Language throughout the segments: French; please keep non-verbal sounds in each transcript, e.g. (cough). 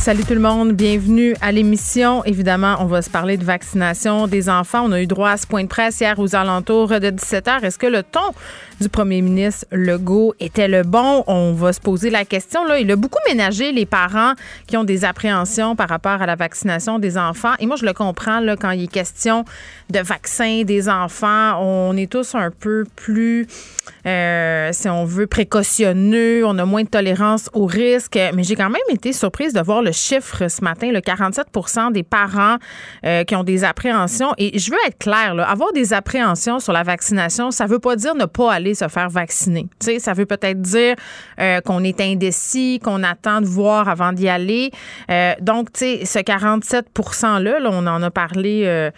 Salut tout le monde, bienvenue à l'émission. Évidemment, on va se parler de vaccination des enfants. On a eu droit à ce point de presse hier aux alentours de 17h. Est-ce que le ton du premier ministre Legault était le bon? On va se poser la question. Là. Il a beaucoup ménagé les parents qui ont des appréhensions par rapport à la vaccination des enfants. Et moi, je le comprends là, quand il est question de vaccin des enfants. On est tous un peu plus, euh, si on veut, précautionneux. On a moins de tolérance au risque. Mais j'ai quand même été surprise de voir le chiffre ce matin, le 47 des parents euh, qui ont des appréhensions. Et je veux être claire, là, avoir des appréhensions sur la vaccination, ça veut pas dire ne pas aller se faire vacciner. Tu sais, ça veut peut-être dire euh, qu'on est indécis, qu'on attend de voir avant d'y aller. Euh, donc, ce 47 %-là, on en a parlé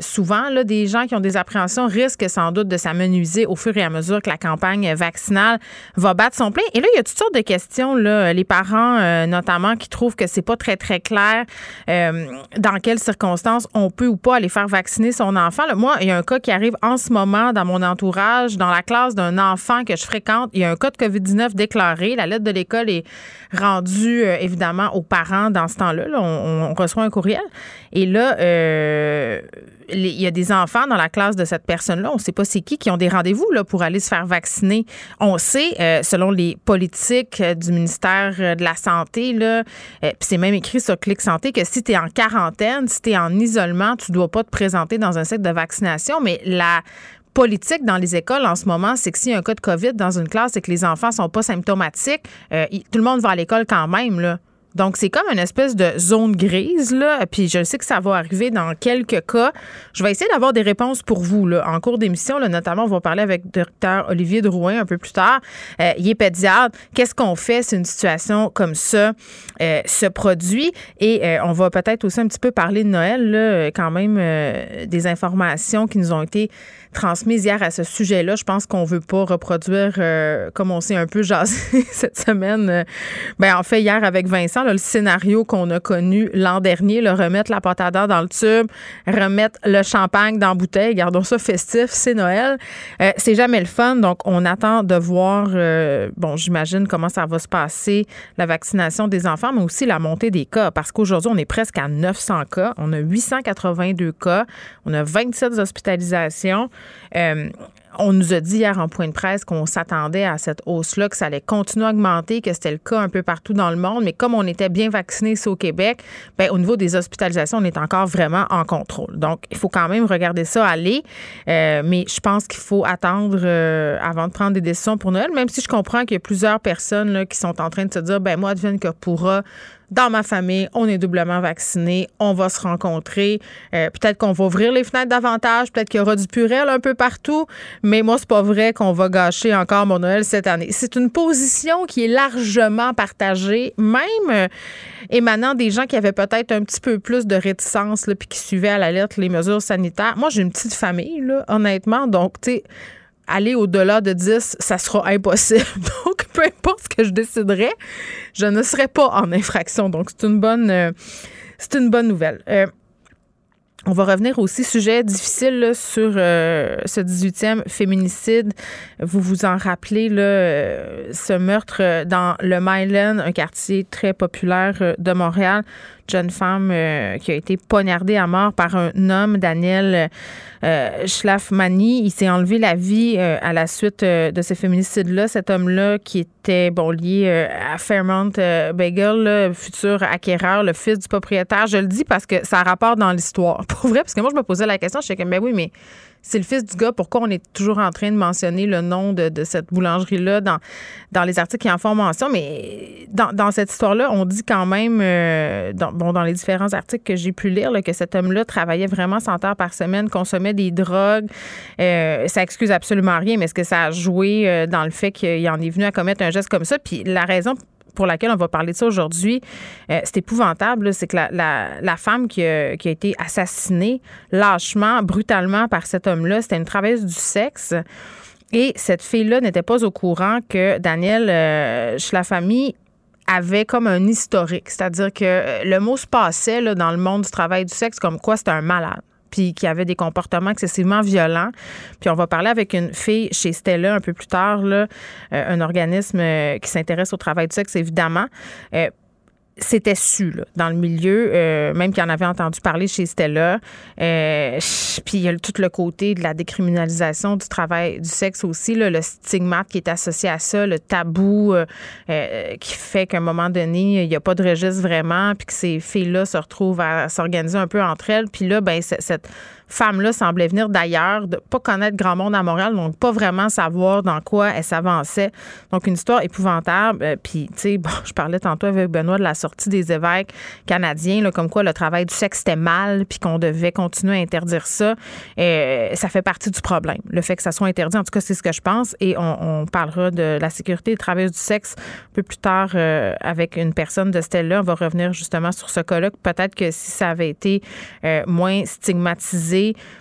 souvent, là, des gens qui ont des appréhensions risquent sans doute de s'amenuiser au fur et à mesure que la campagne vaccinale va battre son plein. Et là, il y a toutes sortes de questions, là, les parents notamment, qui trouvent que c'est pas très, très clair euh, dans quelles circonstances on peut ou pas aller faire vacciner son enfant. moi, il y a un cas qui arrive en ce moment dans mon entourage, dans la classe d'un enfant que je fréquente. Il y a un cas de COVID-19 déclaré. La lettre de l'école est rendue, euh, évidemment, aux parents dans ce temps-là. On, reçoit un courriel. Et là, euh, il y a des enfants dans la classe de cette personne-là, on ne sait pas c'est qui, qui ont des rendez-vous là, pour aller se faire vacciner. On sait, selon les politiques du ministère de la Santé, puis c'est même écrit sur Clic Santé que si tu es en quarantaine, si tu es en isolement, tu dois pas te présenter dans un site de vaccination. Mais la politique dans les écoles en ce moment, c'est que s'il y a un cas de COVID dans une classe et que les enfants sont pas symptomatiques, euh, tout le monde va à l'école quand même. Là. Donc, c'est comme une espèce de zone grise, là. Puis je sais que ça va arriver dans quelques cas. Je vais essayer d'avoir des réponses pour vous, là, en cours d'émission. Notamment, on va parler avec le docteur Olivier Drouin un peu plus tard. Euh, il est pédiatre. Qu'est-ce qu'on fait si une situation comme ça euh, se produit? Et euh, on va peut-être aussi un petit peu parler de Noël, là, quand même, des informations qui nous ont été transmises hier à ce sujet-là. Je pense qu'on veut pas reproduire, comme on s'est un peu jasé (laughs) cette semaine. ben, en fait, hier, avec Vincent, le scénario qu'on a connu l'an dernier, le remettre la patada dans le tube, remettre le champagne dans la bouteille, gardons ça festif, c'est Noël. Euh, c'est jamais le fun, donc on attend de voir, euh, bon, j'imagine comment ça va se passer, la vaccination des enfants, mais aussi la montée des cas, parce qu'aujourd'hui, on est presque à 900 cas, on a 882 cas, on a 27 hospitalisations. Euh, on nous a dit hier en point de presse qu'on s'attendait à cette hausse-là, que ça allait continuer à augmenter, que c'était le cas un peu partout dans le monde. Mais comme on était bien vaccinés ici au Québec, bien, au niveau des hospitalisations, on est encore vraiment en contrôle. Donc, il faut quand même regarder ça aller. Euh, mais je pense qu'il faut attendre euh, avant de prendre des décisions pour Noël, même si je comprends qu'il y a plusieurs personnes qui sont en train de se dire, ben moi, advienne que pourra, dans ma famille, on est doublement vacciné, on va se rencontrer. Euh, peut-être qu'on va ouvrir les fenêtres davantage, peut-être qu'il y aura du purel un peu partout, mais moi, c'est pas vrai qu'on va gâcher encore mon Noël cette année. C'est une position qui est largement partagée, même euh, émanant des gens qui avaient peut-être un petit peu plus de réticence, puis qui suivaient à la lettre les mesures sanitaires. Moi, j'ai une petite famille, là, honnêtement, donc, tu sais, aller au-delà de 10, ça sera impossible. (laughs) Donc, peu importe ce que je déciderai, je ne serai pas en infraction. Donc, c'est une bonne, euh, c'est une bonne nouvelle. Euh, On va revenir aussi, sujet difficile sur euh, ce 18e féminicide. Vous vous en rappelez, ce meurtre dans le Myland, un quartier très populaire de Montréal jeune femme euh, qui a été poignardée à mort par un homme, Daniel euh, Schlafmani. Il s'est enlevé la vie euh, à la suite de ce féminicide-là. Cet homme-là qui était bon lié à Fairmont Bagel, futur acquéreur, le fils du propriétaire. Je le dis parce que ça rapporte dans l'histoire. (laughs) Pour vrai, parce que moi, je me posais la question, je suis comme, ben oui, mais c'est le fils du gars. Pourquoi on est toujours en train de mentionner le nom de, cette boulangerie-là dans, dans les articles qui en font mention? Mais dans, cette histoire-là, on dit quand même, euh, dans les différents articles que j'ai pu lire, que cet homme-là travaillait vraiment 100 heures par semaine, consommait des drogues. Euh, ça excuse absolument rien, mais est-ce que ça a joué euh, dans le fait qu'il en est venu à commettre un geste comme ça? Puis la raison pour laquelle on va parler de ça aujourd'hui, euh, c'est épouvantable. C'est que la, femme qui a, été assassinée lâchement, brutalement par cet homme-là, c'était une travailleuse du sexe. Et cette fille-là n'était pas au courant que Daniel euh, Schlafamy avait comme un historique. C'est-à-dire que euh, le mot se passait dans le monde du travail du sexe comme quoi c'était un malade puis qui avait des comportements excessivement violents. Puis on va parler avec une fille chez Stella un peu plus tard, là, euh, un organisme euh, qui s'intéresse au travail du sexe, évidemment. Euh, c'était su dans le milieu, euh, même qu'il en avait entendu parler chez Stella. Euh, puis il y a tout le côté de la décriminalisation du travail du sexe aussi, le stigmate qui est associé à ça, le tabou euh, qui fait qu'à un moment donné, il n'y a pas de registre vraiment, puis que ces filles-là se retrouvent à, s'organiser un peu entre elles. Puis là, ben cette femme-là semblait venir d'ailleurs, de pas connaître grand monde à Montréal, donc pas vraiment savoir dans quoi elle s'avançait. Donc, une histoire épouvantable. Euh, puis, tu sais, (laughs) bon, je parlais tantôt avec Benoît de la sortie des évêques canadiens, là, comme quoi le travail du sexe était mal, puis qu'on devait continuer à interdire ça. Euh, ça fait partie du problème, le fait que ça soit interdit. En tout cas, c'est ce que je pense. Et on, parlera de la sécurité des travailleurs du sexe un peu plus tard euh, avec une personne de Stella. On va revenir justement sur ce colloque. Peut-être que si ça avait été moins stigmatisé,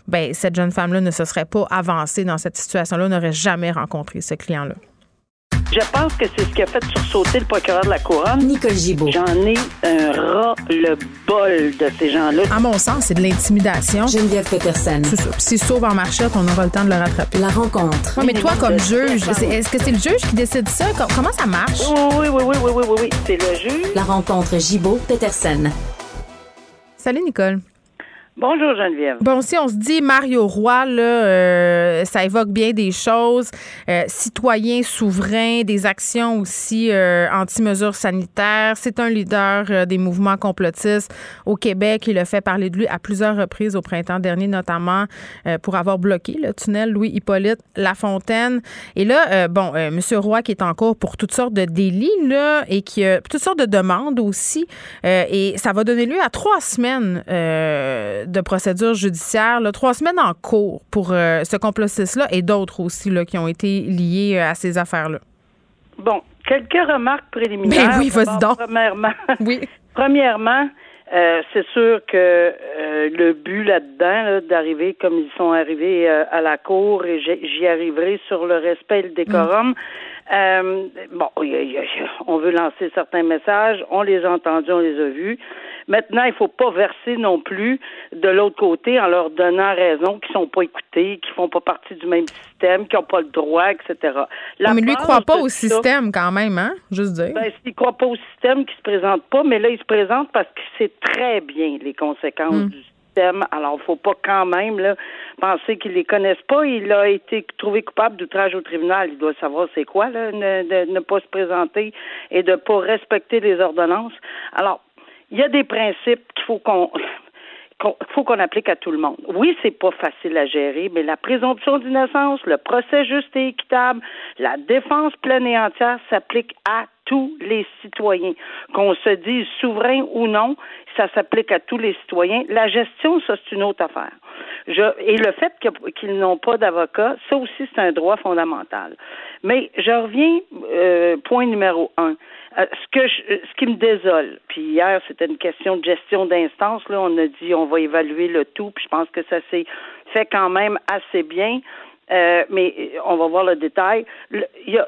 ben, cette jeune femme-là ne se serait pas avancée dans cette situation-là, n'aurait jamais rencontré ce client-là. Je pense que c'est ce qui a fait sursauter le procureur de la Couronne. Nicole Gibault. J'en ai un ras-le-bol de ces gens-là. À mon sens, c'est de l'intimidation. Geneviève Peterson. C'est ça. si sauve en marchette, on aura le temps de le rattraper. La rencontre. mais toi, comme juge, est-ce que c'est le juge qui décide ça? Comment ça marche? Oui, oui, oui, oui, oui, oui, oui. C'est le juge. La rencontre Gibault-Peterson. Salut, Nicole. Bonjour Geneviève. Bon, si on se dit Mario Roy, là, euh, ça évoque bien des choses. Euh, citoyen souverain, des actions aussi euh, anti-mesures sanitaires. C'est un leader des mouvements complotistes au Québec. Il a fait parler de lui à plusieurs reprises au printemps dernier, notamment pour avoir bloqué le tunnel Louis-Hippolyte Lafontaine. Et là, bon, Monsieur Roy qui est en cours pour toutes sortes de délits là, et qui a toutes sortes de demandes aussi. et ça va donner lieu à trois semaines de procédure judiciaire, trois semaines en cours pour euh, ce complotiste-là et d'autres aussi là, qui ont été liés euh, à ces affaires-là. Bon, quelques remarques préliminaires. Ben oui, vas-y donc. Premièrement, oui. (laughs) premièrement euh, c'est sûr que le but là-dedans, d'arriver comme ils sont arrivés à la cour, et j'y arriverai sur le respect et le décorum. Mm. bon, on veut lancer certains messages, on les a entendus, on les a vus. Maintenant, il faut pas verser non plus de l'autre côté en leur donnant raison qu'ils sont pas écoutés, qu'ils font pas partie du même système, qu'ils n'ont pas le droit, etc. La mais lui, il croit pas au système quand même, hein? Juste dire. Ben, il croit pas au système qui se présente pas, mais là, il se présente parce qu'il sait très bien les conséquences hmm. du système. Alors, il faut pas quand même là, penser qu'ils les connaissent pas. Il a été trouvé coupable d'outrage au tribunal. Il doit savoir c'est quoi, là, de ne pas se présenter et de pas respecter les ordonnances. Alors, il y a des principes qu'il faut qu'on faut qu'on applique à tout le monde. Oui, c'est pas facile à gérer, mais la présomption d'innocence, le procès juste et équitable, la défense pleine et entière s'applique à tous les citoyens. Qu'on se dise souverain ou non, ça s'applique à tous les citoyens. La gestion, ça, c'est une autre affaire. Je, et le fait qu'ils n'ont pas d'avocat, ça aussi, c'est un droit fondamental. Mais je reviens, euh, point numéro un. Euh, ce que ce qui me désole, puis hier c'était une question de gestion d'instance, là on a dit on va évaluer le tout, puis je pense que ça s'est fait quand même assez bien. Euh, mais on va voir le détail. il y a,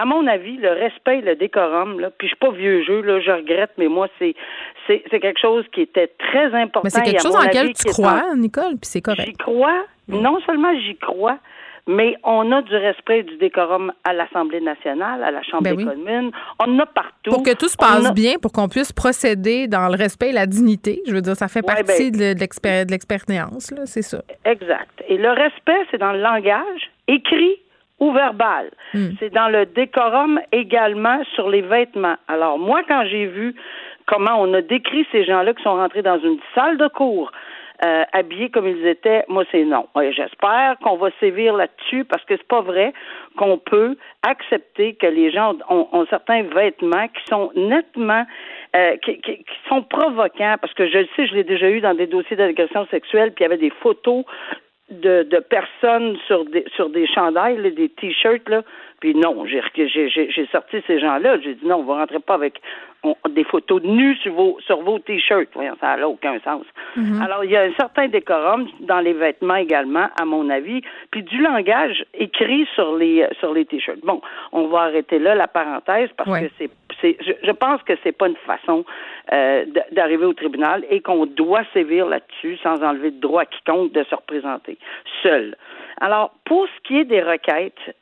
à mon avis, le respect et le décorum, là, puis je suis pas vieux jeu, là, je regrette, mais moi, c'est, c'est, quelque chose qui était très important. Mais c'est quelque chose en lequel tu crois, Nicole, puis c'est correct. J'y crois. Non seulement j'y crois, mais on a du respect et du décorum à l'Assemblée nationale, à la Chambre ben des communes. On en a partout. Pour que tout se passe bien, pour qu'on puisse procéder dans le respect et la dignité. Je veux dire, ça fait partie ben de l'expérience, c'est ça. Exact. Et le respect, c'est dans le langage écrit ou verbal. Hmm. C'est dans le décorum également sur les vêtements. Alors, moi, quand j'ai vu comment on a décrit ces gens-là qui sont rentrés dans une salle de cours euh, habillés comme ils étaient, moi c'est non. J'espère qu'on va sévir là-dessus parce que c'est pas vrai qu'on peut accepter que les gens ont, certains vêtements qui sont nettement euh, qui, qui, sont provoquants parce que je le sais, je l'ai déjà eu dans des dossiers d'agression sexuelle, puis il y avait des photos de, de personnes sur des sur des chandails, des t-shirts là. Puis non, j'ai sorti ces gens-là. J'ai dit non, vous rentrez pas avec des photos de nus sur vos sur vos t-shirts. Voyons, ça n'a aucun sens. Mm-hmm. Alors il y a un certain décorum dans les vêtements également, à mon avis, puis du langage écrit sur les sur les t-shirts. Bon, on va arrêter là la parenthèse parce que c'est c'est je, je, pense que c'est pas une façon euh, d'arriver au tribunal et qu'on doit sévir là-dessus sans enlever de droit à quiconque de se représenter seul. Alors, pour ce qui est des requêtes,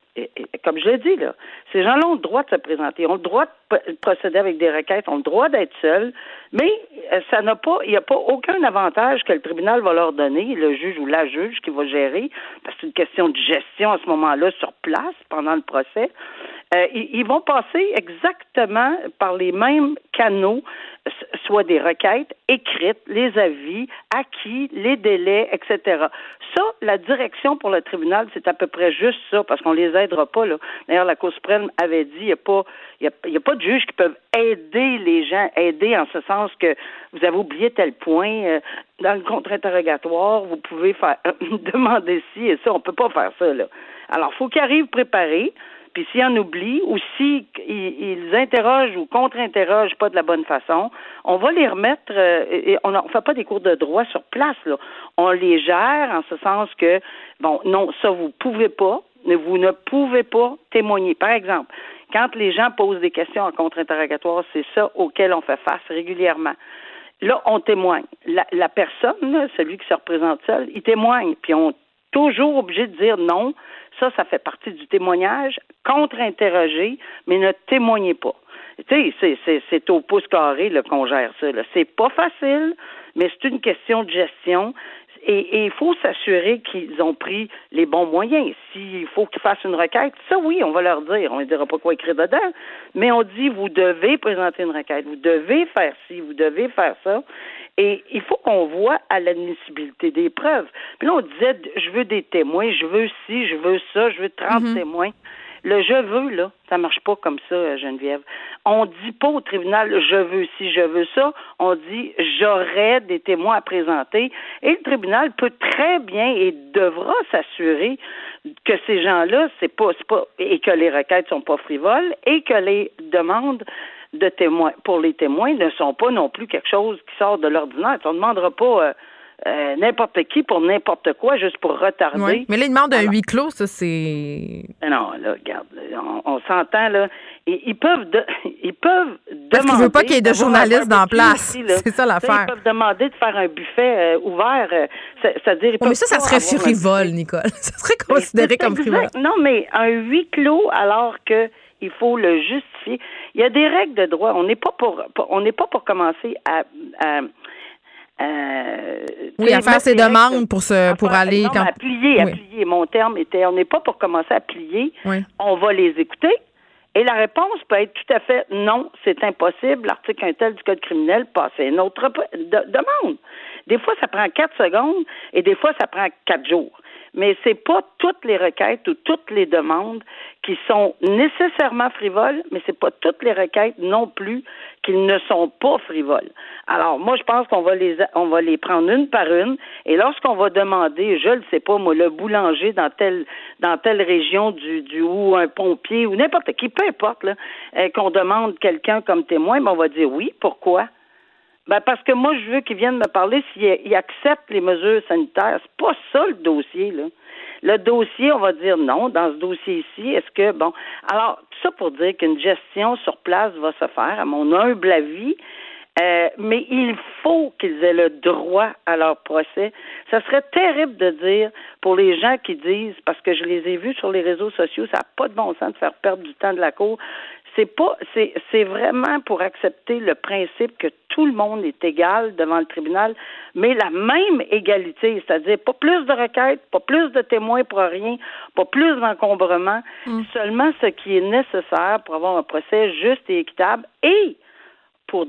comme je l'ai dit, là, ces gens-là ont le droit de se présenter, ont le droit de procéder avec des requêtes, ont le droit d'être seuls, mais euh, ça n'a pas, il n'y a pas aucun avantage que le tribunal va leur donner, le juge ou la juge qui va gérer, parce que c'est une question de gestion à ce moment-là sur place pendant le procès. Euh, ils, vont passer exactement par les mêmes canaux, soit des requêtes écrites, les avis, acquis, les délais, etc. Ça, la direction pour le tribunal, c'est à peu près juste ça, parce qu'on les aidera pas. Là. D'ailleurs, la Cour suprême avait dit, il n'y a pas, y a, pas de juges qui peuvent aider les gens, aider en ce sens que vous avez oublié tel point euh, dans le contre-interrogatoire, vous pouvez faire (laughs) demander ci et ça, on peut pas faire ça là. Alors, faut qu'ils arrivent préparés. Puis s'ils en oublient ou s'ils ils interrogent ou contre-interrogent pas de la bonne façon, on va les remettre euh, et on ne fait pas des cours de droit sur place. Là. On les gère en ce sens que, bon, non, ça vous pouvez pas, vous ne pouvez pas témoigner. Par exemple, quand les gens posent des questions en contre-interrogatoire, c'est ça auquel on fait face régulièrement. Là, on témoigne. La, la personne, celui qui se représente seul, il témoigne, puis on toujours obligé de dire non, ça, ça fait partie du témoignage. Contre-interroger, mais ne témoignez pas. Tu sais, c'est au pouce carré qu'on gère ça. C'est pas facile, mais c'est une question de gestion. Et il faut s'assurer qu'ils ont pris les bons moyens. S'il faut qu'ils fassent une requête, ça oui, on va leur dire. On ne dira pas quoi écrire dedans, mais on dit vous devez présenter une requête, vous devez faire ci, vous devez faire ça. Et il faut qu'on voit à l'admissibilité des preuves. Puis là, on disait, je veux des témoins, je veux ci, je veux ça, je veux 30 mhm. témoins. Le je veux, là, ça marche pas comme ça, Geneviève. On dit pas au tribunal je veux ci, je veux ça. On dit j'aurai des témoins à présenter. Et le tribunal peut très bien et devra s'assurer que ces gens-là, c'est pas, pas, et que les requêtes sont pas frivoles et que les demandes de témoins pour les témoins ne sont pas non plus quelque chose qui sort de l'ordinaire. On ne demandera pas euh, euh, n'importe qui pour n'importe quoi juste pour retarder. Mais là, ils demandent un huis clos, ça c'est. Non, là, regarde, on, s'entend là. Ils, peuvent, (laughs) ils peuvent Parce demander. veulent pas qu'il y ait de journalistes dans place. C'est ça l'affaire. Ils peuvent demander de faire un buffet euh, ouvert, c'est-à-dire. mais ça, ça serait frivole, Nicole. (laughs) Ça serait considéré comme frivole. Non, mais un huis clos alors que il faut le justifier. Il y a des règles de droit. On n'est pas pour, on n'est pas pour commencer à, à euh, oui, à faire ses demandes pour se, pour aller quand... à plier, à plier. Mon terme était, on n'est pas pour commencer à plier. On va les écouter. Et la réponse peut être tout à fait non, c'est impossible. L'article 1 tel du Code criminel passe une autre demande. Des fois, ça prend quatre secondes et des fois, ça prend quatre jours mais c'est pas toutes les requêtes ou toutes les demandes qui sont nécessairement frivoles, mais c'est pas toutes les requêtes non plus qui ne sont pas frivoles. Alors moi je pense qu'on va les on va les prendre une par une et lorsqu'on va demander, je ne sais pas moi le boulanger dans telle dans telle région du du ou un pompier ou n'importe qui, peu importe là, euh, qu'on demande quelqu'un comme témoin, ben on va dire oui, pourquoi? Ben parce que moi, je veux qu'ils viennent me parler s'ils acceptent les mesures sanitaires. C'est pas ça le dossier, là. Le dossier, on va dire non, dans ce dossier-ci, est-ce que, bon, alors, tout ça pour dire qu'une gestion sur place va se faire, à mon humble avis, euh, mais il faut qu'ils aient le droit à leur procès. Ça serait terrible de dire pour les gens qui disent, parce que je les ai vus sur les réseaux sociaux, ça n'a pas de bon sens de faire perdre du temps de la cour. C'est pas, c'est, c'est vraiment pour accepter le principe que tout le monde est égal devant le tribunal, mais la même égalité, c'est-à-dire pas plus de requêtes, pas plus de témoins pour rien, pas plus d'encombrement, mm. seulement ce qui est nécessaire pour avoir un procès juste et équitable et pour,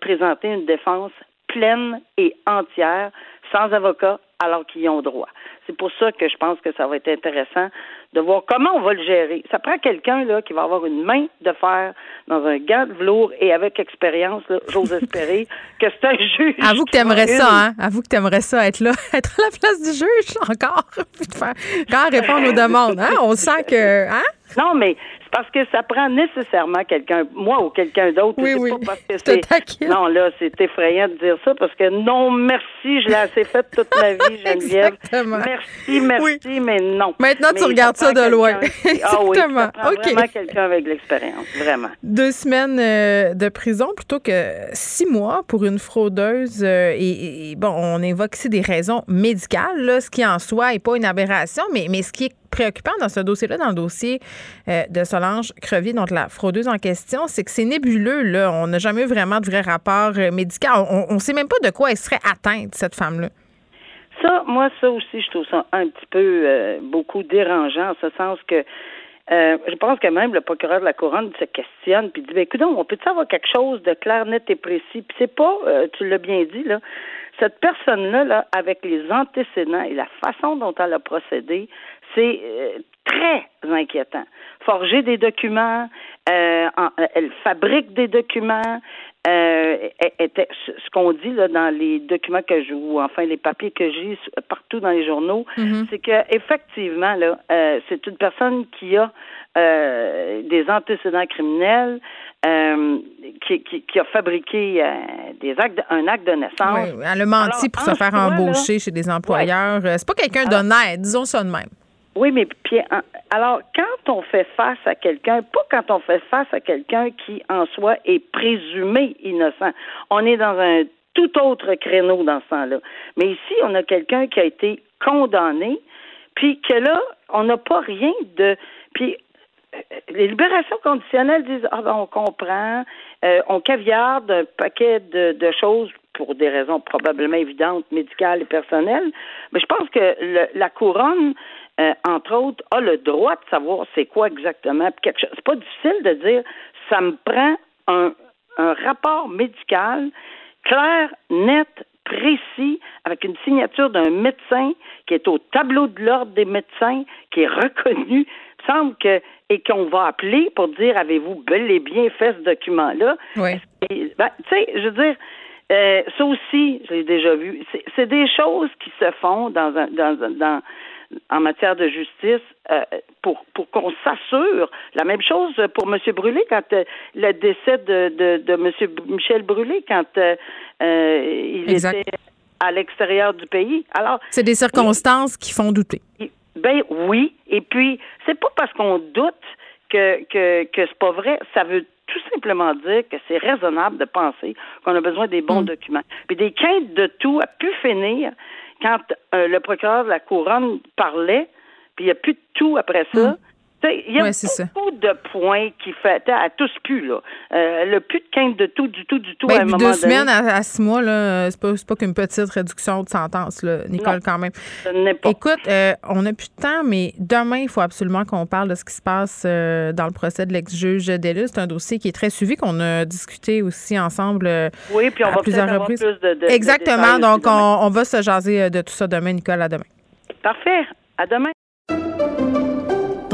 présenter une défense pleine et entière, sans avocat, alors qu'ils y ont droit. C'est pour ça que je pense que ça va être intéressant de voir comment on va le gérer. Ça prend quelqu'un là qui va avoir une main de fer dans un gant de velours et avec expérience, j'ose (laughs) espérer que c'est un juge. Avoue que t'aimerais ça, hein? Avoue que t'aimerais ça être là, (laughs) être à la place du juge encore, (laughs) puis faire, quand répondre aux demandes, hein? On sent que, hein? Non, mais c'est parce que ça prend nécessairement quelqu'un, moi ou quelqu'un d'autre. Oui, oui. Pas parce que (laughs) c'est. Non, là, c'est effrayant de dire ça parce que non, merci, je l'ai assez fait toute ma vie, (laughs) Geneviève. Exactement. Merci, merci, mais non. Maintenant, tu regardes ça, de loin. Exactement. Ah oui, ça (laughs) Vraiment quelqu'un avec l'expérience, vraiment. Deux semaines euh, de prison plutôt que six mois pour une fraudeuse. Euh, et, bon, on évoque ici des raisons médicales, là, ce qui en soi n'est pas une aberration, mais, mais ce qui est préoccupant dans ce dossier-là, dans le dossier euh, de Solange Crevier, donc la fraudeuse en question, c'est que c'est nébuleux. Là. On n'a jamais eu vraiment de vrai rapport euh, médical. On ne sait même pas de quoi elle serait atteinte, cette femme-là. Ça, moi, ça aussi, je trouve ça un petit peu euh, beaucoup dérangeant, en ce sens que je pense que même le procureur de la couronne se questionne puis dit ben écoute, on peut avoir quelque chose de clair, net et précis? Puis c'est pas, tu l'as bien dit là, cette personne-là, là, avec les antécédents et la façon dont elle a procédé, c'est euh, très inquiétant. Forger des documents, euh, elle fabrique des documents. Euh, ce qu'on dit là dans les documents que je ou enfin les papiers que j'ai partout dans les journaux, mm-hmm. c'est que effectivement là, c'est une personne qui a des antécédents criminels, qui, a fabriqué des actes, un acte de naissance. Oui, elle a menti pour se faire embaucher chez des employeurs. C'est pas quelqu'un d'honnête, disons ça de même. Oui, mais puis alors quand on fait face à quelqu'un, pas quand on fait face à quelqu'un qui en soi est présumé innocent. On est dans un tout autre créneau dans ce temps-là. Mais ici, on a quelqu'un qui a été condamné, puis que là, on n'a pas rien de. Puis euh, les libérations conditionnelles disent ah ben on comprend, euh, on caviarde un paquet de, de, choses pour des raisons probablement évidentes, médicales et personnelles. Mais je pense que la couronne euh, entre autres, a le droit de savoir c'est quoi exactement. Quelque chose. C'est pas difficile de dire ça me prend un, un rapport médical clair, net, précis, avec une signature d'un médecin qui est au tableau de l'ordre des médecins, qui est reconnu. Il semble que et qu'on va appeler pour dire avez-vous bel et bien fait ce document-là? Oui. Ben, tu sais, je veux dire, euh, ça aussi, je l'ai déjà vu. C'est des choses qui se font dans un dans, dans en matière de justice euh, pour, pour qu'on s'assure. La même chose pour M. Brûlé quand euh, le décès de, de, de M. Michel Brûlé quand euh, il était à l'extérieur du pays. Alors c'est des circonstances qui font douter. Ben oui, et puis c'est pas parce qu'on doute que que que c'est pas vrai, ça veut tout simplement dire que c'est raisonnable de penser qu'on a besoin des bons mm. documents. Puis des quintes de tout a pu finir quand euh, le procureur de la couronne parlait, puis il n'y a plus de tout après ça. Il y a beaucoup de points qui fait à tous plus là. Euh, le plus de quinte de tout, du tout, du tout. Ben, à un moment deux semaines à, six mois là, c'est pas, pas qu'une petite réduction de sentence là, Nicole quand même. pas. Écoute, euh, on n'a plus de temps, mais demain il faut absolument qu'on parle de ce qui se passe euh, dans le procès de l'ex-juge Delus. C'est un dossier qui est très suivi qu'on a discuté aussi ensemble. oui, puis on va plusieurs reprises. Plus de, Exactement. donc on, on va se jaser de tout ça demain, Nicole. À demain. Parfait. À demain.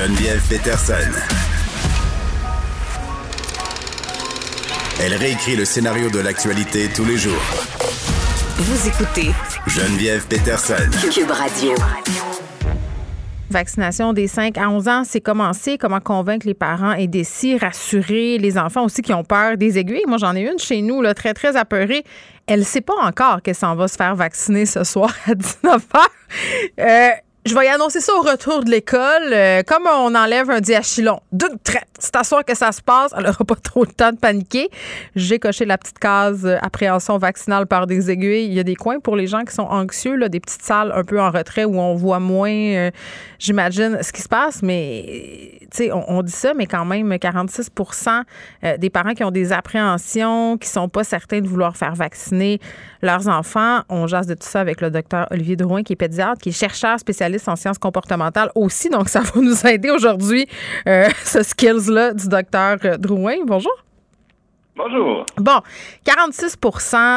Geneviève Peterson. Elle réécrit le scénario de l'actualité tous les jours. Vous écoutez Geneviève Peterson. Cube Radio. Vaccination des 5 à 11 ans, c'est commencé. Comment convaincre les parents et des rassurer les enfants aussi qui ont peur des aiguilles. Moi, j'en ai une chez nous, là, très, très apeurée. Elle ne sait pas encore qu'elle s'en va se faire vacciner ce soir à 19 h. Euh, je vais y annoncer ça au retour de l'école. Euh, comme on enlève un diachylon d'une traite, c'est à soir que ça se passe. Elle n'aura pas trop le temps de paniquer. J'ai coché la petite case euh, appréhension vaccinale par des aiguilles. Il y a des coins pour les gens qui sont anxieux, là, des petites salles un peu en retrait où on voit moins, euh, j'imagine, ce qui se passe. Mais, tu sais, on, dit ça, mais quand même, 46 des parents qui ont des appréhensions, qui sont pas certains de vouloir faire vacciner leurs enfants. On jase de tout ça avec le docteur Olivier Drouin, qui est pédiatre, qui est chercheur spécialiste en sciences comportementales aussi. Donc, ça va nous aider aujourd'hui, euh, (laughs) ce skills-là du docteur Drouin. Bonjour. Bonjour. Bon, 46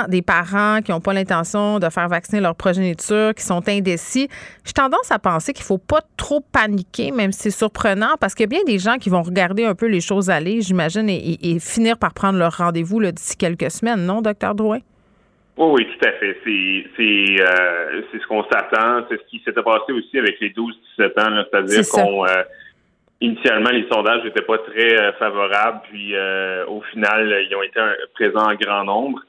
des parents qui n'ont pas l'intention de faire vacciner leur progéniture, qui sont indécis, j'ai tendance à penser qu'il ne faut pas trop paniquer, même si c'est surprenant, parce qu'il y a bien des gens qui vont regarder un peu les choses aller, j'imagine, et, finir par prendre leur rendez-vous d'ici quelques semaines, non, docteur Drouin? Oui, oui, tout à fait. C'est c'est euh, c'est ce qu'on s'attend. C'est ce qui s'était passé aussi avec les 12-17 ans, c'est-à-dire qu'on euh, initialement les sondages n'étaient pas très euh, favorables, puis au final ils ont été présents en grand nombre.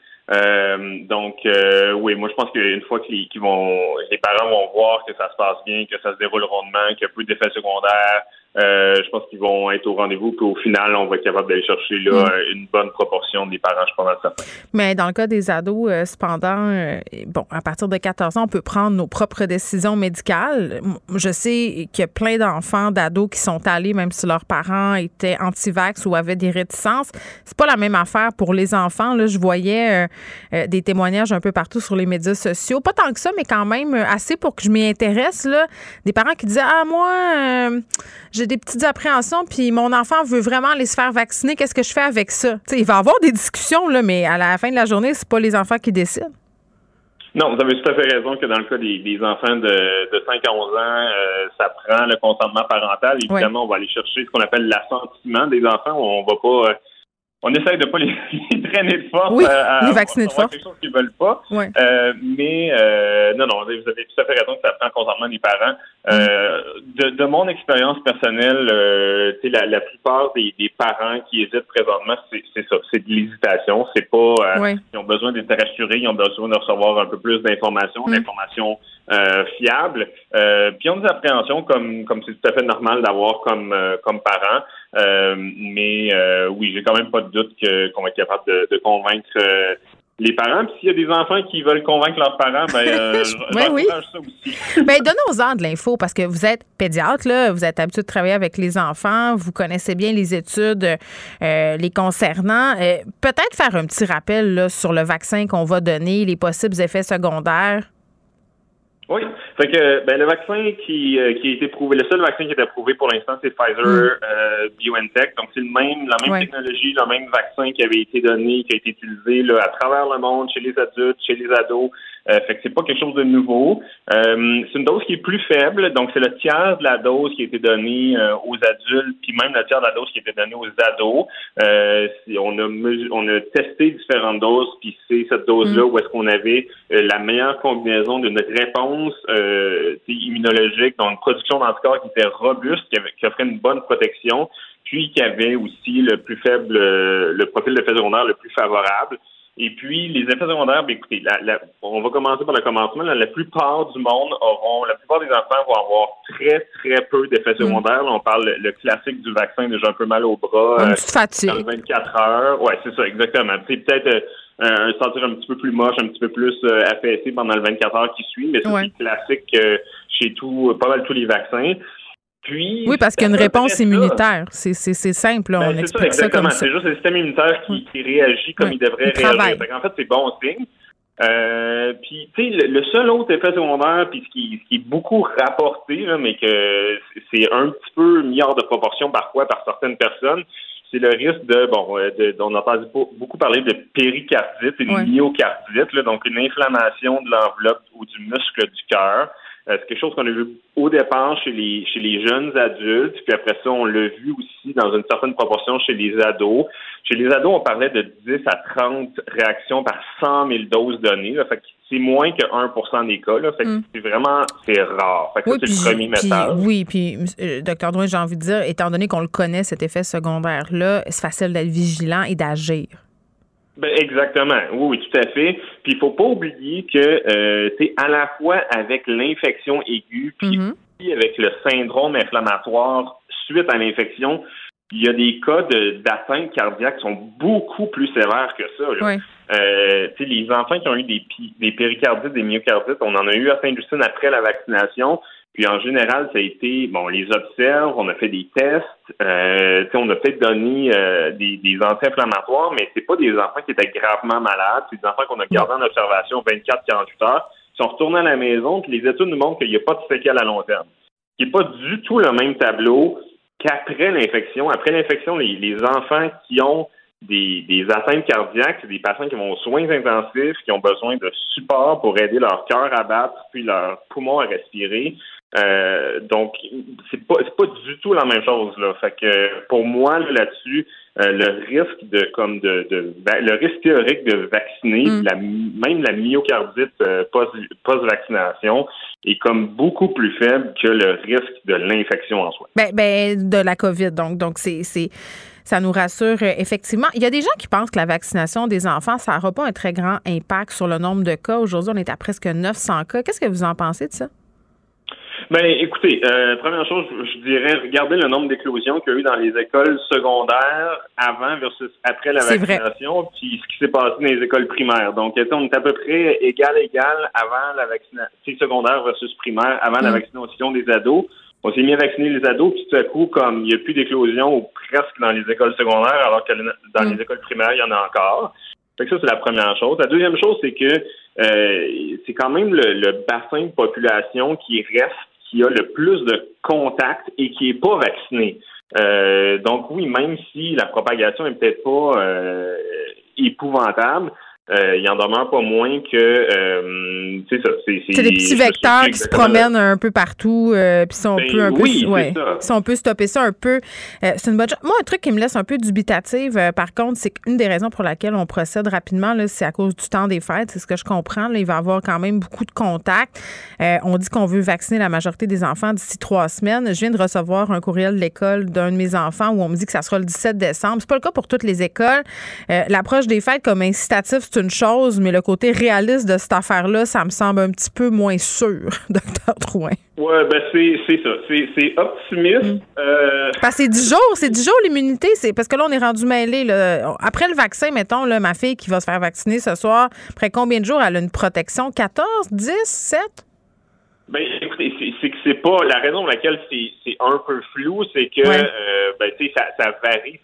donc oui, moi je pense qu'une fois qu'ils vont les parents vont voir que ça se passe bien, que ça se déroule rondement, qu'il y a peu d'effets secondaires, euh, je pense qu'ils vont être au rendez-vous, puis au final, on va être capable d'aller chercher là, mm. une bonne proportion des parents, je pense, ça. Mais dans le cas des ados, euh, cependant, euh, bon, à partir de 14 ans, on peut prendre nos propres décisions médicales. Je sais qu'il y a plein d'enfants, d'ados qui sont allés, même si leurs parents étaient anti-vax ou avaient des réticences. C'est pas la même affaire pour les enfants. Là, je voyais des témoignages un peu partout sur les médias sociaux. Pas tant que ça, mais quand même assez pour que je m'y intéresse. Là. Des parents qui disaient, ah, moi, j'ai des petites appréhensions, puis mon enfant veut vraiment aller se faire vacciner, qu'est-ce que je fais avec ça? il va y avoir des discussions, là, mais à la fin de la journée, c'est pas les enfants qui décident. Non, vous avez tout à fait raison que dans le cas des, enfants de, 5 à 11 ans, euh, ça prend le consentement parental. Évidemment, on va aller chercher ce qu'on appelle l'assentiment des enfants. On va pas euh, on essaye de pas les, (laughs) traîner de force oui, à, les vacciner de force. quelque chose qu'ils veulent pas. Euh, mais euh, non, non, vous avez tout à fait raison que ça prend consentement des parents. Euh, de, de, mon expérience personnelle, euh, la, la plupart des, des, parents qui hésitent présentement, c'est ça, c'est de l'hésitation. C'est pas ils ont besoin d'être rassurés, ils ont besoin de recevoir un peu plus d'informations, mm. D'informations fiables. puis ils ont des appréhensions comme comme c'est tout à fait normal d'avoir comme comme parents. mais oui, j'ai quand même pas de doute qu'on va être capable de, convaincre euh, les parents. Puis s'il y a des enfants qui veulent convaincre leurs parents, ben, euh, (laughs) oui, ça aussi. ben, donnez-aux-en de l'info parce que vous êtes pédiatre, là, vous êtes habitué de travailler avec les enfants, vous connaissez bien les études euh, les concernant. Peut-être faire un petit rappel là, sur le vaccin qu'on va donner, les possibles effets secondaires. Oui. Fait que ben, le vaccin qui, euh, qui a été prouvé, le seul vaccin qui a été approuvé pour l'instant, c'est Pfizer mm. euh, BioNTech. Donc c'est le même, la même technologie, le même vaccin qui avait été donné, qui a été utilisé là, à travers le monde, chez les adultes, chez les ados. Euh, fait que c'est pas quelque chose de nouveau. Euh, c'est une dose qui est plus faible, donc c'est le tiers de la dose qui a été donnée euh, aux adultes, puis même le tiers de la dose qui a été donnée aux ados. Euh, on a on a testé différentes doses, puis c'est cette dose-là mm. où est-ce qu'on avait la meilleure combinaison de notre réponse immunologique, donc une production d'anticorps qui était robuste, qui, avait, qui offrait une bonne protection, puis qui avait aussi le plus faible, le profil d'effet secondaire le plus favorable. Et puis, les effets secondaires, bien, écoutez, la, on va commencer par le commencement. la plupart du monde auront, la plupart des enfants vont avoir très, très peu d'effets mm. secondaires. on parle le, classique du vaccin, déjà un peu mal au bras. Une petite fatigue. 24 heures. Ouais, c'est ça, exactement. C'est peut-être un sentir un petit peu plus moche, un petit peu plus affaissé pendant le 24 heures qui suit, mais c'est classique chez tout, pas mal tous les vaccins. Puis, oui, parce qu'il y a une réponse immunitaire. C'est simple, ben, on explique ça, comme ça. C'est juste le système immunitaire qui, réagit comme il devrait réagir. En fait, c'est bon signe. Euh, puis, tu sais, le, seul autre effet secondaire, puis ce qui, ce qui est beaucoup rapporté, mais que c'est un petit peu mis hors de proportion parfois par certaines personnes, c'est le risque de, bon, euh, de, on a beaucoup parlé de péricardite et de myocardite, donc une inflammation de l'enveloppe ou du muscle du cœur. Euh, c'est quelque chose qu'on a vu au départ chez les chez les jeunes adultes, puis après ça, on l'a vu aussi dans une certaine proportion chez les ados. Chez les ados, on parlait de 10 à 30 réactions par 100 000 doses données. fait c'est moins que 1 des cas. Là, fait mm. c'est vraiment c'est rare. Fait que oui, c'est le premier message. Oui, puis euh, docteur Drouin, j'ai envie de dire, étant donné qu'on le connaît, cet effet secondaire-là, c'est facile d'être vigilant et d'agir. Ben exactement. Oui, oui, tout à fait. Puis il faut pas oublier que euh, c'est à la fois avec l'infection aiguë, puis mm-hmm. avec le syndrome inflammatoire suite à l'infection, il y a des cas d'atteinte cardiaque qui sont beaucoup plus sévères que ça. Là. Euh, les enfants qui ont eu des, des péricardites, des myocardites, on en a eu à Saint-Justine après la vaccination. Puis en général, ça a été, bon, on les observe, on a fait des tests, euh, on a peut-être donné euh, des, des anti-inflammatoires, mais c'est pas des enfants qui étaient gravement malades, c'est des enfants qu'on a gardés en observation 24-48 heures, qui sont retournés à la maison, puis les études nous montrent qu'il n'y a pas de séquelles à long terme. Ce n'est pas du tout le même tableau qu'après l'infection. Après l'infection, les, les enfants qui ont des, des, atteintes cardiaques, c'est des patients qui vont aux soins intensifs, qui ont besoin de support pour aider leur cœur à battre, puis leur poumon à respirer. Euh, donc, c'est pas c'est pas du tout la même chose là. Fait que pour moi là-dessus, euh, le risque de comme de, de le risque théorique de vacciner, mm. la, même la myocardite euh, post vaccination est comme beaucoup plus faible que le risque de l'infection en soi. Ben, ben de la COVID donc donc c'est c'est ça nous rassure effectivement. Il y a des gens qui pensent que la vaccination des enfants, ça n'aura pas un très grand impact sur le nombre de cas. Aujourd'hui, on est à presque 900 cas. Qu'est-ce que vous en pensez de ça? Ben, écoutez, euh, première chose, je dirais, regardez le nombre d'éclosions qu'il y a eu dans les écoles secondaires avant versus après la vaccination, puis ce qui s'est passé dans les écoles primaires. Donc, on est à peu près égal égal avant la vaccination secondaire versus primaire, avant la mm. vaccination des ados? On s'est mis à vacciner les ados, puis tout à coup, comme il n'y a plus d'éclosion ou presque dans les écoles secondaires, alors que dans les mm. écoles primaires, il y en a encore. Fait que ça, c'est la première chose. La deuxième chose, c'est que euh, c'est quand même le, le, bassin de population qui reste qui a le plus de contacts et qui n'est pas vacciné. Euh, donc oui, même si la propagation est peut-être pas euh, épouvantable, euh, il en demeure pas moins que euh, c'est ça. C'est des petits vecteurs qui se promènent un peu partout. Euh, puis si on ben peut un peu, ouais, si on peut stopper ça un peu, euh, c'est une bonne chose. Moi, un truc qui me laisse un peu dubitative, par contre, c'est qu'une des raisons pour laquelle on procède rapidement, c'est à cause du temps des fêtes. C'est ce que je comprends. Là, il va y avoir quand même beaucoup de contacts. on dit qu'on veut vacciner la majorité des enfants d'ici trois semaines. Je viens de recevoir un courriel de l'école d'un de mes enfants où on me dit que ça sera le 17 décembre. C'est pas le cas pour toutes les écoles. L'approche des fêtes comme incitatif, c'est une chose, mais le côté réaliste de cette affaire-là, ça me semble un petit peu moins sûr, (laughs) docteur Drouin. Oui, ben c'est ça. C'est optimiste. Mm. Euh, parce que c'est 10 jours, c'est 10 jours l'immunité. C'est parce que là, on est rendu mêlé. Après le vaccin, mettons, là, ma fille qui va se faire vacciner ce soir, après combien de jours elle a une protection? 14, 10, 7? Ben, écoutez, c'est pas la raison pour laquelle c'est un peu flou, c'est que euh, ben, tu sais, ça, ça varie.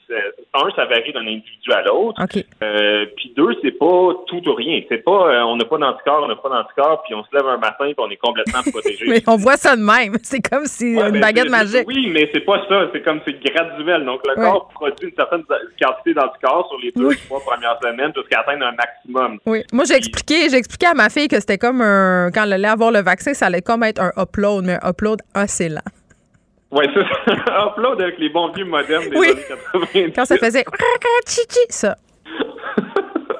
un, ça varie d'un individu à l'autre. Euh, puis deux, c'est pas tout ou rien. C'est pas euh, on n'a pas d'anticorps, on n'a pas d'anticorps, puis on se lève un matin puis on est complètement (laughs) protégé. mais on voit ça de même. (laughs) C'est comme si une ben, baguette magique. Oui, mais c'est pas ça. C'est comme c'est graduel. Donc le corps produit une certaine quantité d'anticorps sur les deux trois premières semaines jusqu'à atteindre un maximum. Oui. Moi j'ai expliqué, j'ai expliqué à ma fille que c'était comme un quand elle allait avoir le vaccin, ça allait comme être un upload, mais un upload assez lent. Oui, c'est ça. (laughs) upload avec les bons vieux modernes des années 90. Quand ça faisait (laughs) ça.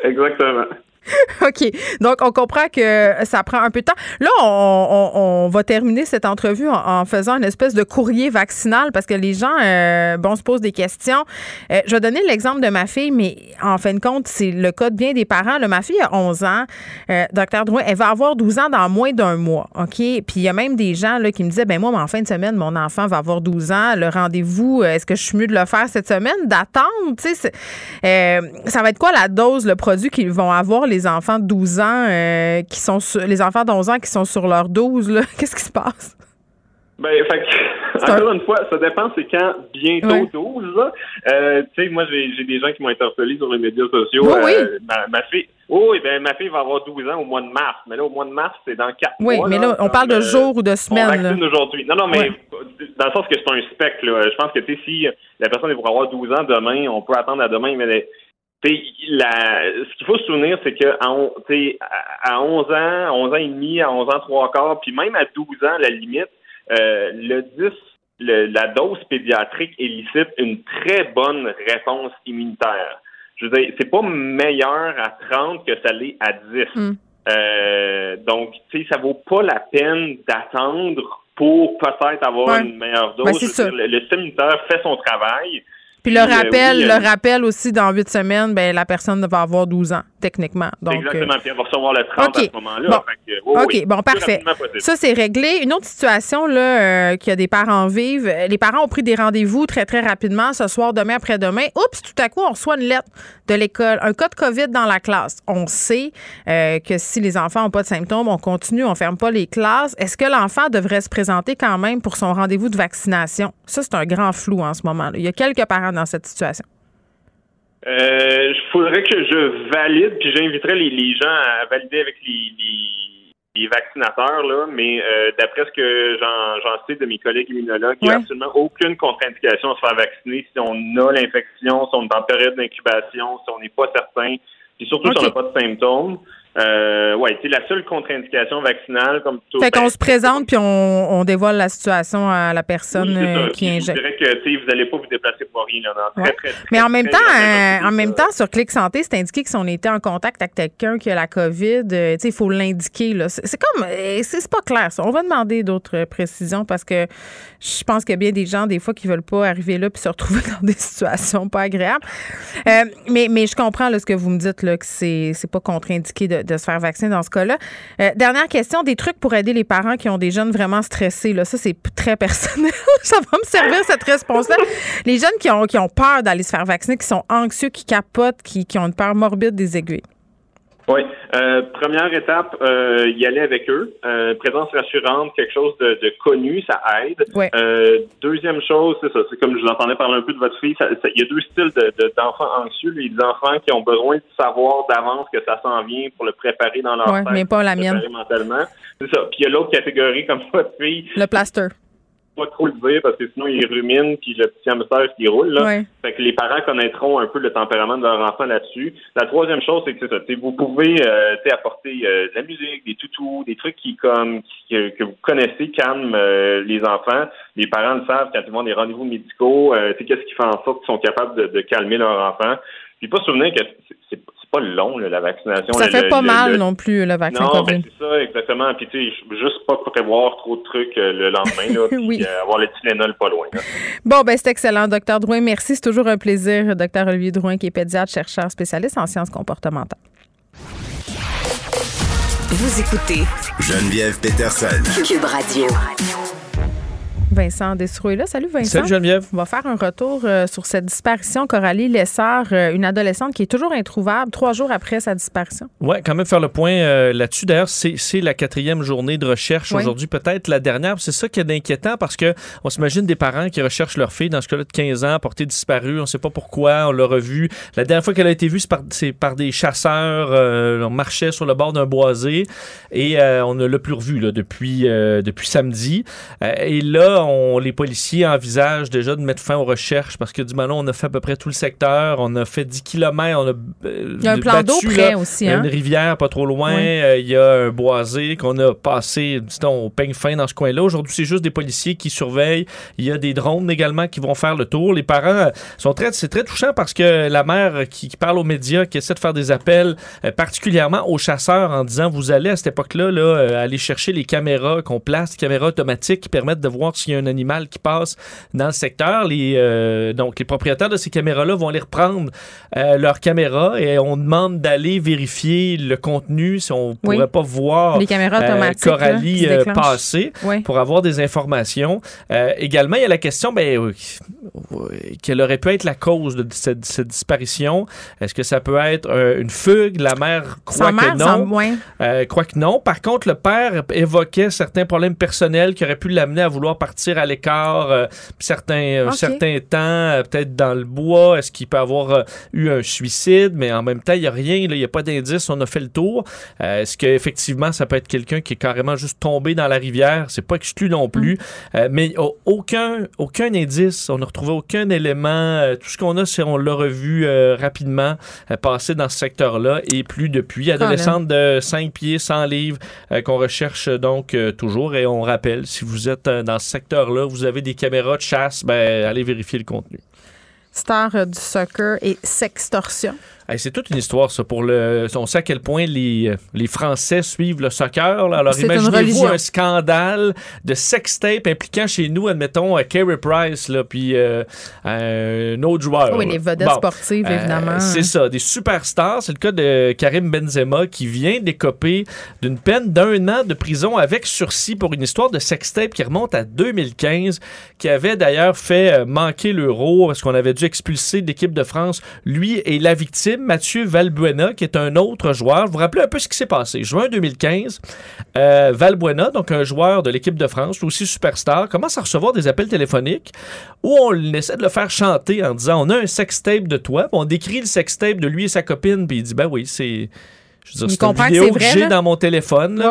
Exactement. (laughs) OK. Donc, on comprend que ça prend un peu de temps. Là, on, va terminer cette entrevue en, faisant une espèce de courrier vaccinal parce que les gens, euh, bon, se posent des questions. Euh, je vais donner l'exemple de ma fille, mais en fin de compte, c'est le cas de bien des parents. ma fille a 11 ans. Euh, docteur Drouin, elle va avoir 12 ans dans moins d'un mois. OK? Puis il y a même des gens là, qui me disaient, ben moi, en fin de semaine, mon enfant va avoir 12 ans. Le rendez-vous, est-ce que je suis mieux de le faire cette semaine? D'attendre? Tu sais, ça va être quoi la dose, le produit qu'ils vont avoir, les enfants de 12 ans, qui sont sur, les enfants de 11 ans qui sont sur leur 12, là? (laughs) Qu'est-ce qui se passe? Ben, fait encore une fois, ça dépend, c'est quand bientôt 12, là. Euh, tu sais, moi, j'ai des gens qui m'ont interpellé sur les médias sociaux. Oui, euh, ma, fille, oh, oui, ben, ma fille va avoir 12 ans au mois de mars. Mais là, au mois de mars, c'est dans 4 mois. Oui, mais là, on parle de euh, jours ou de semaines. Aujourd'hui. Non, non, mais dans le sens que c'est un spec, là. Je pense que, tu sais, si la personne est pour avoir 12 ans demain, on peut attendre à demain, mais la, ce qu'il faut se souvenir, c'est que à, à 11 ans, 11 ans et demi, à 11 ans trois quarts, puis même à 12 ans, la limite, euh, le 10, la dose pédiatrique élicite une très bonne réponse immunitaire. Je veux dire, c'est pas meilleur à 30 que ça l'est à 10. Hmm. Euh, donc, tu sais, ça vaut pas la peine d'attendre pour peut-être avoir une meilleure dose. le, le système immunitaire fait son travail. Puis le rappel, le rappel aussi, dans huit semaines, ben, la personne va avoir 12 ans, techniquement. Donc, Exactement. Puis elle va recevoir le 30 à ce moment-là. Bon. OK, bon, parfait. Ça, c'est réglé. Une autre situation, là, euh, qu'il y a des parents vivent. Les parents ont pris des rendez-vous très, très rapidement, ce soir, demain, après-demain. Oups, tout à coup, on reçoit une lettre de l'école, un cas de COVID dans la classe. On sait euh, que si les enfants n'ont pas de symptômes, on continue, on ferme pas les classes. Est-ce que l'enfant devrait se présenter quand même pour son rendez-vous de vaccination? Ça, c'est un grand flou en ce moment. -là. Il y a quelques parents dans cette situation? Il euh, faudrait que je valide, puis j'inviterais les, gens à valider avec les, vaccinateurs, là, mais euh, d'après ce que j'en sais de mes collègues immunologues, il n'y a absolument aucune contre-indication à se faire vacciner si on a l'infection, si on est en période d'incubation, si on n'est pas certain, puis surtout si on n'a pas de symptômes. Euh, ouais, c'est la seule contre-indication vaccinale comme tout. Fait qu'on se présente puis on, dévoile la situation à la personne euh, qui injecte. Je dirais que vous n'allez pas vous déplacer pour rien. Là, Mais en même temps, euh, en même temps, sur Clic Santé, c'est indiqué que si on était en contact avec quelqu'un qui a la COVID, euh, il faut l'indiquer. C'est comme c'est pas clair. Ça. On va demander d'autres précisions parce que je pense qu'il y a bien des gens des fois qui veulent pas arriver là puis se retrouver (laughs) dans des situations pas agréables. mais, mais je comprends là, ce que vous me dites là, que c'est pas contre-indiqué de de, se faire vacciner dans ce cas-là. Euh, dernière question, des trucs pour aider les parents qui ont des jeunes vraiment stressés. Là. Ça, c'est très personnel. (laughs) ça va me servir, cette réponse-là. Les jeunes qui ont, qui ont peur d'aller se faire vacciner, qui sont anxieux, qui capotent, qui, qui ont une peur morbide des aiguilles. Oui. Euh, première étape, euh, y aller avec eux. Euh, présence rassurante, quelque chose de, connu, ça aide. Euh, deuxième chose, c'est ça. C'est comme je vous entendais parler un peu de votre fille. Il y a deux styles d'enfants de, anxieux. Les enfants qui ont besoin de savoir d'avance que ça s'en vient pour le préparer dans leur ouais, mais pas la mienne. mentalement. C'est ça. Puis il y a l'autre catégorie comme (laughs) votre fille. Le plaster pas trop le dire parce que sinon il rumine puis le petit hamster qui roule là. Fait que les parents connaîtront un peu le tempérament de leur enfant là-dessus. La troisième chose c'est que ça, vous pouvez euh, apporter euh, de la musique, des toutous, des trucs qui comme que vous connaissez calment euh, les enfants. Les parents le savent quand ils vont des rendez-vous médicaux. Euh, qu'est-ce qui fait en sorte qu'ils sont capables de, de calmer leur enfant. Puis pas souvenir que c'est pas long, la vaccination. Ça fait pas mal non plus, le vaccin non, ben, c'est ça, exactement. Puis, tu sais, juste pas prévoir trop de trucs euh, le lendemain, là, (laughs) puis euh, avoir le Tylenol pas loin. Bon, ben, c'est excellent, docteur Drouin. Merci. C'est toujours un plaisir, docteur Olivier Drouin, qui est pédiatre, chercheur spécialiste en sciences comportementales. Vous écoutez Geneviève Peterson. Cube Radio. Vincent Desroué là. Salut Vincent. Salut Geneviève. On va faire un retour euh, sur cette disparition. Coralie Lessard, euh, une adolescente qui est toujours introuvable trois jours après sa disparition. Oui, quand même faire le point euh, là-dessus. D'ailleurs, c'est la quatrième journée de recherche aujourd'hui, peut-être la dernière. C'est ça qui est inquiétant parce que on s'imagine des parents qui recherchent leur fille, dans ce cas-là de 15 ans, portée disparue. On ne sait pas pourquoi, on l'a revue. La dernière fois qu'elle a été vue, c'est par, par, des chasseurs. on marchait sur le bord d'un boisé et on ne l'a plus revue là, depuis, depuis samedi. et là, on, les policiers envisagent déjà de mettre fin aux recherches parce que du moment on a fait à peu près tout le secteur, on a fait 10 km, on a euh, Il y a un plan d'eau près aussi. Hein? Une rivière pas trop loin, euh, il y a un boisé qu'on a passé, disons, au peigne fin dans ce coin-là. Aujourd'hui, c'est juste des policiers qui surveillent. Il y a des drones également qui vont faire le tour. Les parents sont très, c'est très touchant parce que la mère qui, parle aux médias, qui essaie de faire des appels, particulièrement aux chasseurs en disant, vous allez à cette époque-là, là, aller chercher les caméras qu'on place, les caméras automatiques qui permettent de voir s'il y a un animal qui passe dans le secteur. Les, euh, donc, les propriétaires de ces caméras-là vont aller reprendre euh, leurs caméras et on demande d'aller vérifier le contenu si on ne pourrait pas voir les caméras euh, automatiques, Coralie passer pour avoir des informations. également, il y a la question ben, quelle aurait pu être la cause de cette, disparition? Est-ce que ça peut être une fugue? La mère croit que non? croit que non. Par contre, le père évoquait certains problèmes personnels qui auraient pu l'amener à vouloir partir à l'écart euh, certains, euh, certains temps, euh, peut-être dans le bois. Est-ce qu'il peut avoir eu un suicide? Mais en même temps, il n'y a rien, il n'y a pas d'indice. On a fait le tour. Est-ce qu'effectivement, ça peut être quelqu'un qui est carrément juste tombé dans la rivière? C'est pas exclu non plus. Mm. mais aucun, aucun indice. On n'a retrouvé aucun élément. tout ce qu'on a, c'est on l'a revu rapidement passer dans ce secteur-là et plus depuis. Adolescente de 5 pieds, 100 livres qu'on recherche donc toujours. Et on rappelle, si vous êtes dans ce vous avez des caméras de chasse, ben, allez vérifier le contenu. Star euh, du soccer et sextorsion c'est toute une histoire, ça. Pour le, on sait à quel point les, les Français suivent le soccer. Là. Alors, imaginez-vous un scandale de sextape impliquant chez nous, admettons, Kerry Price, là, puis euh, un autre joueur. Oui, les vedettes sportives, euh, évidemment. c'est ça, des superstars. C'est le cas de Karim Benzema qui vient d'écoper d'une peine d'un an de prison avec sursis pour une histoire de sextape qui remonte à 2015, qui avait d'ailleurs fait euh, manquer l'euro parce qu'on avait dû expulser l'équipe de France, lui et la victime Mathieu Valbuena, qui est un autre joueur. Vous vous rappelez un peu ce qui s'est passé. Juin 2015, euh, Valbuena, donc un joueur de l'équipe de France, aussi superstar, commence à recevoir des appels téléphoniques où on essaie de le faire chanter en disant on a un sextape de toi. On décrit le sextape de lui et sa copine, puis il dit ben oui, c'est je veux dire, c'est une vidéo que, j'ai dans mon téléphone.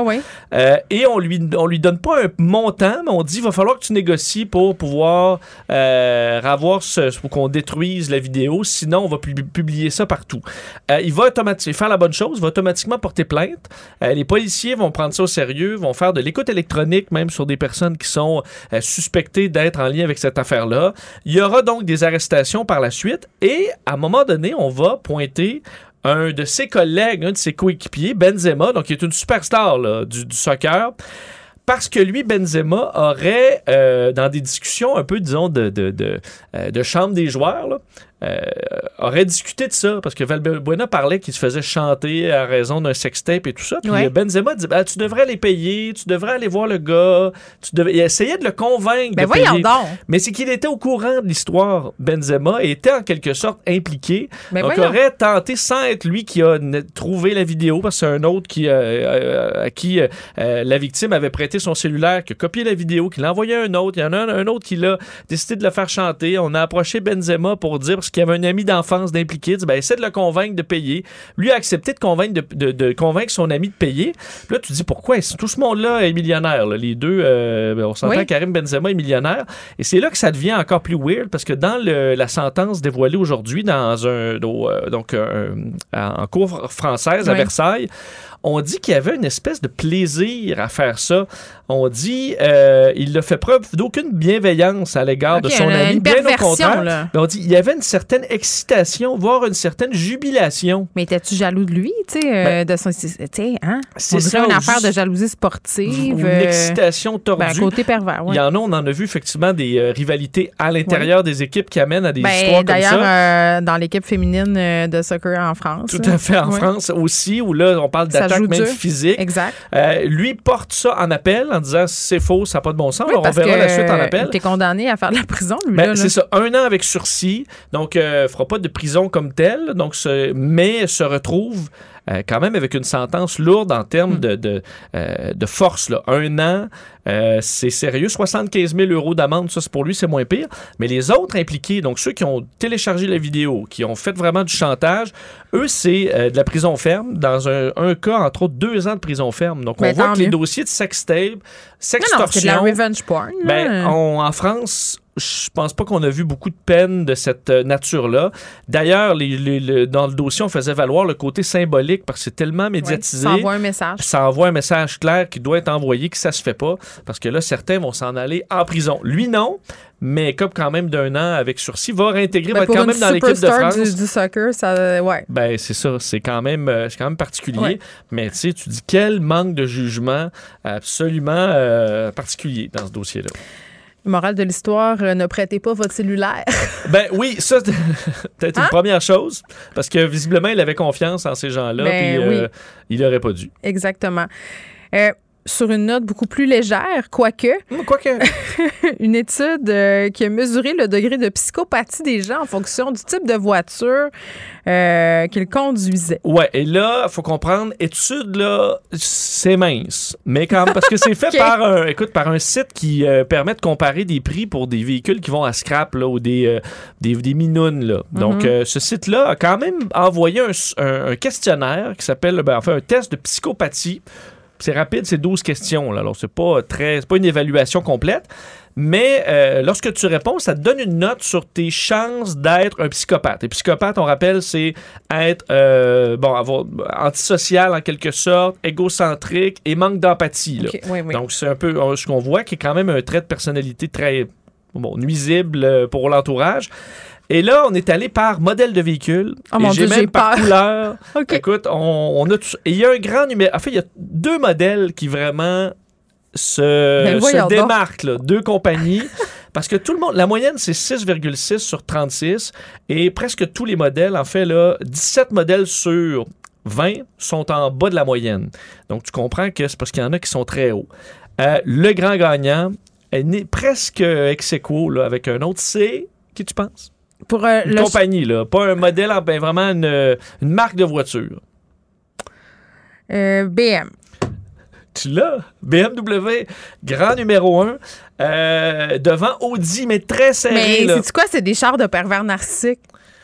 Euh, et on lui, on lui donne pas un montant, mais on dit il va falloir que tu négocies pour pouvoir euh, avoir ce, pour qu'on détruise la vidéo. Sinon, on va publier ça partout. Euh, il va automatiquement faire la bonne chose, il va automatiquement porter plainte. les policiers vont prendre ça au sérieux, vont faire de l'écoute électronique, même sur des personnes qui sont suspectées d'être en lien avec cette affaire-là. Il y aura donc des arrestations par la suite. Et à un moment donné, on va pointer un de ses collègues, un de ses coéquipiers, Benzema, donc qui est une superstar du, soccer, parce que lui, Benzema, aurait, euh, dans des discussions un peu, disons, de, de, de, euh, de chambre des joueurs, là, euh, aurait discuté de ça parce que Valbuena parlait qu'il se faisait chanter à raison d'un sextape et tout ça. Puis Benzema dit ben, Tu devrais les payer, tu devrais aller voir le gars. Tu devrais... Il essayait de le convaincre. Ben de payer. Donc. Mais c'est qu'il était au courant de l'histoire, Benzema, et était en quelque sorte impliqué. Ben donc, il aurait tenté, sans être lui qui a trouvé la vidéo, parce que c'est un autre qui, euh, euh, à qui la victime avait prêté son cellulaire, qui a copié la vidéo, qui l'a envoyé à un autre. Il y en a un, autre qui l'a décidé de le faire chanter. On a approché Benzema pour dire qu'il y avait un ami d'enfance d'impliquer, ben, essaie de le convaincre de payer. Lui a accepté de convaincre, de, convaincre son ami de payer. Puis là, tu dis pourquoi tout ce monde-là est millionnaire. Les deux, euh, ben, on s'entend Karim Benzema est millionnaire. Et c'est là que ça devient encore plus weird parce que dans la sentence dévoilée aujourd'hui dans un euh, donc en cour française à Versailles, on dit qu'il y avait une espèce de plaisir à faire ça. On dit euh, il a fait preuve d'aucune bienveillance à l'égard de son ami, bien au contraire. On dit il y avait une certaine excitation, voire une certaine jubilation. Mais étais-tu jaloux de lui, tu sais, euh, ben, de son, tu sais, hein? C'est ça, une affaire de jalousie sportive, une euh, excitation tordue. Ben, côté pervers. Il y en a, on en a vu effectivement des rivalités à l'intérieur des équipes qui amènent à des ben, histoires comme ça. D'ailleurs, dans l'équipe féminine de soccer en France. Tout à fait en France aussi, où là on parle même physique. Exact. lui porte ça en appel en disant c'est faux, ça n'a pas de bon sens. on verra la suite en appel. Tu es condamné à faire de la prison, lui. Ben, c'est ça, un an avec sursis. Donc, ne euh, fera pas de prison comme tel. Donc, mais se retrouve euh, quand même avec une sentence lourde en termes Hmm. de, de, euh, de force. Là. Un an, euh, c'est sérieux. 75 000 euros d'amende, ça, c'est pour lui, c'est moins pire. Mais les autres impliqués, donc ceux qui ont téléchargé la vidéo, qui ont fait vraiment du chantage, eux, c'est de la prison ferme. Dans un, un cas, entre autres, deux ans de prison ferme. Donc, on Ben, voit que les dossiers de sextape, Non, non, c'est de la sextorsion... revenge porn. Ben, on- en France, je pense pas qu'on a vu beaucoup de peines de cette euh, nature-là. D'ailleurs, les- les- le- dans le dossier, on faisait valoir le côté symbolique parce que c'est tellement médiatisé. ça envoie un message. Ça envoie un message clair qui doit être envoyé que ça se fait pas parce que là, certains vont s'en aller en prison. Lui, non, mais comme quand même d'un an avec sursis, va réintégrer, Ben, va être quand même dans l'équipe de France. du, du soccer, ça, ouais. Ben, c'est ça, c'est quand même, euh, c'est quand même particulier. Ouais. Mais tu sais, tu dis quel manque de jugement absolument euh, particulier dans ce dossier-là. Morale de l'histoire, euh, ne prêtez pas votre cellulaire. (laughs) Ben oui, ça, c'est (laughs) peut-être une Hein? première chose, parce que visiblement, il avait confiance en ces gens-là, Ben puis euh, oui. il n'aurait pas dû. Exactement. Euh, sur une note beaucoup plus légère, quoique, Quoique. (laughs) une étude euh, qui a mesuré le degré de psychopathie des gens en fonction du type de voiture euh, qu'ils conduisaient. Ouais, et là, faut comprendre, étude, là, c'est mince. Mais quand même, parce que c'est fait (laughs) par, un, écoute, par un site qui euh, permet de comparer des prix pour des véhicules qui vont à scrap, là, ou des, euh, des, des minounes, là. Donc, Mhm. euh, ce site-là a quand même envoyé un, un- un questionnaire qui s'appelle, ben, enfin, un test de psychopathie. C'est rapide, c'est 12 questions, là. Alors, c'est pas très, c'est pas une évaluation complète. Mais euh, lorsque tu réponds, ça te donne une note sur tes chances d'être un psychopathe. Et psychopathe, on rappelle, c'est être euh, bon, avoir antisocial en quelque sorte, égocentrique et manque d'empathie. oui, oui. Donc c'est un peu euh, ce qu'on voit qui est quand même un trait de personnalité très bon, nuisible pour l'entourage. Et là, on est allé par modèle de véhicule. Oh et mon Dieu, même par peur. couleur. (laughs) Écoute, on, on a tout- et il y a un grand numéro. En fait, il y a deux modèles qui vraiment se, Ben, se démarquent, là. deux compagnies. (laughs) Parce que tout le monde, la moyenne, c'est 6,6 sur 36. Et presque tous les modèles, en fait, là, 17 modèles sur 20 sont en bas de la moyenne. Donc, tu comprends que c'est parce qu'il y en a qui sont très hauts. Euh, le grand gagnant est né presque ex aequo, là, avec un autre. C'est. Qui tu penses? Pour euh, Une le compagnie, là. Pas un modèle, en- ben, vraiment une, une marque de voiture. euh, BM. Tu l'as? BMW, grand numéro 1. devant Audi, mais très serré. Mais c'est quoi? C'est des chars de pervers narcissiques.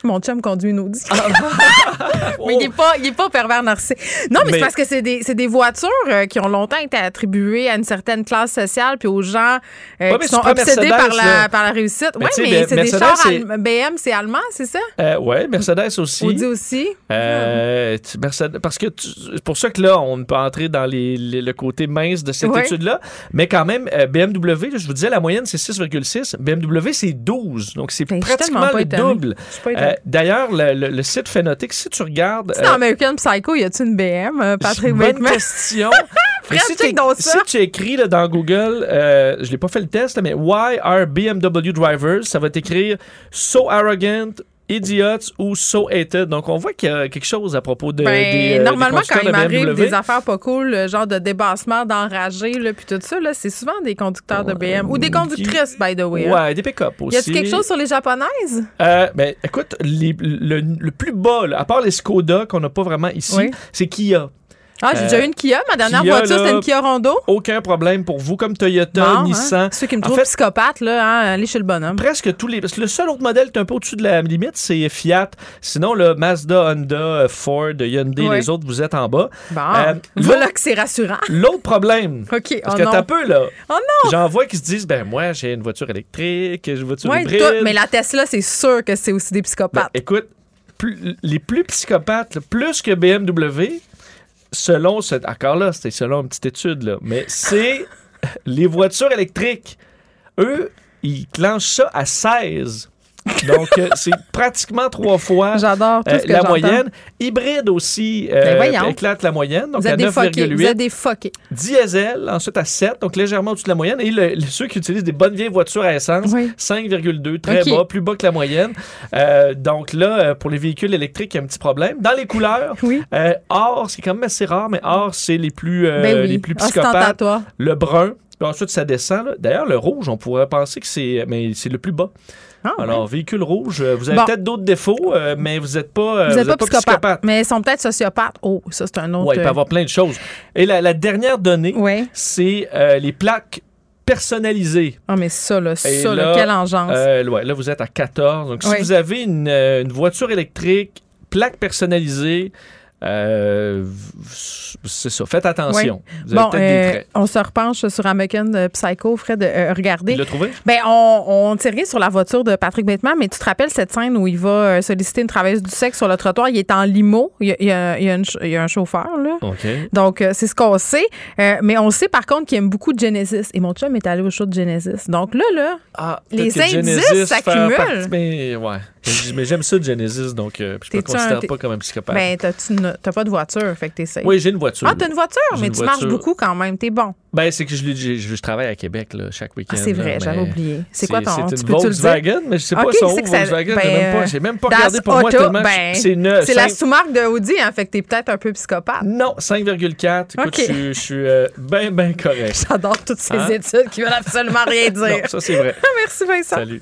Mon chum conduit une Audi. Ah, (laughs) Mais il n'est pas, il est pas pervers narcissique. Non, mais, Mais- c'est parce que c'est des, des voitures euh, qui ont longtemps été attribuées à une certaine classe sociale puis aux gens euh, Ouais, qui sont obsédés par la, par la réussite. Oui, mais c'est des chars BM, c'est allemand, c'est ça? Euh, ouais, Mercedes aussi. Audi aussi. Euh, tu- Mercedes- parce que c'est pour ça que là, on peut entrer dans les, les- le côté mince de cette Ouais. étude-là. Mais quand même, euh, BMW, là, je vous disais, la moyenne, c'est 6,6. BMW, c'est 12. Donc, c'est Ben, pratiquement le double. D'ailleurs, le, le- le site fait noter que si tu regardes. Dans euh, American Psycho, y a-tu une BM, euh, Patrick Bonne Bateman? question. (laughs) Mais Frère, si, tu si écris là, dans Google, euh, je l'ai pas fait le test, là, mais Why are BMW drivers? Ça va t'écrire so arrogant, idiots ou so hated. Donc on voit qu'il y a quelque chose à propos de. Ben, des, euh, des normalement, quand conducteurs il de m'arrive des affaires pas cool, le genre de débassement, d'enragé, puis tout ça, c'est souvent des conducteurs de BM ou des conductrices, by the way. hein. Ouais, des pick-up aussi. Y a-tu quelque chose sur les japonaises? Euh, ben, écoute, les- le, le plus bas, là, à part les Skoda qu'on n'a pas vraiment ici, Oui. c'est Kia. Ah, j'ai Euh, déjà eu une Kia. Ma dernière Kia, voiture, c'était une Kia Rondo. Aucun problème pour vous, comme Toyota, Bon, hein. Nissan. Ceux qui me En trouvent fait, psychopathe, là, hein, allez chez le bonhomme. presque tous les. Parce que le seul autre modèle qui est un peu au-dessus de la limite, c'est Fiat. Sinon, le Mazda, Honda, Ford, Hyundai, les autres, vous êtes en bas. Bon, Euh, voilà l'autre- que c'est rassurant. L'autre problème. (laughs) OK, Parce oh que t'as peu, là. Oh non! J'en vois qui se disent, ben moi, j'ai une voiture électrique, j'ai une voiture Ouais, hybride. tout, mais la Tesla, c'est sûr que c'est aussi des Ben, psychopathes. écoute, plus- les plus psychopathes, plus que BMW, selon ce, encore là, c'était selon une petite étude, là, mais c'est (laughs) les voitures électriques. Eux, ils clenchent ça à 16. Donc, euh, c'est pratiquement trois fois J'adore tout euh, ce que la moyenne. Hybride aussi euh, Ben éclate la moyenne, donc Vous à êtes des fuckés. Vous 9,8. êtes des fuckés. Diesel, ensuite à 7, donc légèrement au-dessus de la moyenne. Et le- ceux qui utilisent des bonnes vieilles voitures à essence, Oui. 5,2, très bas, plus bas que la moyenne. Euh, donc là, pour les véhicules électriques, il y a un petit problème. Dans les couleurs, (laughs) Oui. euh, or, c'est quand même assez rare, mais or, c'est les plus, euh, ben oui. les plus psychopathes. Ostentatoire. Le brun, Puis ensuite, ça descend. D'ailleurs, le rouge, on pourrait penser que c'est mais c'est le plus bas. Ah, Alors, véhicule rouge, euh, vous avez peut-être d'autres défauts, euh, mais vous n'êtes pas, vous, pas, psychopathe. Mais ils sont peut-être sociopathes. Oh, ça, c'est un autre. Oui, il peut y avoir plein de choses. Et la, dernière donnée, c'est les plaques personnalisées. Ah, mais ça, là, ça, là, quelle engeance. là, vous êtes à 14. Donc, si vous avez une, une voiture électrique, plaque personnalisée, euh, c'est ça. Faites attention. bon, euh, on se repenche sur American Psycho, Fred. Euh, regardez. Il l'a trouvé? Ben, on, on tirait sur la voiture de Patrick Bateman, mais tu te rappelles cette scène où il va solliciter une travailleuse du sexe sur le trottoir? Il est en limo. Il y a, il y a, un chauffeur, là. Donc, c'est ce qu'on sait. mais on sait, par contre, qu'il aime beaucoup de Genesis. Et mon chum est allé au show de Genesis. Donc là, là, ah, les indices s'accumulent. Mais, ouais. Mais j'aime ça, Genesis, donc je ne me considère pas comme un psychopathe. Ben, t'as pas de voiture, fait que t'essayes. Oui, j'ai une voiture. Ah, t'as une voiture, mais tu marches beaucoup quand même, t'es bon. Ben, c'est que je, je, travaille à Québec là, chaque week-end. Ah, c'est vrai, j'avais oublié. C'est quoi ton C'est une Volkswagen, mais je sais pas son Volkswagen. Ben, même pas, j'ai même pas regardé pour moi tellement ben, c'est neuf. C'est la sous-marque de Audi, hein, fait que t'es peut-être un peu psychopathe. Non, 5,4. Écoute, je, suis euh, bien, bien correct. (laughs) J'adore toutes ces hein? études qui veulent absolument rien dire. non, ça, c'est vrai. (laughs) Merci, Vincent. Salut.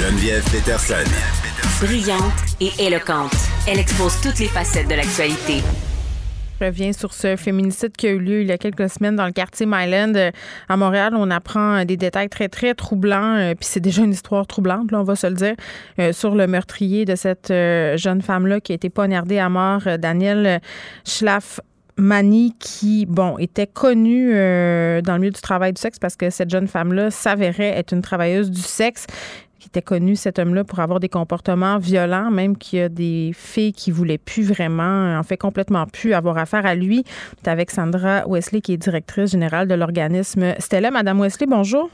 Geneviève Peterson. Brillante et éloquente, elle expose toutes les facettes de l'actualité. Je reviens sur ce féminicide qui a eu lieu il y a quelques semaines dans le quartier Myland euh, à Montréal. On apprend euh, des détails très, très troublants. Euh, puis c'est déjà une histoire troublante, là, on va se le dire, sur le meurtrier de cette jeune femme-là qui a été poignardée à mort, Daniel Schlaff. Mani qui, bon, était connue dans le milieu du travail du sexe parce que cette jeune femme-là s'avérait être une travailleuse du sexe qui était connu, cet homme-là, pour avoir des comportements violents, même qu'il y a des filles qui voulaient plus vraiment, en fait complètement plus avoir affaire à lui. On est avec Sandra Wesley, qui est directrice générale de l'organisme Stella. Madame Wesley, bonjour.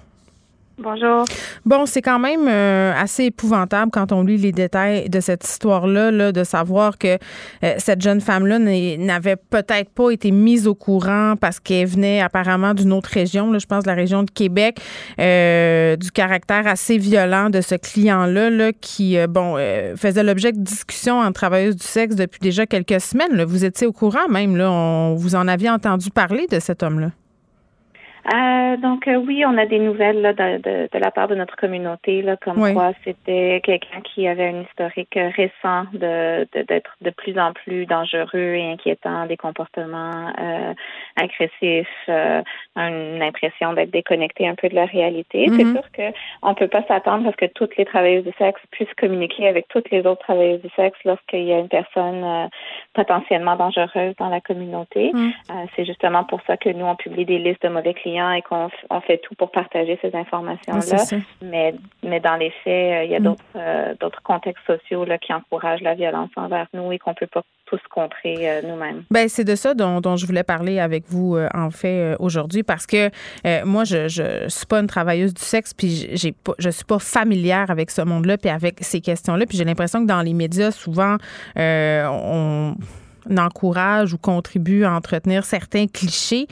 Bonjour. Bon, c'est quand même euh, assez épouvantable quand on lit les détails de cette histoire-là, là, de savoir que euh, cette jeune femme-là n'avait peut-être pas été mise au courant parce qu'elle venait apparemment d'une autre région, là, je pense de la région de Québec, euh, du caractère assez violent de ce client-là, là, qui, bon, faisait l'objet de discussions entre travailleuses du sexe depuis déjà quelques semaines. Vous étiez au courant même, là, on, vous en aviez entendu parler de cet homme-là. Euh, donc euh, oui, on a des nouvelles là, de, de, de, la part de notre communauté, là, comme quoi c'était quelqu'un qui avait un historique récent de d'être de, plus en plus dangereux et inquiétant, des comportements euh, agressifs, euh, une impression d'être déconnecté un peu de la réalité. C'est mm-hmm. sûr que on peut pas s'attendre à ce que toutes les travailleuses du sexe puissent communiquer avec toutes les autres travailleuses du sexe lorsqu'il y a une personne euh, potentiellement dangereuse dans la communauté. Mm. C'est justement pour ça que nous on publie des listes de mauvais clients et qu'on fait tout pour partager ces informations-là. mais, mais dans les faits, euh, il y a mm. d'autres euh, d'autres contextes sociaux là, qui encouragent la violence envers nous et qu'on peut pas tous contrer euh, nous-mêmes. Ben c'est de ça dont, dont, je voulais parler avec vous en fait aujourd'hui parce que moi je, je suis pas une travailleuse du sexe puis j'ai pas je suis pas familière avec ce monde-là puis avec ces questions-là puis j'ai l'impression que dans les médias souvent on encourage ou contribue à entretenir certains clichés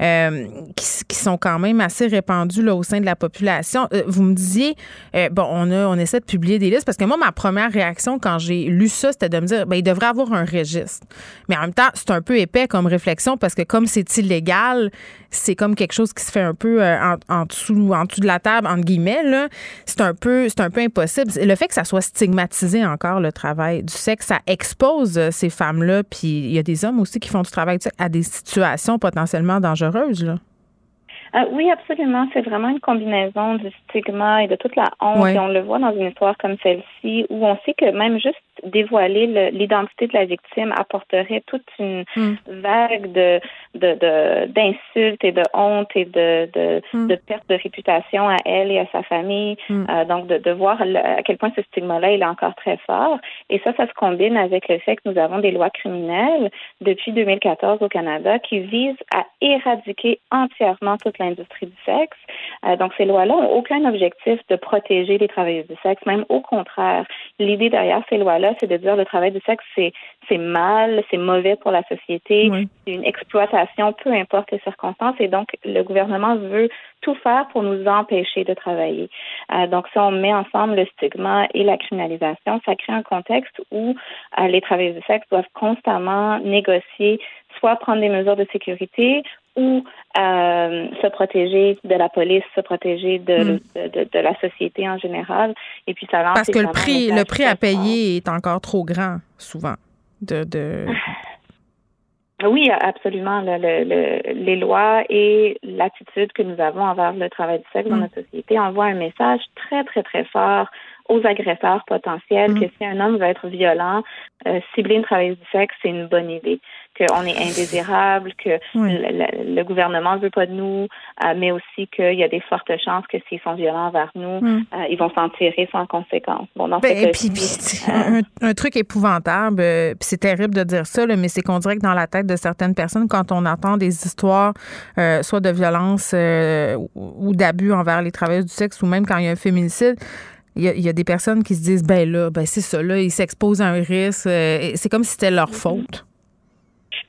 euh, qui, sont quand même assez répandus là, au sein de la population. Euh, vous me disiez, euh, bon, on, a, on essaie de publier des listes parce que moi, ma première réaction quand j'ai lu ça, c'était de me dire, ben, il devrait avoir un registre. Mais en même temps, c'est un peu épais comme réflexion parce que comme c'est illégal, c'est comme quelque chose qui se fait un peu en, dessous, en dessous de la table, entre guillemets. C'est, un peu, un peu impossible. Le fait que ça soit stigmatisé encore, le travail du sexe, ça expose ces femmes-là il y a des hommes aussi qui font du travail à des situations potentiellement dangereuses. Là. Euh, oui, absolument. C'est vraiment une combinaison du stigma et de toute la honte. Et on le voit dans une histoire comme celle-ci, où on sait que même juste dévoiler l'identité de la victime apporterait toute une hmm. vague de d'insultes et de honte et de de, hmm. de, perte de réputation à elle et à sa famille. Hmm. Euh, donc de, de voir à quel point ce stigma-là il est encore très fort. Et ça, ça se combine avec le fait que nous avons des lois criminelles depuis 2014 au Canada qui visent à éradiquer entièrement toute l'industrie du sexe. Euh, donc ces lois-là ont aucun objectif de protéger les travailleurs du sexe, même au contraire. L'idée derrière ces lois-là c'est de dire le travail du sexe, c'est c'est mal, c'est mauvais pour la société, c'est une exploitation, peu importe les circonstances. Et donc, le gouvernement veut tout faire pour nous empêcher de travailler. Euh, donc, si on met ensemble le stigma et la criminalisation, ça crée un contexte où euh, les travailleurs du sexe doivent constamment négocier, soit prendre des mesures de sécurité ou euh, se protéger de la police, se protéger de, hmm. de, la société en général. Et puis ça lance Parce que le prix, le prix à payer est encore trop grand, souvent. De, de... (laughs) Oui, absolument. Le, le, les lois et l'attitude que nous avons envers le travail du sexe dans hmm. notre société envoient un message très, très, très fort aux agresseurs potentiels mm. que si un homme veut être violent, euh, cibler une travailleuse du sexe, c'est une bonne idée. Qu'on est indésirable, que le, gouvernement ne veut pas de nous, euh, mais aussi qu'il y a des fortes chances que s'ils sont violents envers nous, mm. euh, ils vont s'en tirer sans conséquence. Bon, ben, et puis, un, truc épouvantable, puis c'est terrible de dire ça, mais c'est qu'on dirait que dans la tête de certaines personnes, quand on entend des histoires, soit de violence ou d'abus envers les travailleuses du sexe, ou même quand il y a un féminicide, il y, a, des personnes qui se disent ben là, ben c'est ça, là, ils s'exposent à un risque. Euh, c'est comme si c'était leur faute.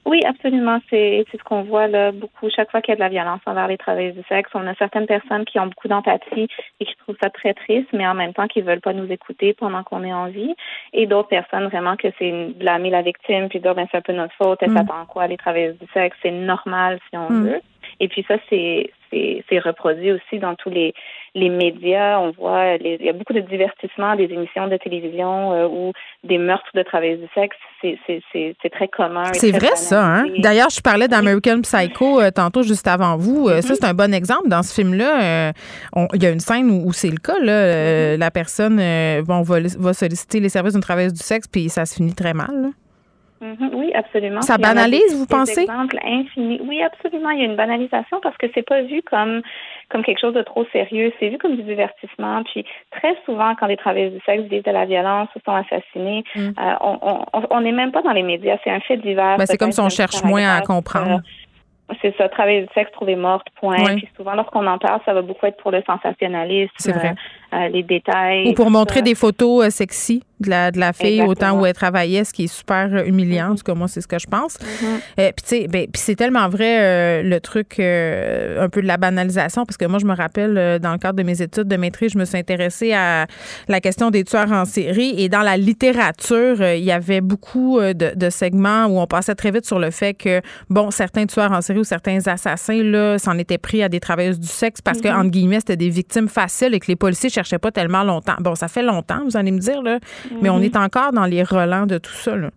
Oui, absolument. C'est ce qu'on voit là beaucoup. Chaque fois qu'il y a de la violence envers les travailleurs du sexe, on a certaines personnes qui ont beaucoup d'empathie et qui trouvent ça très triste, mais en même temps qui veulent pas nous écouter pendant qu'on est en vie. Et d'autres personnes vraiment que c'est blâmer la victime puis dire ben c'est un peu notre faute. Elle mm. s'attend quoi les travailleurs du sexe C'est normal si on mm. veut. Et puis ça, c'est c'est reproduit aussi dans tous les les médias. On voit les, il y a beaucoup de divertissements, des émissions de télévision euh, ou des meurtres de travailleurs du sexe. C'est très commun. C'est vrai ça. Hein? D'ailleurs, je parlais d'American Psycho euh, tantôt juste avant vous. Euh, ça, mm-hmm. c'est un bon exemple. Dans ce film-là, il y a une scène où, c'est le cas. Là, mm-hmm. la personne bon, va, va solliciter les services d'une travailleuse du sexe, puis ça se finit très mal. Mhm, oui, absolument. Ça banalise, vous pensez? Infini. Oui, absolument. Il y a une banalisation parce que c'est pas vu comme comme quelque chose de trop sérieux. C'est vu comme du divertissement. Puis très souvent, quand les travailleurs du sexe vivent de la violence ou sont assassinés, mm. euh, on n'est même pas dans les médias. C'est un fait divers. Ben, c'est comme si on cherche moins à comprendre. c'est ça, travailler du sexe, trouver morte, point. Puis souvent, lorsqu'on en parle, ça va beaucoup être pour le sensationnalisme. C'est vrai. Euh, les détails. Ou pour montrer des photos euh, sexy de la, de la fille au temps où elle travaillait, ce qui est super humiliant. En tout cas, moi, c'est ce que je pense. Euh, puis, tu sais, ben, c'est tellement vrai le truc un peu de la banalisation, parce que moi, je me rappelle, dans le cadre de mes études de maîtrise, je me suis intéressée à la question des tueurs en série. Et dans la littérature, il y avait beaucoup de, de, segments où on passait très vite sur le fait que, bon, certains tueurs en série ou certains assassins, là, s'en étaient pris à des travailleuses du sexe parce que, mm-hmm. entre guillemets, c'était des victimes faciles et que les policiers cherchait pas tellement longtemps. Bon, ça fait longtemps, vous allez me dire, là, mais on mhm. est encore dans les relents de tout ça. Là.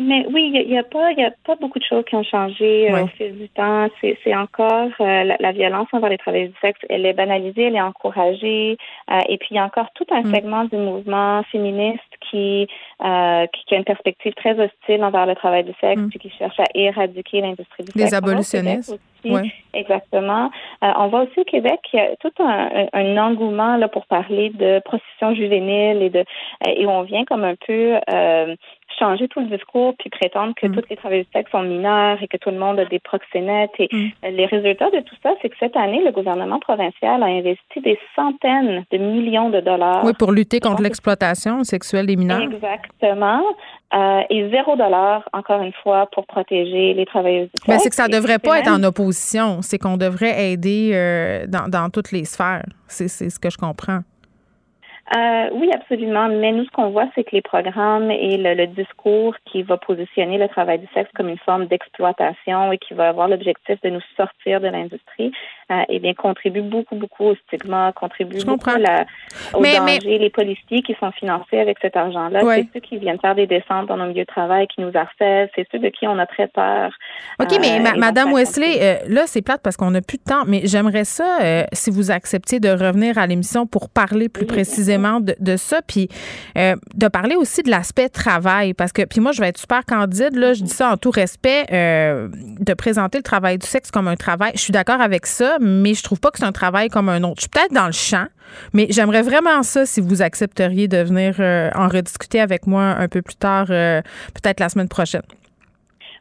Mais oui, il n'y a, pas, a pas beaucoup de choses qui ont changé euh, au fil du temps. C'est encore euh, la, violence envers les travailleurs du sexe, elle est banalisée, elle est encouragée. Euh, et puis il y a encore tout un mm. segment du mouvement féministe qui, qui, a une perspective très hostile envers le travail du sexe, mm. puis qui cherche à éradiquer l'industrie du sexe. Les abolitionnistes. Oui. Exactement. on voit aussi au Québec qu'il y a tout un, un, engouement là pour parler de prostitution juvénile et de et on vient comme un peu changer tout le discours puis prétendre que mm. toutes les travailleurs du sexe sont mineurs et que tout le monde a des proxénètes. Et mm. les résultats de tout ça, c'est que cette année, le gouvernement provincial a investi des centaines de millions de dollars. Oui, pour lutter contre l'exploitation sexuelle des mineurs. Exactement. Euh, et zéro dollar, encore une fois, pour protéger les travailleurs du ben, sexe. Mais c'est que ça ne devrait pas être en opposition. C'est qu'on devrait aider euh, dans, dans toutes les sphères. C'est ce que je comprends. Euh, oui, absolument. Mais nous, ce qu'on voit, c'est que les programmes et le, discours qui va positionner le travail du sexe comme une forme d'exploitation et qui va avoir l'objectif de nous sortir de l'industrie, eh bien, contribue beaucoup, beaucoup au stigma, contribue beaucoup à la, au danger. Les policiers qui sont financés avec cet argent-là, c'est ceux qui viennent faire des descentes dans nos milieux de travail, qui nous harcèlent, c'est ceux de qui on a très peur. OK, mais Madame Wesley, là, c'est plate parce qu'on n'a plus de temps, mais j'aimerais ça, si vous acceptiez de revenir à l'émission pour parler plus précisément de, de ça, puis de parler aussi de l'aspect travail, parce que, puis moi, je vais être super candide, là, je dis ça en tout respect, euh, de présenter le travail du sexe comme un travail. Je suis d'accord avec ça, mais je trouve pas que c'est un travail comme un autre. Je suis peut-être dans le champ, mais j'aimerais vraiment ça si vous accepteriez de venir euh, en rediscuter avec moi un peu plus tard, euh, peut-être la semaine prochaine.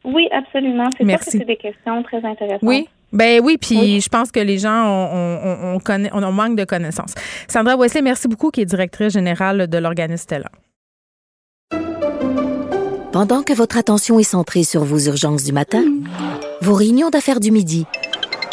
Oui, absolument. C'est sûr que c'est des questions très intéressantes. Oui. Ben oui, puis je pense que les gens ont, on, connaît, on, manque de connaissances. Sandra Wesley, merci beaucoup, qui est directrice générale de l'organisme Stella. Pendant que votre attention est centrée sur vos urgences du matin, vos réunions d'affaires du midi,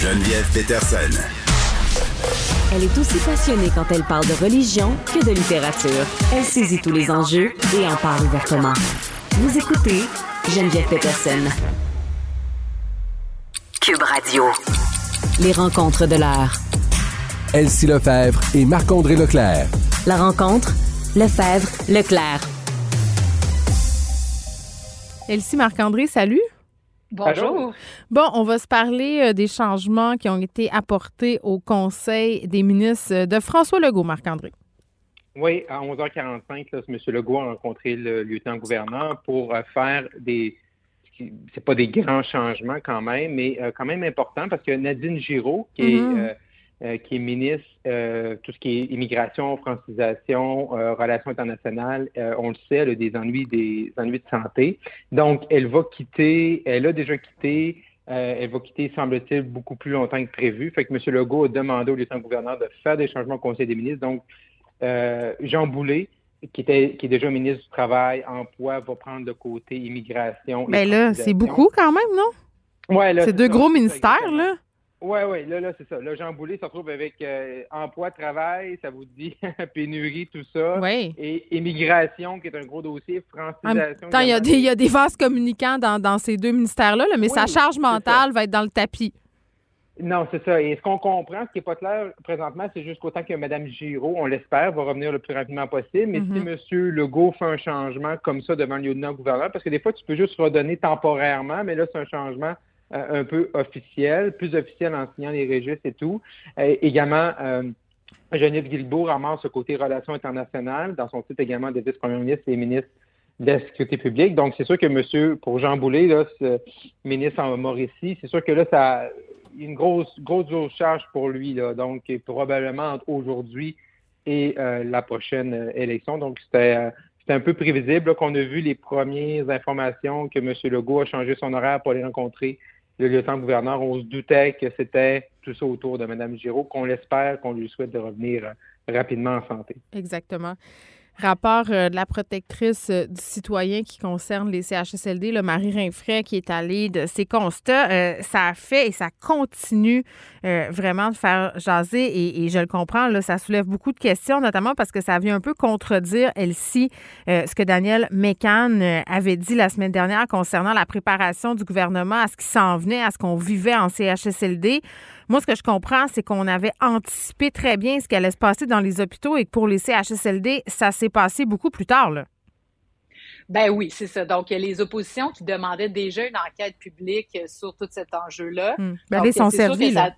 Geneviève Peterson. Elle est aussi passionnée quand elle parle de religion que de littérature. Elle saisit tous les enjeux et en parle ouvertement. Vous écoutez Geneviève Peterson. Cube Radio. Les rencontres de l'heure. Elsie Lefebvre et Marc-André Leclerc. La rencontre, Lefebvre, Leclerc. Elsie Marc-André, salut. Bonjour. Bon, on va se parler euh, des changements qui ont été apportés au Conseil des ministres euh, de François Legault, Marc-André. Oui, à 11h45, là, M. Legault a rencontré le lieutenant-gouverneur pour euh, faire des. C'est pas des grands changements quand même, mais quand même important parce que Nadine Giraud, qui est mm-hmm. Euh, qui est ministre, euh, tout ce qui est immigration, francisation, euh, relations internationales, on le sait, elle a des ennuis, des ennuis de santé. Donc, elle va quitter, elle a déjà quitté, elle va quitter, semble-t-il, beaucoup plus longtemps que prévu. Fait que M. Legault a demandé au lieutenant-gouverneur de faire des changements au Conseil des ministres. Donc, Jean Boulet, qui, était, qui est déjà ministre du Travail, Emploi, va prendre le côté immigration. Mais ben là, c'est beaucoup quand même, non? Ouais, là. C'est deux gros ministères, là. Oui, oui, là, là, c'est ça. Là, Jean Boulet se retrouve avec euh, emploi, travail, ça vous dit (laughs) pénurie, tout ça. Oui. Et immigration, qui est un gros dossier, francisation. il y, a des, il y a des vases communicants dans, dans ces deux ministères-là, mais sa charge mentale va être dans le tapis. Non, c'est ça. Et ce qu'on comprend, ce qui n'est pas clair présentement, c'est juste qu'autant que Mme Giraud, on l'espère, va revenir le plus rapidement possible. Mais si mm-hmm. M. Legault fait un changement comme ça devant le lieutenant-gouverneur, parce que des fois, tu peux juste redonner temporairement, mais là, c'est un changement un peu officiel, plus officiel en signant les registres et tout. également, euh, Geneviève Guilbeault ramasse ce côté relations internationales dans son titre également de vice-premier ministre et ministre de la Sécurité publique. Donc, c'est sûr que monsieur, pour Jean Boulet, ministre en Mauricie, c'est sûr que là, ça a une grosse, grosse, charge pour lui. Donc, probablement entre aujourd'hui et euh, la prochaine euh, élection. Donc, c'était un peu prévisible qu'on a vu les premières informations que M. Legault a changé son horaire pour les rencontrer le lieutenant-gouverneur, on se doutait que c'était tout ça autour de Mme Giraud, qu'on l'espère, qu'on lui souhaite de revenir euh, rapidement en santé. Exactement rapport euh, de la protectrice euh, du citoyen qui concerne les CHSLD, le Marie Rinfray, qui est allée de ses constats, euh, ça a fait et ça continue vraiment de faire jaser et, je le comprends, là, ça soulève beaucoup de questions, notamment parce que ça vient un peu contredire, elle-ci, ce que Daniel Mécan avait dit la semaine dernière concernant la préparation du gouvernement à ce qui s'en venait, à ce qu'on vivait en CHSLD. Moi, ce que je comprends, c'est qu'on avait anticipé très bien ce qui allait se passer dans les hôpitaux et que pour les CHSLD, ça s'est passé beaucoup plus tard. Là. Ben oui, c'est ça. Donc, les oppositions qui demandaient déjà une enquête publique sur tout cet enjeu-là. Hmm. Ben, ils sont servis, là.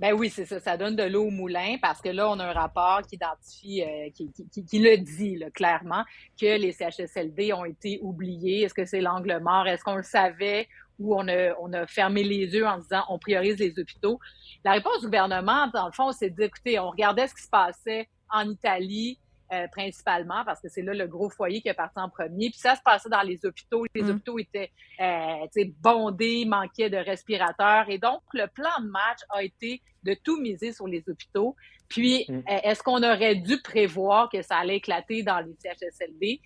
Ben oui, c'est ça. Ça donne de l'eau au moulin parce que là, on a un rapport qui identifie, euh, qui, qui, qui, le dit clairement, que les CHSLD ont été oubliés. Est-ce que c'est l'angle mort? Est-ce qu'on le savait? Ou on a, on a fermé les yeux en disant on priorise les hôpitaux? La réponse du gouvernement, dans le fond, c'est de écoutez, on regardait ce qui se passait en Italie, euh, principalement parce que c'est là le gros foyer qui est parti en premier. Puis ça se passait dans les hôpitaux. Les mm. hôpitaux étaient euh, bondés, manquaient de respirateurs. Et donc, le plan de match a été de tout miser sur les hôpitaux. Puis, mm. euh, est-ce qu'on aurait dû prévoir que ça allait éclater dans les CHSLD?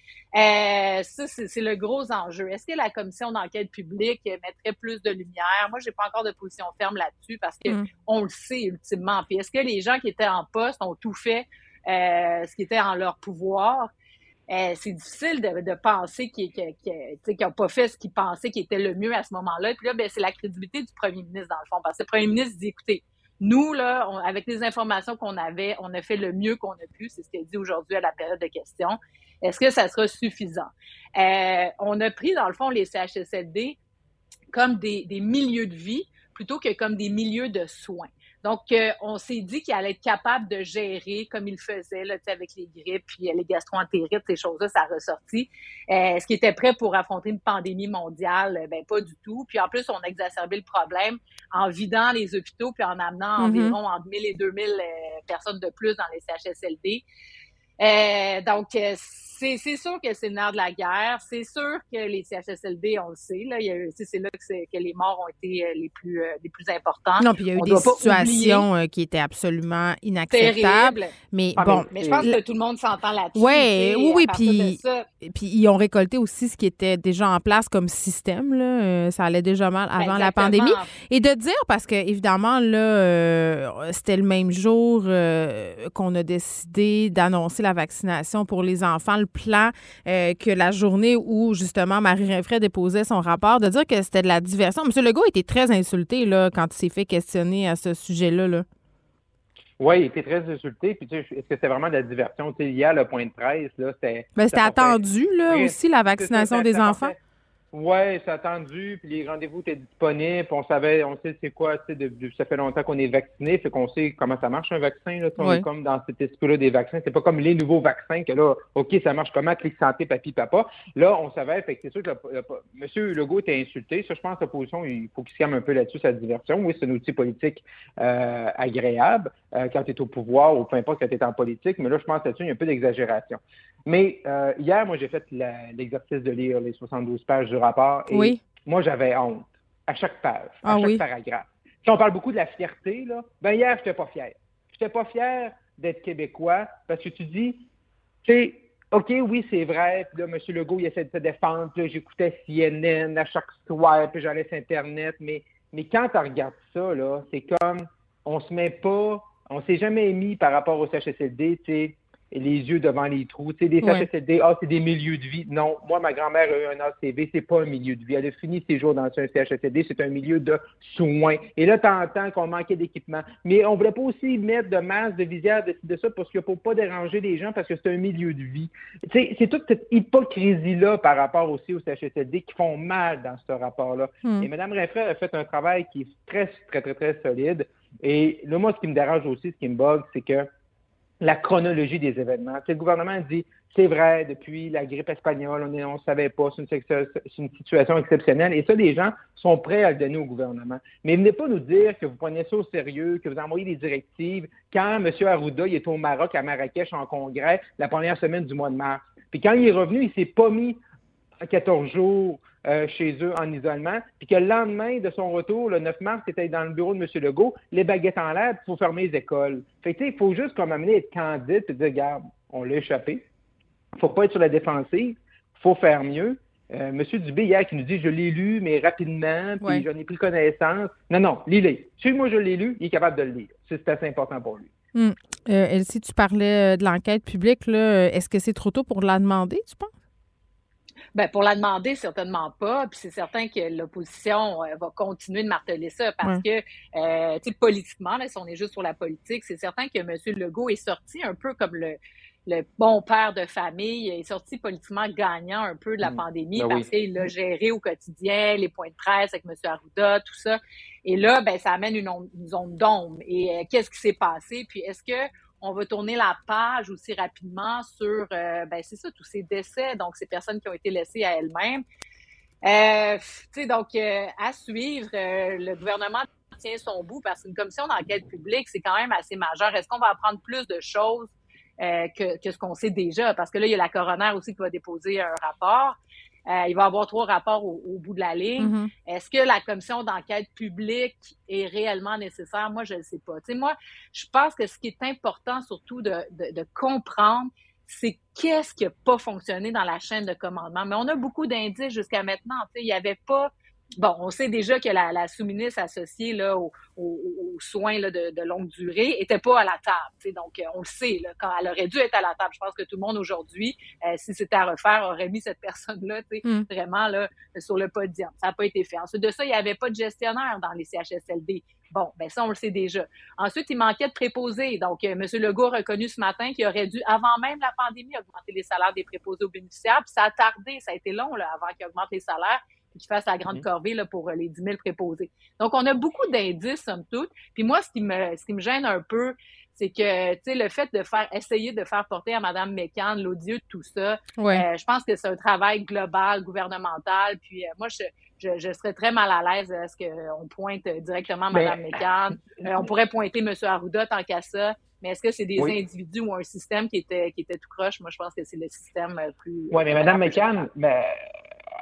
Ça, c'est le gros enjeu. Est-ce que la commission d'enquête publique mettrait plus de lumière? Moi, j'ai pas encore de position ferme là-dessus parce que mm. on le sait ultimement. Puis, est-ce que les gens qui étaient en poste ont tout fait euh, ce qui était en leur pouvoir. Euh, c'est difficile de, penser qu'ils n'ont pas fait ce qu'ils pensaient qui était le mieux à ce moment-là. Puis là, ben, c'est la crédibilité du premier ministre, dans le fond. Parce que le premier ministre dit, écoutez, nous, avec les informations qu'on avait, on a fait le mieux qu'on a pu. C'est ce qu'il dit aujourd'hui à la période de questions. Est-ce que ça sera suffisant? Euh, on a pris, dans le fond, les CHSLD comme des milieux de vie plutôt que comme des milieux de soins. Donc, euh, on s'est dit qu'il allait être capable de gérer comme il faisait là, avec les grippes, puis euh, les gastroentérites, ces choses-là, ça a ressorti. Euh, Est-ce qu'il était prêt pour affronter une pandémie mondiale? Ben pas du tout. Puis en plus, on a exacerbé le problème en vidant les hôpitaux, puis en amenant mm-hmm. environ entre 1000 et 2000 personnes de plus dans les CHSLD. donc, c'est sûr que c'est le nerf de la guerre. C'est sûr que les CHSLD, on le sait, là, c'est là que, que, les morts ont été euh, les plus, euh, les plus importants. Non, puis il y a eu des situations euh, qui étaient absolument inacceptables. Mais ah, bon. Mais, je pense que tout le monde s'entend là-dessus. Ouais, oui, oui, puis, puis ils ont récolté aussi ce qui était déjà en place comme système. Là. ça allait déjà mal ben, avant la pandémie. Et de dire, parce que évidemment, là, c'était le même jour qu'on a décidé d'annoncer la vaccination pour les enfants plan euh, que la journée où, justement, Marie Rinfray déposait son rapport, de dire que c'était de la diversion. M. Legault était très insulté là, quand il s'est fait questionner à ce sujet-là. Là. Oui, il était très insulté. Puis, est-ce que c'était vraiment de la diversion? Tu sais, hier, le point de presse, là, c'était. Ben, c'était attendu, là, aussi, la vaccination des enfants. Oui, c'est attendu, puis les rendez-vous étaient disponibles, on savait, on sait c'est quoi, tu sais, ça fait longtemps qu'on est vacciné, fait qu'on sait comment ça marche un vaccin, là, on est comme dans cet esprit-là des vaccins, c'est pas comme les nouveaux vaccins que là, OK, ça marche comment, clic santé, papi, papa. Là, on savait, fait que c'est sûr que le, M. Legault était insulté, ça, je pense, l'opposition, il faut qu'il se calme un peu là-dessus, sa diversion. Oui, c'est un outil politique euh, agréable euh, quand tu es au pouvoir ou peu importe quand tu es en politique, mais là, je pense là-dessus, il y a un peu d'exagération. Mais euh, hier, moi, j'ai fait l'exercice de lire les 72 pages du rapport et moi, j'avais honte à chaque page, à ah chaque paragraphe. Si on parle beaucoup de la fierté, là, ben hier, je n'étais pas fier. Je n'étais pas fier d'être québécois parce que tu dis, tu sais, OK, oui, c'est vrai. Puis là, M. Legault, il essaie de se défendre. J'écoutais CNN à chaque soir, puis j'allais sur Internet. Mais, mais quand tu regardes ça, là, c'est comme, on se met pas, on s'est jamais mis par rapport au CHSLD, tu sais, les yeux devant les trous. Tu sais, des CHSLD, ah, c'est des milieux de vie. Non, moi, ma grand-mère a eu un ACV, c'est pas un milieu de vie. Elle a fini ses jours dans un CHSLD, c'est un milieu de soins. Et là, t'entends qu'on manquait d'équipement. Mais on voulait pas aussi mettre de masse, de visière, de, de ça, parce qu'il faut pas déranger les gens, parce que c'est un milieu de vie. Tu sais, c'est toute cette hypocrisie-là par rapport aussi aux CHSLD qui font mal dans ce rapport-là. Hmm. Et Mme Rinfray a fait un travail qui est très, très, très, très solide. Et là, moi, ce qui me dérange aussi, ce qui me bug, c'est que la chronologie des événements. le gouvernement dit, c'est vrai, depuis la grippe espagnole, on ne savait pas, c'est une, situation exceptionnelle. Et ça, les gens sont prêts à le donner au gouvernement. Mais venez pas nous dire que vous prenez ça au sérieux, que vous envoyez des directives quand M. Arruda il est au Maroc, à Marrakech, en congrès, la première semaine du mois de mars. Puis quand il est revenu, il s'est pas mis 14 jours euh, chez eux en isolement, puis que le lendemain de son retour, le 9 mars, c'était dans le bureau de M. Legault, les baguettes en l'air, il faut fermer les écoles. Fait que, il faut juste comme amener être candide et dire, regarde, on l'a échappé. Il faut pas être sur la défensive. Il faut faire mieux. Euh, M. Dubé, hier, qui nous dit, je l'ai lu, mais rapidement, puis j'en ai pris connaissance. Non, non, lis-le. Si moi, je l'ai lu, il est capable de le lire. C'est assez important pour lui. Hum. Euh, Elsie, tu parlais de l'enquête publique. Est-ce que c'est trop tôt pour la demander, tu penses? Ben, pour la demander, certainement pas. Puis c'est certain que l'opposition euh, va continuer de marteler ça parce que, euh, tu sais, politiquement, là, si on est juste sur la politique, c'est certain que M. Legault est sorti un peu comme le, le bon père de famille. Il est sorti politiquement gagnant un peu de la mm. pandémie ben parce qu'il l'a géré au quotidien, les points de presse avec M. Arruda, tout ça. Et là, ben, ça amène une, zone d'ombre. Et euh, qu'est-ce qui s'est passé? Puis est-ce que on va tourner la page aussi rapidement sur, euh, ben, c'est ça, tous ces décès, donc ces personnes qui ont été laissées à elles-mêmes. Euh, tu sais, donc, à suivre, le gouvernement tient son bout parce qu'une commission d'enquête publique, c'est quand même assez majeur. Est-ce qu'on va apprendre plus de choses euh, que, que, ce qu'on sait déjà? Parce que là, il y a la coroner aussi qui va déposer un rapport. Euh, il va y avoir trois rapports au, bout de la ligne. Mm-hmm. Est-ce que la commission d'enquête publique est réellement nécessaire? Moi, je ne sais pas. Tu sais, moi, je pense que ce qui est important surtout de, de, de comprendre, c'est qu'est-ce qui n'a pas fonctionné dans la chaîne de commandement. Mais on a beaucoup d'indices jusqu'à maintenant. Tu sais, il n'y avait pas Bon, on sait déjà que la, sous-ministre associée là, aux, soins de, longue durée était pas à la table. Donc, euh, on le sait, là, quand elle aurait dû être à la table. Je pense que tout le monde aujourd'hui, euh, si c'était à refaire, aurait mis cette personne-là mm. vraiment là, sur le podium. Ça n'a pas été fait. Ensuite de ça, il n'y avait pas de gestionnaire dans les CHSLD. Bon, ben ça, on le sait déjà. Ensuite, il manquait de préposés. Donc, euh, M. Legault a reconnu ce matin qu'il aurait dû, avant même la pandémie, augmenter les salaires des préposés aux bénéficiaires. Puis ça a tardé, ça a été long là, avant qu'il augmente les salaires qui fasse la grande mhm. corvée là, pour euh, les 10 000 préposés. Donc, on a beaucoup d'indices, somme toute. Puis moi, ce qui me, ce qui me gêne un peu, c'est que, tu sais, le fait de faire, essayer de faire porter à Mme Mécan l'odieux de tout ça, euh, je pense que c'est un travail global, gouvernemental. Puis euh, moi, je, je, serais très mal à l'aise à ce qu'on pointe directement Mme Mécan. on pourrait pointer M. Arruda tant qu'à ça. Mais est-ce que c'est des individus ou un système qui était, qui était tout croche? Moi, je pense que c'est le système plus. Oui, mais Mme McCann, ben,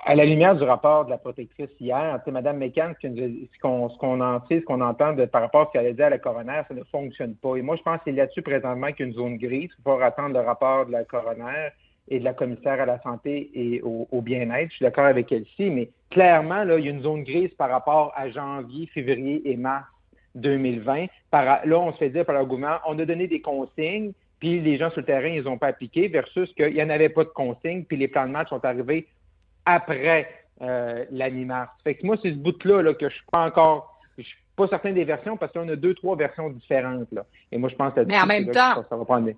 à la lumière du rapport de la protectrice hier, Mme McCann, ce qu'on en ce qu'on entend de, par rapport à ce qu'elle a dit à la coroner, ça ne fonctionne pas. Et moi, je pense que c'est là-dessus présentement qu'une zone grise. Il faut attendre le rapport de la coroner et de la commissaire à la santé et au, bien-être. Je suis d'accord avec elle-ci, mais clairement, là, il y a une zone grise par rapport à janvier, février et mars 2020. Par, là, on se fait dire par le gouvernement, on a donné des consignes, puis les gens sur le terrain, ils n'ont pas appliqué, versus qu'il n'y en avait pas de consignes, puis les plans de match sont arrivés après euh, mars Fait que moi, c'est ce bout-là là, que je suis pas encore. Je suis pas certain des versions parce qu'on a deux, trois versions différentes. Là. Et moi, je pense que Mais en même temps. Ça, va prendre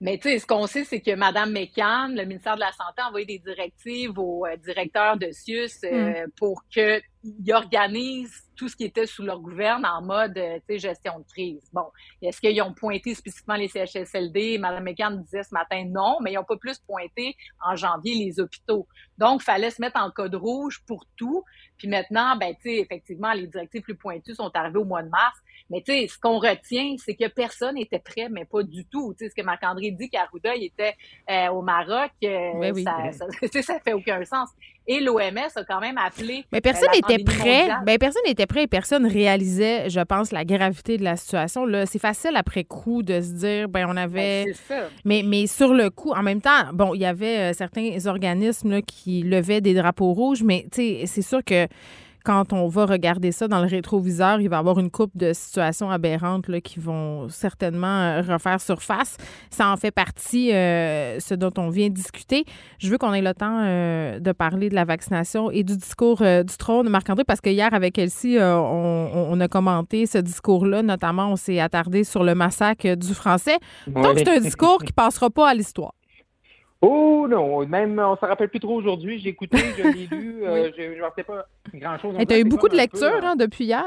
mais tu sais, ce qu'on sait, c'est que Mme McCann, le ministère de la Santé, a envoyé des directives au euh, directeur de CIUS euh, mm. pour qu'ils organisent tout ce qui était sous leur gouverne en mode euh, gestion de crise. Bon, est-ce qu'ils ont pointé spécifiquement les CHSLD? Mme McCann disait ce matin non, mais ils n'ont pas plus pointé en janvier les hôpitaux. Donc, il fallait se mettre en code rouge pour tout. Puis maintenant, ben, tu sais, effectivement, les directives plus pointues sont arrivées au mois de mars. Mais tu sais, ce qu'on retient, c'est que personne n'était prêt, mais pas du tout. Tu sais, ce que Marc-André dit qu'Arruda, il était euh, au Maroc, euh, ben ça, ça, (laughs) ça, fait aucun sens. Et l'OMS a quand même appelé. Mais personne euh, n'était prêt. Ben, personne n'était prêt et personne réalisait, je pense, la gravité de la situation. Là, c'est facile après coup de se dire, ben, on avait. Ben, ça. Mais, mais sur le coup, en même temps, bon, il y avait certains organismes qui levaient des drapeaux rouges, mais tu sais, c'est sûr que quand on va regarder ça dans le rétroviseur, il va y avoir une coupe de situations aberrantes là, qui vont certainement euh, refaire surface. Ça en fait partie, euh, ce dont on vient discuter. Je veux qu'on ait le temps euh, de parler de la vaccination et du discours du trône, Marc-André, parce que hier, avec Elsie, on, on, a commenté ce discours-là. Notamment, on s'est attardé sur le massacre du français. Donc, c'est un (laughs) discours qui passera pas à l'histoire. Oh non, même on se rappelle plus trop aujourd'hui. J'ai écouté, je l'ai lu, (laughs) euh, je ne sais pas grand-chose. tu as eu beaucoup de lectures hein, depuis hier.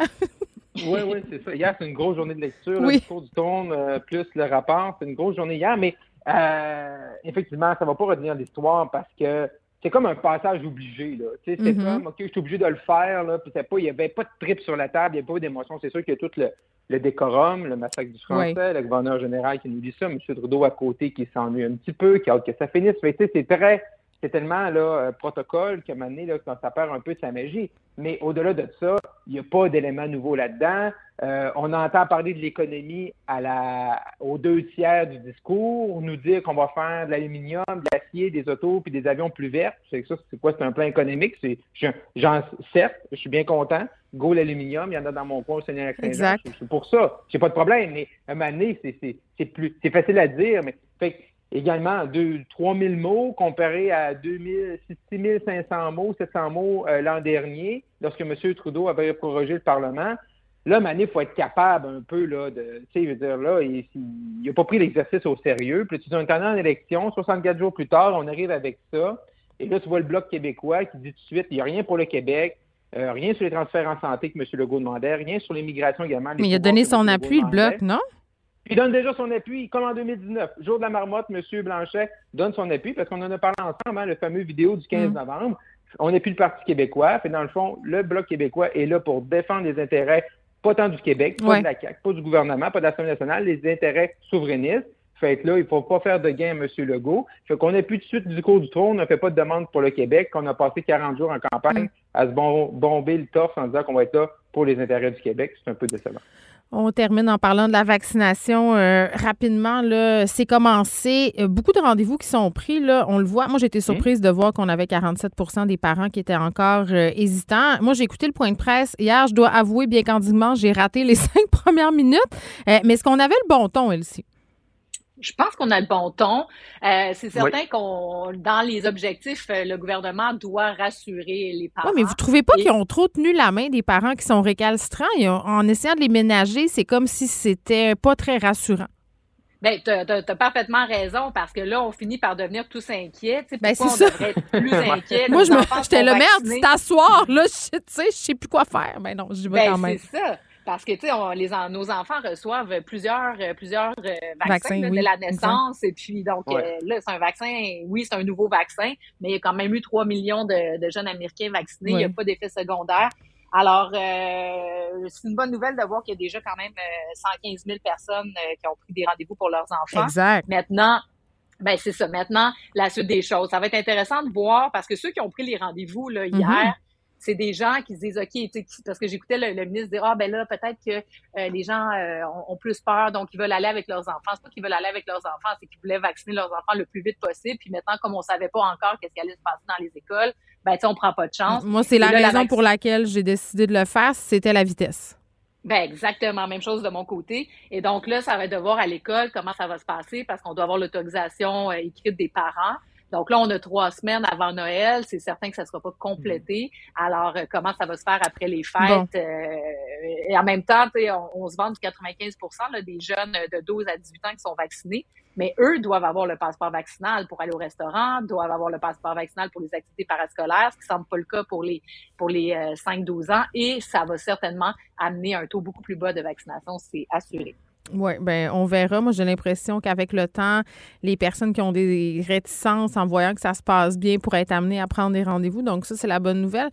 oui, oui, c'est ça. Hier, c'est une grosse journée de lecture. Le discours du ton, euh, plus le rapport. C'est une grosse journée hier, mais euh, effectivement, ça ne va pas retenir l'histoire parce que c'est comme un passage obligé. Là. Tu sais, c'est mm-hmm. comme, OK, je suis obligé de le faire. Là, puis pas, il n'y avait pas de trip sur la table, il n'y avait pas d'émotion. C'est sûr qu'il y a tout le, le décorum, le massacre du français, le gouverneur général qui nous dit ça, M. Trudeau à côté qui s'ennuie un petit peu, qui a hâte que ça finisse. c'est très, c'est tellement là, protocole qu'à un moment donné, là, quand ça perd un peu de sa magie. Mais au-delà de ça, il n'y a pas d'éléments nouveaux là-dedans. Euh, on entend parler de l'économie à la, aux deux tiers du discours, nous dire qu'on va faire de l'aluminium, de l'acier, des autos puis des avions plus verts. C'est ça, c'est quoi? C'est un plan économique? C'est, j'en, certes, je suis bien content. Go l'aluminium, il y en a dans mon coin au Seigneur Exact. C'est pour ça. J'ai pas de problème. Mais à un moment donné, c'est, c'est, c'est plus, c'est facile à dire, mais fait, également 2 3000 mots comparé à 2000, 6500 mots, 700 mots euh, l'an dernier, lorsque M. Trudeau avait prorogé le Parlement. Là, Mané, il faut être capable un peu, là, de, tu sais, je veux dire, là, il n'a pas pris l'exercice au sérieux. Puis tu es en élection, 64 jours plus tard, on arrive avec ça. Et là, tu vois le Bloc québécois qui dit tout de suite, il n'y a rien pour le Québec, euh, rien sur les transferts en santé que M. Legault demandait, rien sur l'immigration également. Mais il a donné son appui, le Bloc, non? Il donne déjà son appui, comme en 2019. Jour de la marmotte, M. Blanchet donne son appui, parce qu'on en a parlé ensemble, hein, le fameux vidéo du 15 mm. novembre. On n'est plus le Parti québécois. Fait dans le fond, le Bloc québécois est là pour défendre les intérêts, pas tant du Québec, pas de la CAQ, pas du gouvernement, pas de l'Assemblée nationale, les intérêts souverainistes. Fait que là, il ne faut pas faire de gain à M. Legault. Fait qu'on n'a plus de suite du cours du trône, on ne fait pas de demande pour le Québec, qu'on a passé 40 jours en campagne mm. à se bomber le torse en disant qu'on va être là pour les intérêts du Québec. C'est un peu décevant. On termine en parlant de la vaccination euh, rapidement. Là, c'est commencé. Euh, beaucoup de rendez-vous qui sont pris. Là, on le voit. Moi, j'ai été surprise de voir qu'on avait 47% des parents qui étaient encore euh, hésitants. Moi, j'ai écouté le point de presse hier. Je dois avouer, bien candidement, j'ai raté les (laughs) cinq premières minutes. mais est-ce qu'on avait le bon ton, Elsie? Je pense qu'on a le bon ton. Euh, c'est certain qu'on, dans les objectifs, euh, le gouvernement doit rassurer les parents. Oui, mais vous trouvez pas qu'ils ont trop tenu la main des parents qui sont récalcitrants en essayant de les ménager, c'est comme si c'était pas très rassurant? Bien, tu as, parfaitement raison parce que là, on finit par devenir tous inquiets. Ben, c'est ça. plus (laughs) inquiets? Moi, j'étais le maire du t'asseoir. Là, (laughs) je sais, je sais plus quoi faire. Mais ben non, je vais ben, quand même. C'est ça. Parce que, tu sais, nos enfants reçoivent plusieurs, euh, plusieurs euh, vaccins, de la naissance. Et puis, donc, euh, là, c'est un vaccin, oui, c'est un nouveau vaccin, mais il y a quand même eu 3 millions de, jeunes Américains vaccinés. Il n'y a pas d'effet secondaire. Alors, c'est une bonne nouvelle de voir qu'il y a déjà quand même 115 000 personnes qui ont pris des rendez-vous pour leurs enfants. Exact. Maintenant, ben c'est ça. Maintenant, la suite des choses. Ça va être intéressant de voir parce que ceux qui ont pris les rendez-vous là, hier, mm-hmm c'est des gens qui se disent, OK, parce que j'écoutais le, ministre dire, ah, ben là, peut-être que euh, les gens euh, ont, plus peur, donc ils veulent aller avec leurs enfants. C'est pas qu'ils veulent aller avec leurs enfants, c'est qu'ils voulaient vacciner leurs enfants le plus vite possible. Puis maintenant, comme on savait pas encore qu'est-ce qui allait se passer dans les écoles, ben, tu sais, on prend pas de chance. Moi, c'est la raison pour laquelle j'ai décidé de le faire, c'était la vitesse. Ben exactement, même chose de mon côté. Et donc là, ça va être de voir à l'école comment ça va se passer parce qu'on doit avoir l'autorisation euh, écrite des parents. Donc là, on a trois semaines avant Noël. C'est certain que ça ne sera pas complété. Alors, euh, comment ça va se faire après les fêtes? Euh, et en même temps, on, on se vend du 95 là, des jeunes de 12 à 18 ans qui sont vaccinés. Mais eux doivent avoir le passeport vaccinal pour aller au restaurant, doivent avoir le passeport vaccinal pour les activités parascolaires, ce qui semble pas le cas pour les pour les 5-12 euh, ans. Et ça va certainement amener un taux beaucoup plus bas de vaccination, c'est assuré. Oui, ben on verra. Moi, j'ai l'impression qu'avec le temps, les personnes qui ont des réticences en voyant que ça se passe bien pourraient être amenées à prendre des rendez-vous. Donc, ça, c'est la bonne nouvelle.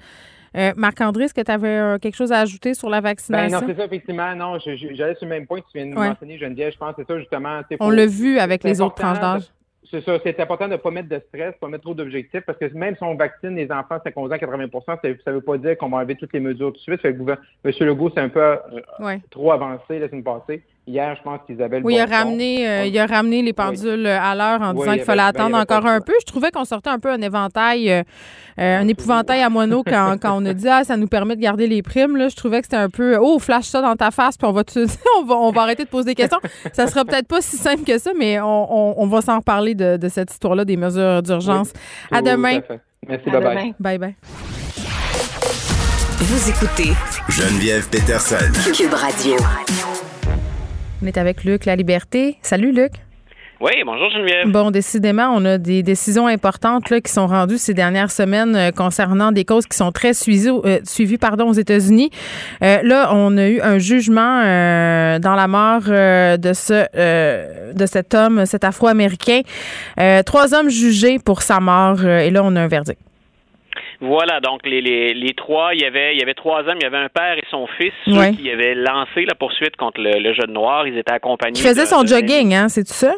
Euh, Marc-André, est-ce que tu avais euh, quelque chose à ajouter sur la vaccination? Ben non, c'est ça, effectivement. Non, j'allais sur le même point que tu viens de mentionner, Geneviève. Je pense que c'est ça, justement. On l'a vu avec les autres tranches d'âge. C'est ça, c'est important de ne pas mettre de stress, pas mettre trop d'objectifs, parce que même si on vaccine les enfants 50 ans, 80% ça ne veut pas dire qu'on va enlever toutes les mesures tout de suite. Fait que M. Legault, c'est un peu euh, trop avancé la semaine passée. Hier, je pense qu'Isabelle. Oui, il a, ramené, euh, il a ramené les pendules euh, à l'heure en disant qu'il fallait attendre encore un peu. Je trouvais qu'on sortait un peu un éventail, euh, un épouvantail à mono quand, quand, on a dit ah, ça nous permet de garder les primes. Là. Je trouvais que c'était un peu oh, flash ça dans ta face, puis on va, (laughs) on va, on va arrêter de poser des questions. ça sera peut-être pas si simple que ça, mais on, on, va s'en reparler de, de cette histoire-là, des mesures d'urgence. à demain. Merci, bye bye. Bye bye. Vous écoutez Geneviève Peterson. Cube Radio. On est avec Luc La Liberté. Salut Luc. Oui, bonjour Geneviève. Bon, décidément, on a des décisions importantes là, qui sont rendues ces dernières semaines euh, concernant des causes qui sont très suivies, euh, suivies pardon, aux États-Unis. Euh, là, on a eu un jugement dans la mort de ce de cet homme, cet Afro-américain. trois hommes jugés pour sa mort et là, on a un verdict. Voilà, donc les, les, les, trois, il y avait il y avait trois hommes, il y avait un père et son fils ceux qui avaient lancé la poursuite contre le, jeune noir. Ils étaient accompagnés. Il faisait son jogging, hein, c'est tout ça?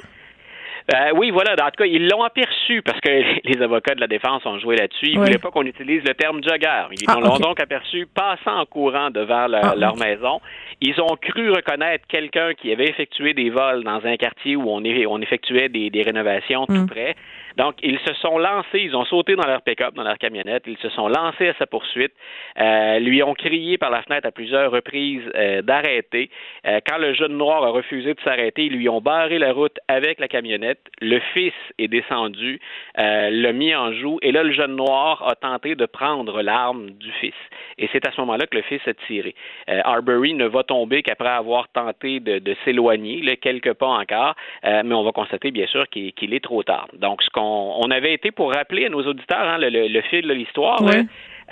Euh, oui, voilà. En tout cas, ils l'ont aperçu parce que (laughs) les avocats de la défense ont joué là-dessus. Ils ne voulaient pas qu'on utilise le terme jogger. Ils ah, l'ont donc aperçu passant en courant devant ah, leur maison. Ils ont cru reconnaître quelqu'un qui avait effectué des vols dans un quartier où on, on effectuait des, des rénovations tout hmm. près. Donc, ils se sont lancés, ils ont sauté dans leur pick-up, dans leur camionnette, ils se sont lancés à sa poursuite, euh, lui ont crié par la fenêtre à plusieurs reprises euh, d'arrêter. Euh, quand le jeune noir a refusé de s'arrêter, ils lui ont barré la route avec la camionnette. Le fils est descendu, l'a mis en joue, et là, le jeune noir a tenté de prendre l'arme du fils. Et c'est à ce moment-là que le fils a tiré. Arbery ne va tomber qu'après avoir tenté de, de s'éloigner, quelques pas encore, mais on va constater, bien sûr, qu'il est trop tard. Donc, ce qu'on on avait été pour rappeler à nos auditeurs hein, le, fil de l'histoire,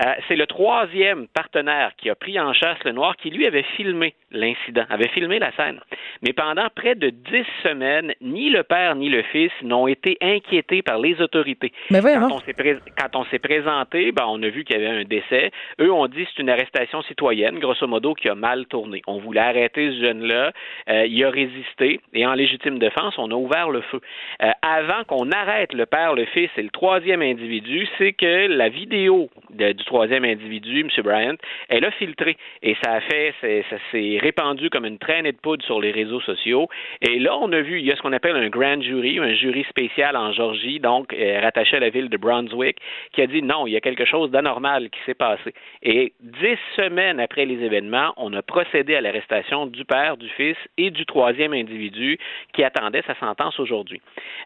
euh, c'est le troisième partenaire qui a pris en chasse le noir qui, lui, avait filmé l'incident, avait filmé la scène. Mais pendant près de dix semaines, ni le père ni le fils n'ont été inquiétés par les autorités. Mais quand, on s'est présenté, ben, on a vu qu'il y avait un décès. Eux ont dit que c'est une arrestation citoyenne, grosso modo, qui a mal tourné. On voulait arrêter ce jeune-là. Euh, il a résisté et en légitime défense, on a ouvert le feu. Euh, avant qu'on arrête le père, le fils et le troisième individu, c'est que la vidéo du troisième individu, M. Bryant, elle a filtré et ça a fait, ça s'est répandu comme une traînée de poudre sur les réseaux sociaux. Et là, on a vu, il y a ce qu'on appelle un grand jury, un jury spécial en Georgie, donc euh, rattaché à la ville de Brunswick, qui a dit non, il y a quelque chose d'anormal qui s'est passé. Et dix semaines après les événements, on a procédé à l'arrestation du père, du fils et du troisième individu qui attendait sa sentence aujourd'hui.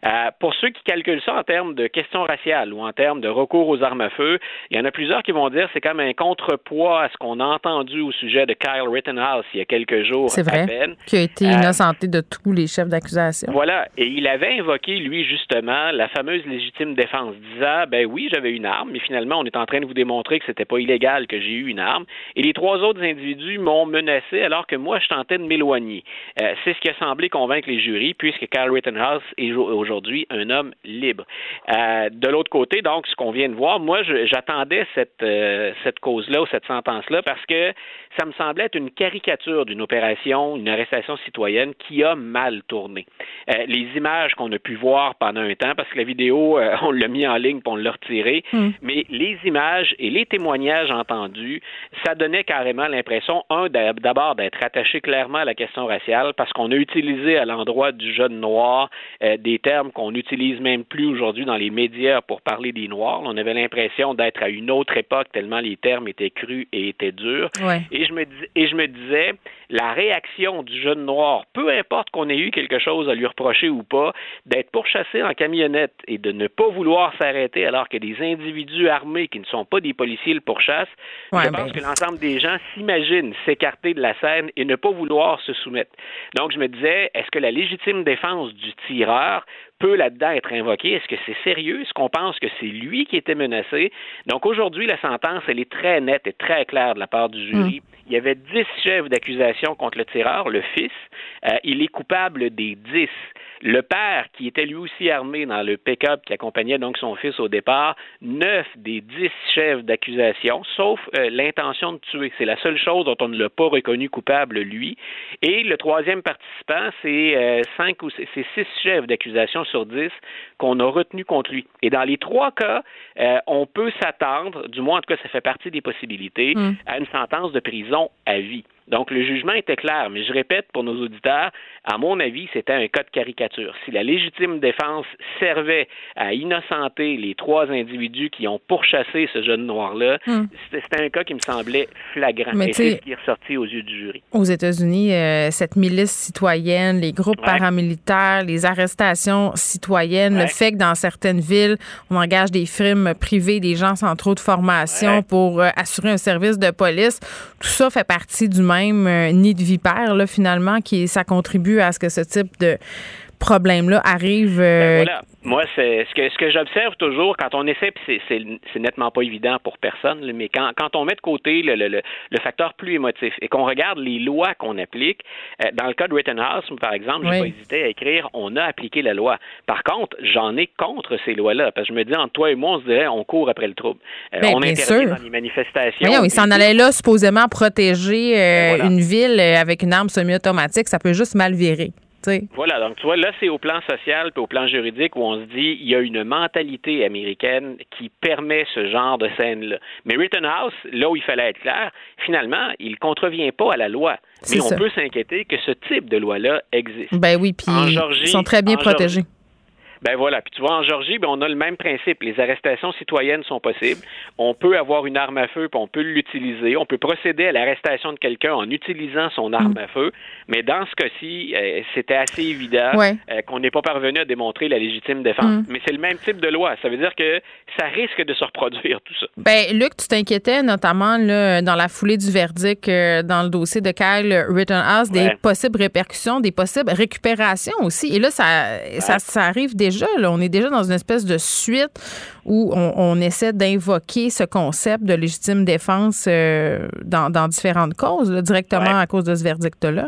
Euh, pour ceux qui calculent ça en termes de questions raciales ou en termes de recours aux armes à feu, il y en a plusieurs qui vont dire c'est comme un contrepoids à ce qu'on a entendu au sujet de Kyle Rittenhouse il y a quelques jours c'est vrai, Qui a été euh, innocenté de tous les chefs d'accusation. Voilà. Et il avait invoqué, lui, justement, la fameuse légitime défense, disant ben oui, j'avais une arme, mais finalement, on est en train de vous démontrer que c'était pas illégal que j'ai eu une arme. Et les trois autres individus m'ont menacé alors que moi, je tentais de m'éloigner. Euh, c'est ce qui a semblé convaincre les jurys, puisque Kyle Rittenhouse est aujourd'hui un homme libre. Euh, de l'autre côté, donc, ce qu'on vient de voir, moi, j'attendais cette, cette cause-là ou cette sentence-là parce que ça me semblait être une caricature d'une opération, une arrestation citoyenne qui a mal tourné. Euh, les images qu'on a pu voir pendant un temps, parce que la vidéo, euh, on l'a mis en ligne pour on l'a retiré, hmm. mais les images et les témoignages entendus, ça donnait carrément l'impression, un, d'abord d'être attaché clairement à la question raciale, parce qu'on a utilisé à l'endroit du jeune noir euh, des termes qu'on n'utilise même plus aujourd'hui dans les médias pour parler des Noirs. On avait l'impression d'être à une autre époque tellement les termes étaient crus et étaient durs. Et je me et je me disais, la réaction du jeune noir, peu importe qu'on ait eu quelque chose à lui reprocher ou pas, d'être pourchassé en camionnette et de ne pas vouloir s'arrêter alors que des individus armés qui ne sont pas des policiers le pourchassent, je pense ben que l'ensemble des gens s'imaginent s'écarter de la scène et ne pas vouloir se soumettre. Donc je me disais, est-ce que la légitime défense du tireur peut là-dedans être invoquée? Est-ce que c'est sérieux? Est-ce qu'on pense que c'est lui qui était menacé? Donc aujourd'hui, la sentence, elle est très nette et très claire de la part du jury. Mm. Il y avait dix chefs d'accusation contre le tireur, le fils. Euh, il est coupable des dix. Le père, qui était lui aussi armé dans le pick-up qui accompagnait donc son fils au départ, neuf des dix chefs d'accusation, sauf euh, l'intention de tuer. C'est la seule chose dont on ne l'a pas reconnu coupable, lui. Et le troisième participant, c'est euh, cinq ou c'est six chefs d'accusation sur dix qu'on a retenu contre lui. Et dans les trois cas, euh, on peut s'attendre, du moins en tout cas ça fait partie des possibilités, mm. à une sentence de prison à vie. Donc, le jugement était clair, mais je répète pour nos auditeurs, à mon avis, c'était un cas de caricature. Si la légitime défense servait à innocenter les trois individus qui ont pourchassé ce jeune noir-là, hmm. c'était un cas qui me semblait flagrant. Mais c'est ce qui est ressorti aux yeux du jury. Aux États-Unis, euh, cette milice citoyenne, les groupes paramilitaires, les arrestations citoyennes, le fait que dans certaines villes, on engage des firmes privées, des gens sans trop de formation pour euh, assurer un service de police, tout ça fait partie du même euh, nid de vipère, finalement, qui ça contribue à ce que ce type de problème-là arrive. Euh, ben moi, c'est ce que ce que j'observe toujours quand on essaie, puis c'est nettement pas évident pour personne, mais quand, quand on met de côté le, le, le facteur plus émotif et qu'on regarde les lois qu'on applique, euh, dans le cas de Rittenhouse, par exemple, j'ai pas hésité à écrire on a appliqué la loi. Par contre, j'en ai contre ces lois-là, parce que je me dis entre toi et moi, on se dirait on court après le trouble. Euh, ben, on interdit dans les manifestations. Oui, il s'en allait là supposément protéger euh, ben, une ville avec une arme semi-automatique, ça peut juste mal virer. Voilà, donc tu vois, là, c'est au plan social et au plan juridique où on se dit il y a une mentalité américaine qui permet ce genre de scène-là. Mais Rittenhouse, là où il fallait être clair, finalement, il ne contrevient pas à la loi. Mais on peut s'inquiéter que ce type de loi-là existe. Ben oui, puis ils sont très bien protégés. Ben voilà. Puis tu vois, en Georgie, ben, on a le même principe. Les arrestations citoyennes sont possibles. On peut avoir une arme à feu, puis on peut l'utiliser. On peut procéder à l'arrestation de quelqu'un en utilisant son arme mm. à feu. Mais dans ce cas-ci, euh, c'était assez évident euh, qu'on n'est pas parvenu à démontrer la légitime défense. Mm. Mais c'est le même type de loi. Ça veut dire que ça risque de se reproduire, tout ça. Ben, Luc, tu t'inquiétais notamment là, dans la foulée du verdict euh, dans le dossier de Kyle Rittenhouse des possibles répercussions, des possibles récupérations aussi. Et là, ça, ça, ça arrive déjà. Là. On est déjà dans une espèce de suite où on, essaie d'invoquer ce concept de légitime défense euh, dans, différentes causes, directement à cause de ce verdict-là.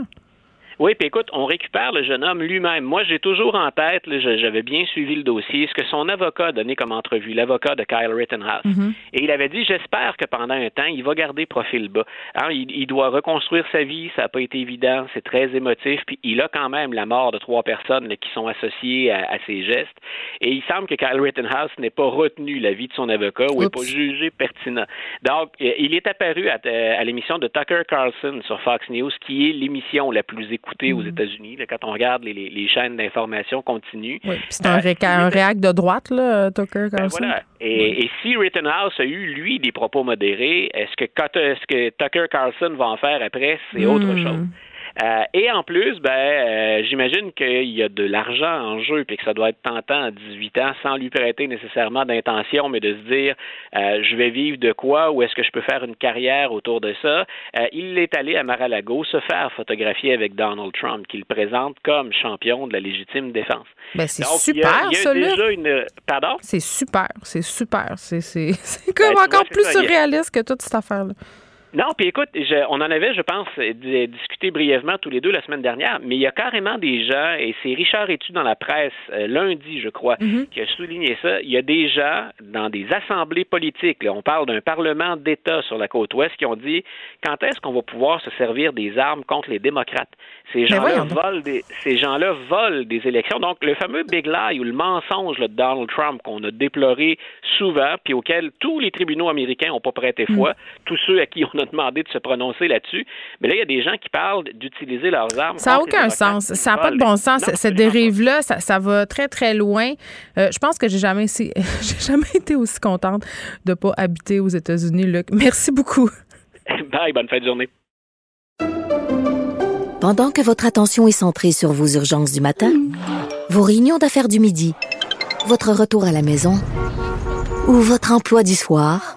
Oui, puis écoute, on récupère le jeune homme lui-même. Moi, j'ai toujours en tête, j'avais bien suivi le dossier, ce que son avocat a donné comme entrevue, l'avocat de Kyle Rittenhouse. Mm-hmm. Et il avait dit, j'espère que pendant un temps, il va garder profil bas. Alors, il, doit reconstruire sa vie, ça n'a pas été évident, c'est très émotif, puis il a quand même la mort de trois personnes qui sont associées à, ses gestes. Et il semble que Kyle Rittenhouse n'ait pas retenu l'avis de son avocat ou n'ait pas jugé pertinent. Donc, il est apparu à, à l'émission de Tucker Carlson sur Fox News, qui est l'émission la plus écoutée aux mhm. États-Unis, quand on regarde les, chaînes d'information continues. Oui, c'est un, euh, réac de droite, là, Tucker ben Carlson. voilà. Et, si Rittenhouse a eu, lui, des propos modérés, est-ce que, Tucker Carlson va en faire après? C'est autre hmm. chose. Euh, et en plus, ben, euh, j'imagine qu'il y a de l'argent en jeu puis que ça doit être tentant à 18 ans sans lui prêter nécessairement d'intention, mais de se dire euh, je vais vivre de quoi ou est-ce que je peux faire une carrière autour de ça? il est allé à Mar-a-Lago se faire photographier avec Donald Trump, qu'il présente comme champion de la légitime défense. Ben, c'est super, ça, une... Pardon? C'est super, c'est super. C'est (laughs) comme ben, encore plus surréaliste que toute cette affaire-là. Non, puis écoute, on en avait, je pense, discuté brièvement tous les deux la semaine dernière, mais il y a carrément des gens, et c'est Richard Etu dans la presse euh, lundi, je crois, mm-hmm. qui a souligné ça. Il y a des gens dans des assemblées politiques, on parle d'un parlement d'État sur la côte ouest, qui ont dit quand est-ce qu'on va pouvoir se servir des armes contre les démocrates? Ces gens-là volent des, ces gens-là volent des élections. Donc, le fameux big lie ou le mensonge de Donald Trump qu'on a déploré souvent, puis auquel tous les tribunaux américains n'ont pas prêté foi, mm. tous ceux à qui on a demandé de se prononcer là-dessus. Mais là, il y a des gens qui parlent d'utiliser leurs armes. Ça n'a aucun sens. Ça n'a pas de bon sens. Cette dérive-là, ça, va très, très loin. Euh, je pense que j'ai jamais, (laughs) j'ai jamais été aussi contente de ne pas habiter aux États-Unis, Luc. Merci beaucoup. (laughs) Bye, bonne fin de journée. Pendant que votre attention est centrée sur vos urgences du matin, vos réunions d'affaires du midi, votre retour à la maison ou votre emploi du soir,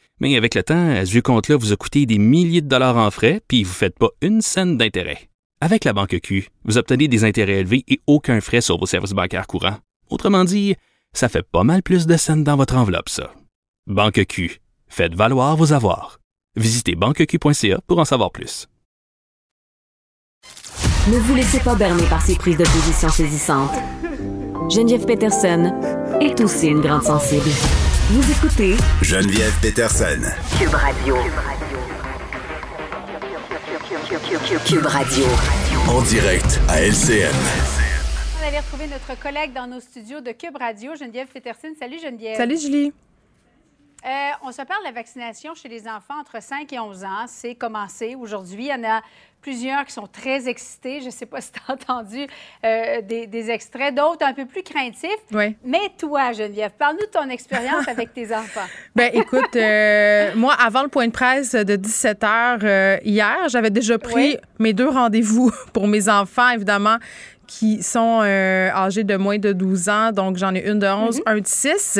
Mais avec le temps, ce vieux compte-là vous a coûté des milliers de dollars en frais, puis vous ne faites pas une scène d'intérêt. Avec la Banque Q, vous obtenez des intérêts élevés et aucun frais sur vos services bancaires courants. Autrement dit, ça fait pas mal plus de scènes dans votre enveloppe, ça. Banque Q, faites valoir vos avoirs. Visitez banqueq.ca pour en savoir plus. Ne vous laissez pas berner par ces prises de position saisissantes. Geneviève Peterson est aussi une grande sensible. Vous écoutez Geneviève Peterson. Cube Radio. Cube Radio. En direct à LCN. On allait retrouver notre collègue dans nos studios de Cube Radio, Geneviève Peterson. Salut Geneviève. Salut Julie. Euh, on se parle de la vaccination chez les enfants entre 5 et 11 ans. C'est commencé aujourd'hui. Il y en a plusieurs qui sont très excités. Je ne sais pas si tu as (laughs) entendu euh, des, extraits, d'autres un peu plus craintifs. Oui. Mais toi, Geneviève, parle-nous de ton expérience avec tes (laughs) enfants. Ben écoute, euh, moi, avant le point de presse de 17 h hier, j'avais déjà pris mes deux rendez-vous (laughs) pour mes enfants, évidemment qui sont âgés de moins de 12 ans. Donc, j'en ai une de 11, mm-hmm. un de 6.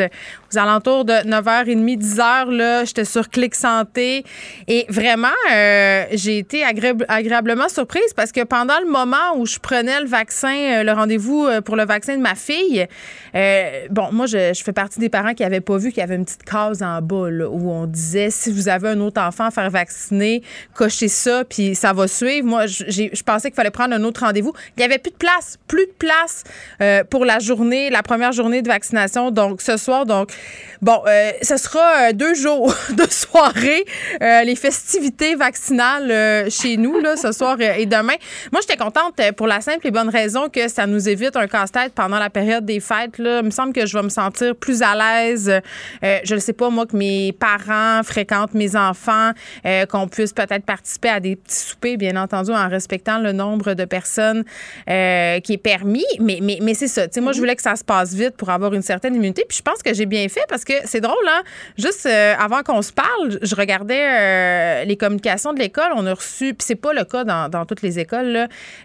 Aux alentours de 9h30, 10h, là, j'étais sur Clic Santé. Et vraiment, euh, j'ai été agréablement surprise parce que pendant le moment où je prenais le vaccin, euh, le rendez-vous euh, pour le vaccin de ma fille, bon, moi, je, fais partie des parents qui n'avaient pas vu qu'il y avait une petite case en bas où on disait si vous avez un autre enfant à faire vacciner, cochez ça, puis ça va suivre. Moi, je pensais qu'il fallait prendre un autre rendez-vous. Il n'y avait plus de place, plus de place pour la journée, la première journée de vaccination. Donc, ce soir, donc, bon, ce sera deux jours (laughs) de soirée, les festivités vaccinales chez nous, là, ce soir et demain. Moi, j'étais contente pour la simple et bonne raison que ça nous évite un casse-tête pendant la période des fêtes. Là. Il me semble que je vais me sentir plus à l'aise. Euh, je ne sais pas, moi, que mes parents fréquentent mes enfants, euh, qu'on puisse peut-être participer à des petits soupers, bien entendu, en respectant le nombre de personnes euh, qui est permis. Mais, mais, mais c'est ça. sais moi, je voulais que ça se passe vite pour avoir une certaine immunité. Puis je pense que j'ai bien parce que c'est drôle, hein? Juste avant qu'on se parle, je regardais les communications de l'école. On a reçu, puis c'est pas le cas dans, dans toutes les écoles,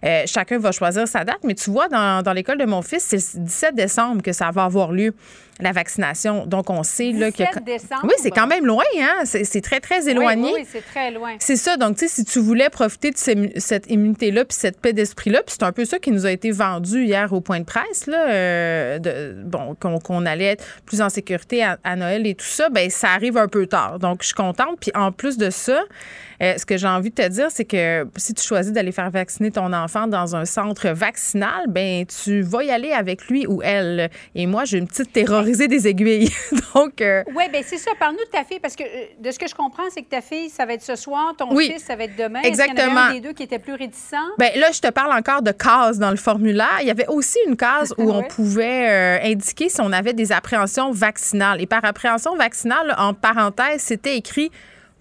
là. chacun va choisir sa date, mais tu vois, dans, dans l'école de mon fils, c'est le 17 décembre que ça va avoir lieu la vaccination. Donc, on sait là, que. décembre. Oui, c'est quand même loin, hein? C'est très, très éloigné. Oui, c'est très loin. C'est ça. Donc, tu sais, si tu voulais profiter de cette immunité-là puis cette paix d'esprit-là, puis c'est un peu ça qui nous a été vendu hier au point de presse, là, euh, de, bon, qu'on allait être plus en sécurité à, à, Noël et tout ça, ben ça arrive un peu tard. Donc, je suis contente. Puis en plus de ça, euh, ce que j'ai envie de te dire, c'est que si tu choisis d'aller faire vacciner ton enfant dans un centre vaccinal, ben tu vas y aller avec lui ou elle. Et moi, j'ai une petite terrorisée des aiguilles. (laughs) Donc. Euh, oui, ben c'est ça. Parle-nous de ta fille, parce que euh, de ce que je comprends, c'est que ta fille, ça va être ce soir, ton fils, ça va être demain. Exactement. Qu'il y en un des deux qui était plus réticent? Ben là, je te parle encore de cases dans le formulaire. Il y avait aussi une case (laughs) où on pouvait indiquer si on avait des appréhensions vaccinales. Et par appréhension vaccinale, en parenthèse, c'était écrit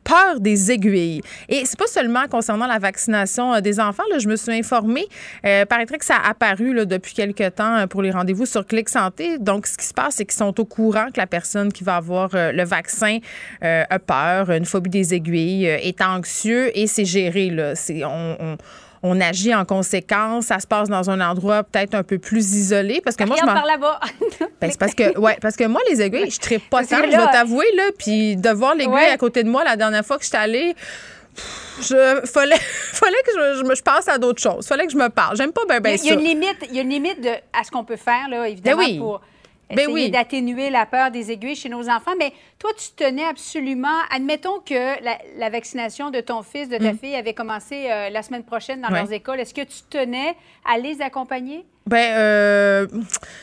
peur des aiguilles. Et c'est pas seulement concernant la vaccination euh, des enfants. Là, je me suis informée. Euh, paraîtrait que ça a apparu là, depuis quelques temps euh, pour les rendez-vous sur Clic Santé. Donc, ce qui se passe, c'est qu'ils sont au courant que la personne qui va avoir euh, le vaccin a peur, une phobie des aiguilles, est anxieux et c'est géré. Là. C'est, on, on on agit en conséquence. Ça se passe dans un endroit peut-être un peu plus isolé. Parce que moi, je par là-bas. (laughs) ben, c'est parce que, ouais, parce que moi, les aiguilles, je ne pas ça. Je vais t'avouer, là. Puis de voir l'aiguille à côté de moi la dernière fois que je suis allée, je fallait (laughs) fallait que je, je, passe à d'autres choses. Fallait que je me parle. J'aime pas bien ben, il y a, une limite, il y a une limite de, à ce qu'on peut faire là, évidemment ben pour ben oui. d'atténuer la peur des aiguilles chez nos enfants. Mais toi, tu tenais absolument. Admettons que la, vaccination de ton fils, de ta mm. fille avait commencé euh, la semaine prochaine dans leurs écoles. Est-ce que tu tenais à les accompagner? Ben, euh,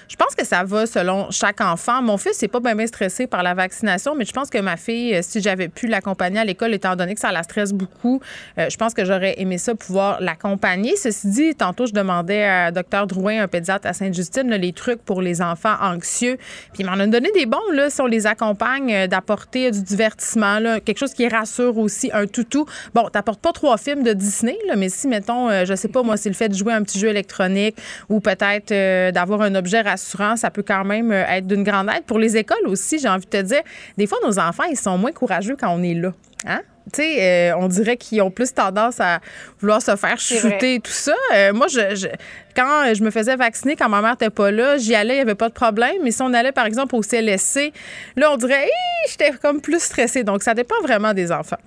je pense que ça va selon chaque enfant. Mon fils n'est pas bien, stressé par la vaccination, mais je pense que ma fille, si j'avais pu l'accompagner à l'école, étant donné que ça la stresse beaucoup, euh, je pense que j'aurais aimé ça pouvoir l'accompagner. Ceci dit, tantôt, je demandais à Dr Drouin, un pédiatre à Sainte-Justine, les trucs pour les enfants anxieux. Puis il m'en a donné des bons, là, si on les accompagne, euh, d'apporter du divertissement, là, quelque chose qui rassure aussi, un toutou. Bon, t'apportes pas trois films de Disney, là, mais si, mettons, je sais pas, moi, c'est le fait de jouer un petit jeu électronique ou peut-être euh, d'avoir un objet rassurant, ça peut quand même euh, être d'une grande aide. Pour les écoles aussi, j'ai envie de te dire, des fois, nos enfants, ils sont moins courageux quand on est là. Hein? Tu sais, euh, on dirait qu'ils ont plus tendance à vouloir se faire chuter et tout ça. moi, je, quand je me faisais vacciner, quand ma mère n'était pas là, j'y allais, il n'y avait pas de problème. Mais si on allait, par exemple, au CLSC, là, on dirait, j'étais comme plus stressée. Donc, ça dépend vraiment des enfants.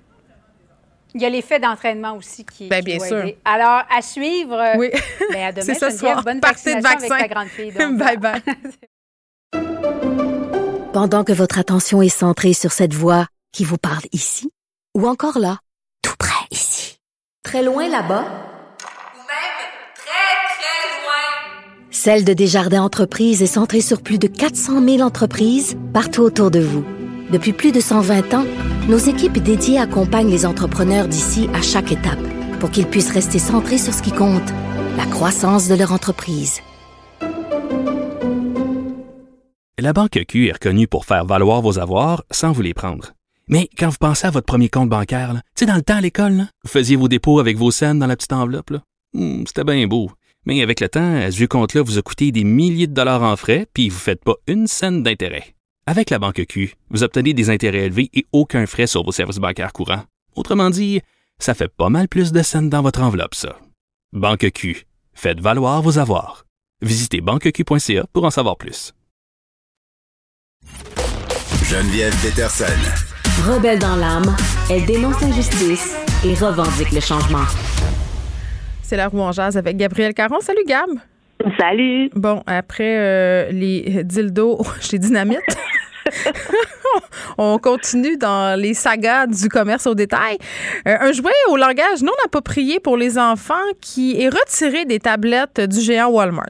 Il y a l'effet d'entraînement aussi qui, ben, bien sûr. Alors, à suivre. Oui. Ben, à (laughs) demain, ce soir. Bonne Partez de vaccin. avec ta grande fille. bye bye. (laughs) Pendant que votre attention est centrée sur cette voix qui vous parle ici, ou encore là, tout près ici, très loin là-bas, ou même très, très loin, Celle de Desjardins Entreprises est centrée sur plus de 400 000 entreprises partout autour de vous. Depuis plus de 120 ans, nos équipes dédiées accompagnent les entrepreneurs d'ici à chaque étape pour qu'ils puissent rester centrés sur ce qui compte, la croissance de leur entreprise. La Banque Q est reconnue pour faire valoir vos avoirs sans vous les prendre. Mais quand vous pensez à votre premier compte bancaire, tu sais, dans le temps à l'école, vous faisiez vos dépôts avec vos scènes dans la petite enveloppe. Hmm, c'était bien beau. Mais avec le temps, ce vieux compte-là vous a coûté des milliers de dollars en frais, puis vous ne faites pas une scène d'intérêt. Avec la banque Q, vous obtenez des intérêts élevés et aucun frais sur vos services bancaires courants. Autrement dit, ça fait pas mal plus de scènes dans votre enveloppe, ça. Banque Q, faites valoir vos avoirs. Visitez banqueq.ca pour en savoir plus. Geneviève Peterson. Rebelle dans l'âme, elle dénonce l'injustice et revendique le changement. C'est la roue en jazz avec Gabriel Caron. Salut Gab. Salut. Bon, après euh, les dildos (laughs) chez Dynamite. (laughs) on continue dans les sagas du commerce au détail. Euh, un jouet au langage non approprié pour les enfants qui est retiré des tablettes du géant Walmart.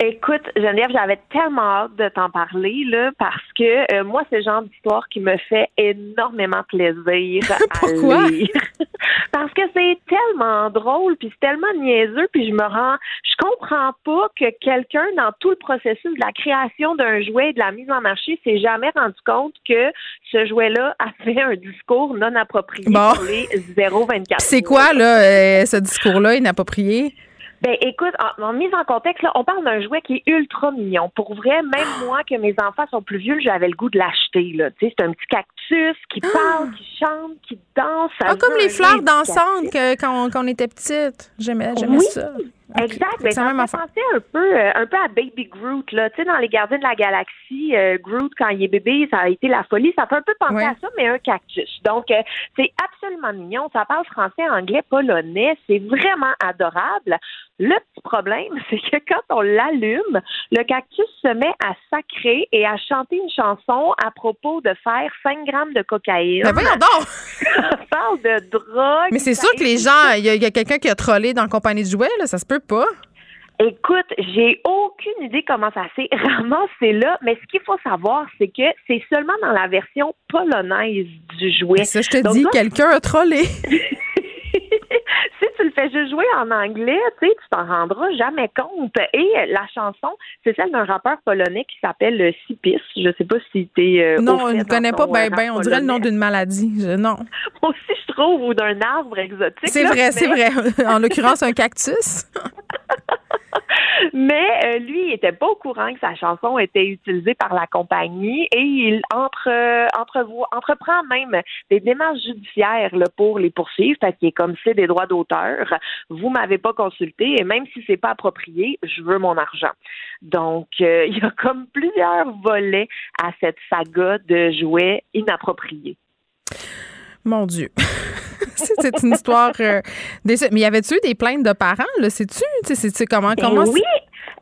Écoute, Geneviève, j'avais tellement hâte de t'en parler là, parce que euh, moi, c'est le genre d'histoire qui me fait énormément plaisir (laughs) Pourquoi? à lire. (laughs) parce que c'est tellement drôle, puis c'est tellement niaiseux, puis je me rends... Je comprends pas que quelqu'un, dans tout le processus de la création d'un jouet et de la mise en marché, s'est jamais rendu compte que ce jouet-là (laughs) avait un discours non approprié pour les 0,24 C'est quoi, là, euh, ce discours-là inapproprié? Ben écoute, en, mise en contexte, là, on parle d'un jouet qui est ultra mignon. Pour vrai, même moi, que mes enfants sont plus vieux, j'avais le goût de l'acheter. Là. Tu sais, c'est un petit cactus qui parle, qui chante, qui danse. Ah, comme les fleurs dansantes que, quand, on, quand on était petite. J'aimais, j'aimais Oui. ça. Exact. Ben, C'est la ça me penser un peu, euh, un peu à Baby Groot, là. Tu sais, dans les Gardiens de la Galaxie, euh, Groot, quand il est bébé, ça a été la folie. Ça fait un peu penser Ouais. à ça, mais un cactus. Donc, euh, c'est absolument mignon. Ça parle français, anglais, polonais. C'est vraiment adorable. Le petit problème, (laughs) c'est que quand on l'allume, le cactus se met à sacrer et à chanter une chanson à propos de faire 5 grammes de cocaïne. Ben voyons donc! (laughs) Ça parle de drogue. Mais c'est sûr que les gens, il y a, quelqu'un qui a trollé dans la compagnie de jouets, là, ça se peut pas. Écoute, j'ai aucune idée comment ça s'est (laughs) ramassé là, mais ce qu'il faut savoir, c'est que c'est seulement dans la version polonaise du jouet. Mais ça, je te Donc dis, quelqu'un a trollé. Fais juste jouer en anglais, tu sais, tu t'en rendras jamais compte. Et la chanson, c'est celle d'un rappeur polonais qui s'appelle euh, Sipis. Je sais pas si t'es euh, non, on ne connaît pas ben euh, ben. On dirait le nom d'une maladie. Je- non. (laughs) Moi aussi, je trouve, ou d'un arbre exotique. C'est vrai, c'est vrai. (laughs) En l'occurrence, un cactus. (laughs) Mais euh, lui, il était pas au courant que sa chanson était utilisée par la compagnie et il entre, euh, entreprend même des démarches judiciaires pour les poursuivre parce qu'il est comme c'est des droits d'auteur. Vous m'avez pas consulté et même si c'est pas approprié, je veux mon argent. Donc, euh, (laughs) il y a comme plusieurs volets à cette saga de jouets inappropriés. Mon Dieu. (laughs) (laughs) c'est une histoire. euh, Mais y avait-tu eu des plaintes de parents, là? Sais-tu? Tu sais, c'est- comment? Ben comment oui.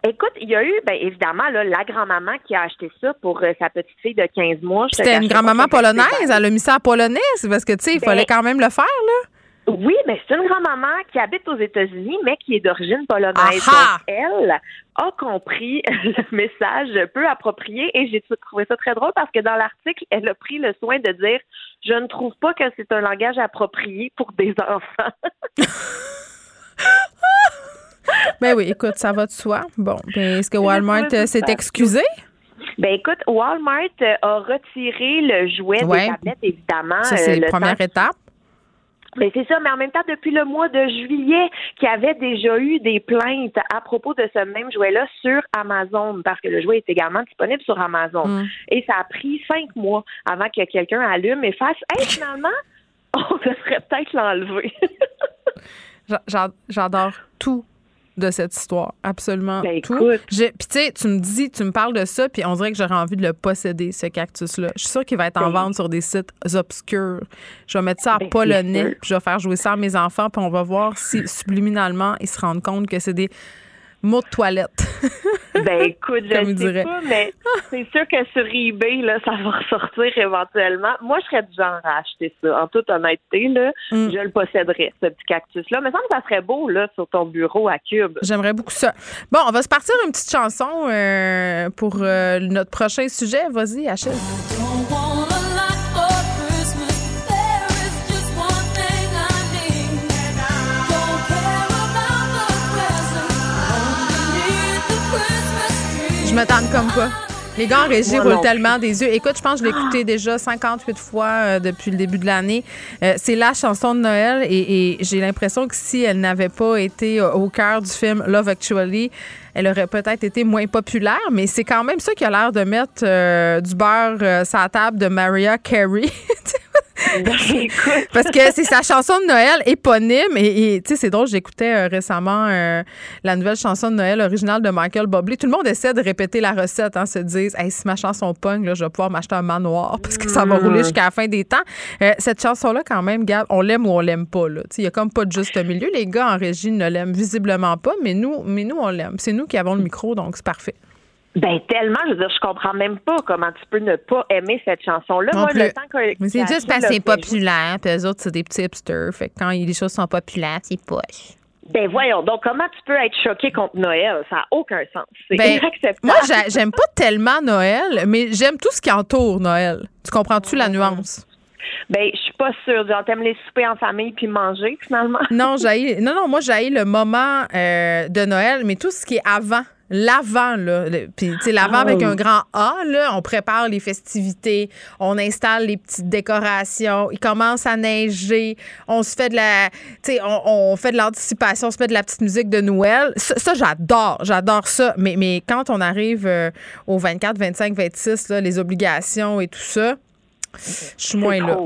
Écoute, il y a eu, ben évidemment, là, la grand-maman qui a acheté ça pour euh, sa petite fille de 15 mois. C'était une grand-maman polonaise. Elle a mis ça en polonais. C'est parce que, tu sais, il Ben, fallait quand même le faire, là. Oui, mais c'est une grand-maman qui habite aux États-Unis, mais qui est d'origine polonaise. Aha! Donc, elle a compris (laughs) le message peu approprié et j'ai trouvé ça très drôle parce que dans l'article, elle a pris le soin de dire Je ne trouve pas que c'est un langage approprié pour des enfants. (laughs) Ben oui, écoute, ça va de soi. Bon, ben, est-ce que Walmart euh, s'est excusé? Ben écoute, Walmart euh, a retiré le jouet Ouais. des tablettes, évidemment. Ça, euh, c'est la première temps- étape. Mais c'est ça, mais en même temps, depuis le mois de juillet, qu'il y avait déjà eu des plaintes à propos de ce même jouet-là sur Amazon, parce que le jouet est également disponible sur Amazon. Mm. Et ça a pris cinq mois avant que quelqu'un allume et fasse Hey, finalement, (laughs) on devrait peut-être l'enlever. J'a- j'a- J'adore tout de cette histoire, absolument Ben, tout. Puis tu sais, tu me dis, tu me parles de ça, puis on dirait que j'aurais envie de le posséder, ce cactus-là. Je suis sûre qu'il va être en Ben- vente sur des sites obscurs. Je vais mettre ça en Ben, polonais, puis je vais faire jouer ça à mes enfants, puis on va voir si subliminalement ils se rendent compte que c'est des mots de toilette. (laughs) ben écoute, je ne sais pas, mais c'est sûr que sur eBay, là, ça va (laughs) ressortir éventuellement. Moi, je serais du genre à acheter ça. En toute honnêteté, là, Mm. je le posséderais, ce petit cactus-là. Mais ça me ça serait beau là, sur ton bureau à Cube. J'aimerais beaucoup ça. Bon, on va se partir une petite chanson euh, pour euh, notre prochain sujet. Vas-y, Achille. Je me tente comme pas. Les gars en régie roulent tellement des yeux. Écoute, je pense que je l'ai écouté déjà 58 fois euh, depuis le début de l'année. Euh, c'est la chanson de Noël et, et j'ai l'impression que si elle n'avait pas été euh, au cœur du film Love Actually, elle aurait peut-être été moins populaire, mais c'est quand même ça qui a l'air de mettre euh, du beurre sur la table de Mariah Carey. (laughs) Parce que c'est sa chanson de Noël éponyme. Et tu sais, c'est drôle, j'écoutais euh, récemment euh, la nouvelle chanson de Noël originale de Michael Bublé. Tout le monde essaie de répéter la recette, hein, se disent hey, si ma chanson pogne, là, je vais pouvoir m'acheter un manoir parce que ça va rouler mm. jusqu'à la fin des temps. Euh, cette chanson-là, quand même, Gab, on l'aime ou on l'aime pas. Il y a comme pas de juste milieu. Les gars en régie ne l'aiment visiblement pas, mais nous, mais nous on l'aime. C'est nous qui avons le micro, donc c'est parfait. Ben tellement, je veux dire, je comprends même pas comment tu peux ne pas aimer cette chanson-là. Moi, le temps que Mais c'est juste parce que c'est populaire, puis eux autres, c'est des petits hipsters. Fait que quand les choses sont populaires, c'est poche. Ben voyons, donc comment tu peux être choqué contre Noël? Ça n'a aucun sens. C'est ben, inacceptable. Moi, j'aime pas tellement Noël, mais j'aime tout ce qui entoure Noël. Tu comprends-tu la nuance? Ben, je suis pas sûre. Genre, t'aimes les souper en famille puis manger, finalement? Non, (laughs) j'ai non, non, moi, j'ai le moment euh, de Noël, mais tout ce qui est avant l'avant, là, puis tu sais, l'avant avec ah. un grand A, là, on prépare les festivités, on installe les petites décorations, il commence à neiger, on se fait de la, tu sais, on, fait de l'anticipation, on se fait de la petite musique de Noël. Ça, j'adore, j'adore ça. Mais, mais quand on arrive euh, au 24, 25, 26, là, les obligations et tout ça, je suis moins là.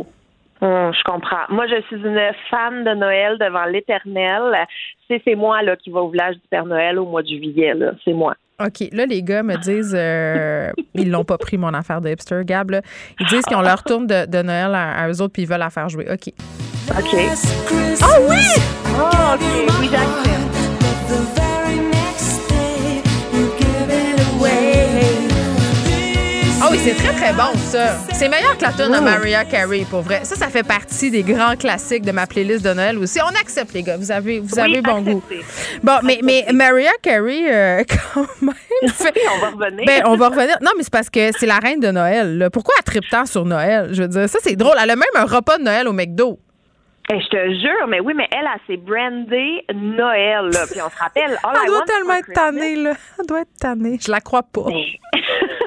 Hum, je comprends. Moi, je suis une fan de Noël devant l'éternel. C'est, c'est moi là, qui va au village du Père Noël au mois de juillet. C'est moi. OK. Là, les gars me disent, euh, ils l'ont pas pris, mon affaire de hipster, Gab. Ils disent qu'ils ont leur tourne de, Noël à, eux autres puis ils veulent la faire jouer. OK. OK. Oh oui! Oh, OK. Oui, j'accepte. C'est très, très bon, ça. C'est meilleur que la tune de Mariah Carey, pour vrai. Ça, ça fait partie des grands classiques de ma playlist de Noël aussi. On accepte, les gars. Vous avez, vous avez bon goût. Bon, mais, mais Mariah Carey, euh, (laughs) quand même. (laughs) on va revenir. Ben, on va revenir. Non, mais c'est parce que c'est la reine de Noël. Pourquoi elle tripe tant sur Noël? Je veux dire, ça, c'est drôle. Elle a même un repas de Noël au McDo. Eh, je te jure, mais oui, mais elle, a s'est brandée Noël, là. Puis on se rappelle. elle doit tellement être tannée, là. Elle doit être tannée. Je la crois pas. (laughs)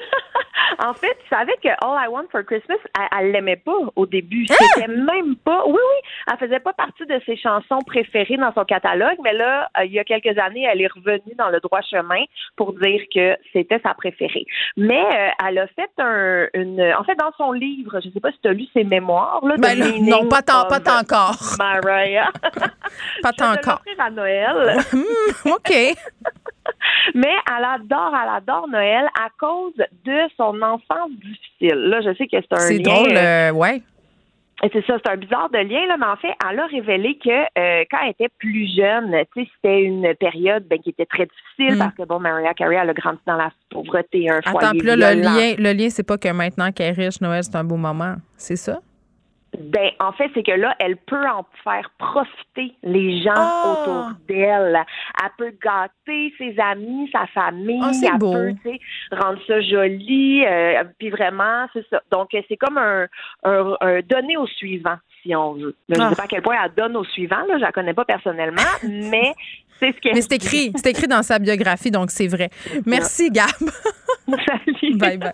En fait, tu savais que All I Want for Christmas, elle, l'aimait pas au début. Hein? C'était même pas. Oui, oui. Elle faisait pas partie de ses chansons préférées dans son catalogue, mais là, euh, il y a quelques années, elle est revenue dans le droit chemin pour dire que c'était sa préférée. Mais euh, elle a fait un, une. En fait, dans son livre, je sais pas si tu as lu ses mémoires. Là, ben non, pas tant, pas tant encore. Mariah. (laughs) (laughs) pas tant encore. à Noël. (laughs) Hmm, OK. Mais elle adore, elle adore Noël à cause de son enfance difficile. Là, je sais que c'est un C'est drôle, euh, ouais. C'est ça, c'est un bizarre de lien, là, mais en fait, elle a révélé que euh, quand elle était plus jeune, tu sais, c'était une période ben, qui était très difficile mm. parce que, bon, Mariah Carey, elle a grandi dans la pauvreté, un Attends, foyer là, le lien, le lien, c'est pas que maintenant qu'elle est riche, Noël, c'est un beau moment. C'est ça? Ben, en fait, c'est que là, elle peut en faire profiter les gens ah! autour d'elle. Elle peut gâter ses amis, sa famille. Oh, elle beau. peut rendre ça joli. Euh, puis vraiment, c'est ça. Donc, c'est comme un, un, donner au suivant, si on veut. je ne sais ah. pas à quel point elle donne au suivant. Là, je la connais pas personnellement, (laughs) mais c'est ce qu'elle Mais c'est écrit, c'est écrit dans sa biographie, donc c'est vrai. Merci, Gab. (laughs) Salut. Bye bye.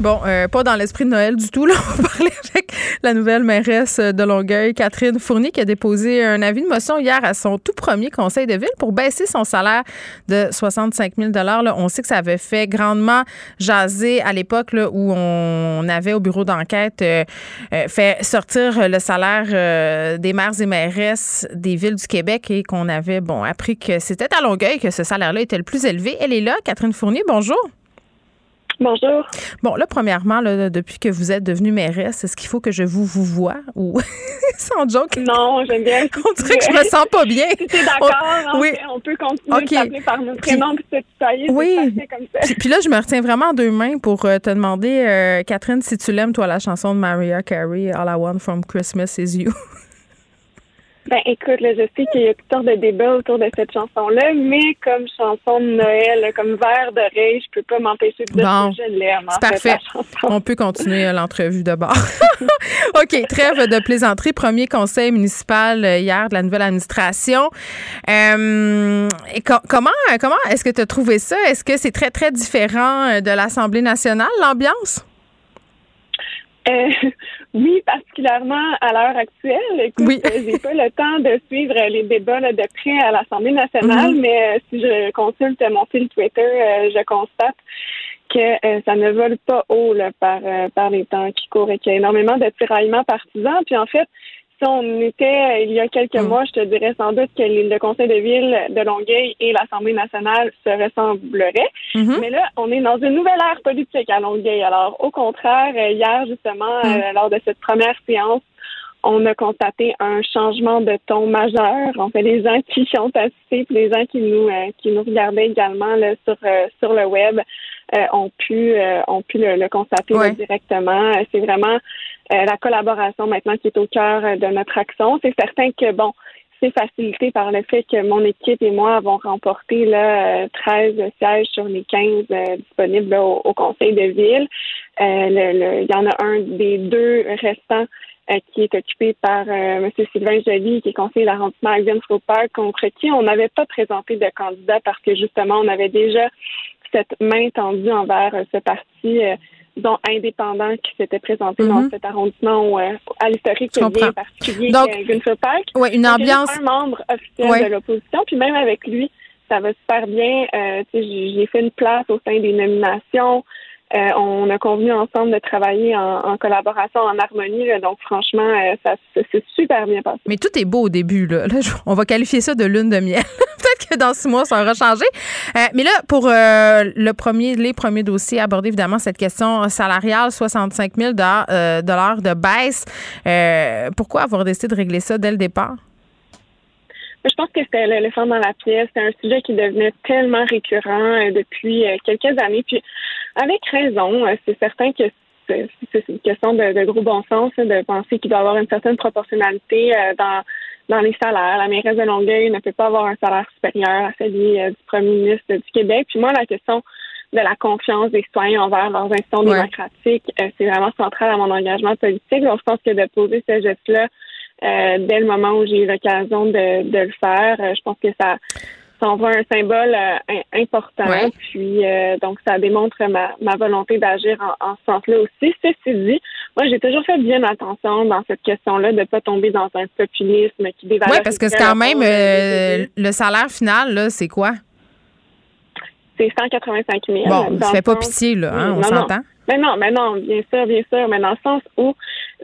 Bon, euh, pas dans l'esprit de Noël du tout. Là, (laughs) on va parler avec la nouvelle mairesse de Longueuil, Catherine Fournier, qui a déposé un avis de motion hier à son tout premier conseil de ville pour baisser son salaire de 65 000 là, On sait que ça avait fait grandement jaser à l'époque où on avait au bureau d'enquête euh, euh, fait sortir le salaire des maires et mairesses des villes du Québec et qu'on avait bon appris que c'était à Longueuil que ce salaire-là était le plus élevé. Elle est là, Catherine Fournier. Bonjour. Bonjour. Bon, là, premièrement, là, depuis que vous êtes devenue mairesse, est-ce qu'il faut que je vous vous vois ou (laughs) sans joke? Non, j'aime bien. (laughs) On dirait que je me sens pas bien. Si tu es d'accord, on, oui. on peut continuer de t'appeler par notre prénom puis te tutoyer. Oui. Comme ça. Puis, là, je me retiens vraiment deux mains pour euh, te demander, euh, Catherine, si tu l'aimes, toi, la chanson de Mariah Carey, All I Want from Christmas is You. (laughs) Ben écoute, là, je sais qu'il y a toutes sortes de débats autour de cette chanson-là, mais comme chanson de Noël, comme verre d'oreille, je peux pas m'empêcher de dire bon, que je l'aime. C'est parfait. On peut continuer l'entrevue de bord. (laughs) OK, trêve de plaisanterie. Premier conseil municipal euh, hier de la nouvelle administration. Euh, et comment comment est-ce que tu as trouvé ça? Est-ce que c'est très, très différent euh, de l'Assemblée nationale, l'ambiance? Euh, (laughs) oui, particulièrement à l'heure actuelle. Écoute, oui. Euh, j'ai pas le temps de suivre les débats de près à l'Assemblée nationale, mm-hmm. mais euh, si je consulte mon fil Twitter, je constate que ça ne vole pas haut par, par les temps qui courent et qu'il y a énormément de tiraillements partisans. Puis en fait, si on était il y a quelques mm. mois, je te dirais sans doute que le Conseil de ville de Longueuil et l'Assemblée nationale se ressembleraient. Mm-hmm. Mais là, on est dans une nouvelle ère politique à Longueuil. Alors, au contraire, hier, justement, mm. euh, lors de cette première séance, on a constaté un changement de ton majeur. En fait, les gens qui ont assisté, puis les gens qui nous euh, qui nous regardaient également là, sur euh, sur le web ont pu ont pu le, constater directement. C'est vraiment euh, la collaboration maintenant qui est au cœur euh, de notre action. C'est certain que, bon, c'est facilité par le fait que mon équipe et moi avons remporté là, 13 euh, sièges sur les 15 disponibles au, Conseil de ville. il y en a un des deux restants qui est occupé par M. Sylvain Joly, qui est conseiller l'arrondissement à Park, contre qui on n'avait pas présenté de candidat parce que justement, on avait déjà cette main tendue envers ce parti dont indépendant qui s'était présenté dans mhm. cet arrondissement euh, à l'historique bien particulier Donc, euh, Park. Une ambiance. un membre officiel de l'opposition, puis même avec lui, ça va super bien. Euh, j'ai fait une place au sein des nominations. Euh, on a convenu ensemble de travailler en, collaboration, en harmonie. donc, franchement, euh, ça, s'est super bien passé. Mais tout est beau au début. Là. on va qualifier ça de lune de miel. (laughs) Peut-être que dans six mois, ça aura changé. Euh, mais là, pour le premier, les premiers dossiers, aborder évidemment cette question salariale, 65 000 dollars de baisse. pourquoi avoir décidé de régler ça dès le départ? Je pense que c'était l'éléphant dans la pièce. C'est un sujet qui devenait tellement récurrent depuis quelques années. Puis avec raison. Euh, c'est certain que c'est une question de, gros bon sens de penser qu'il doit y avoir une certaine proportionnalité euh, dans dans les salaires. La mairesse de Longueuil ne peut pas avoir un salaire supérieur à celui euh, du premier ministre du Québec. Puis moi, la question de la confiance des citoyens envers leurs institutions démocratiques, c'est vraiment central à mon engagement politique. Donc, je pense que de poser ce geste-là dès le moment où j'ai eu l'occasion de, de le faire, je pense que ça ça envoie un symbole euh, important. Puis euh, donc ça démontre ma, ma volonté d'agir en, ce sens-là aussi. Ceci dit, moi j'ai toujours fait bien attention dans cette question-là de ne pas tomber dans un populisme qui dévalorise. Oui, parce que c'est quand même euh, le salaire final, là, c'est quoi? C'est 185 000. Bon, ça fait pas pitié, là, hein, on s'entend? Mais non, mais non, bien sûr, bien sûr, mais dans le sens où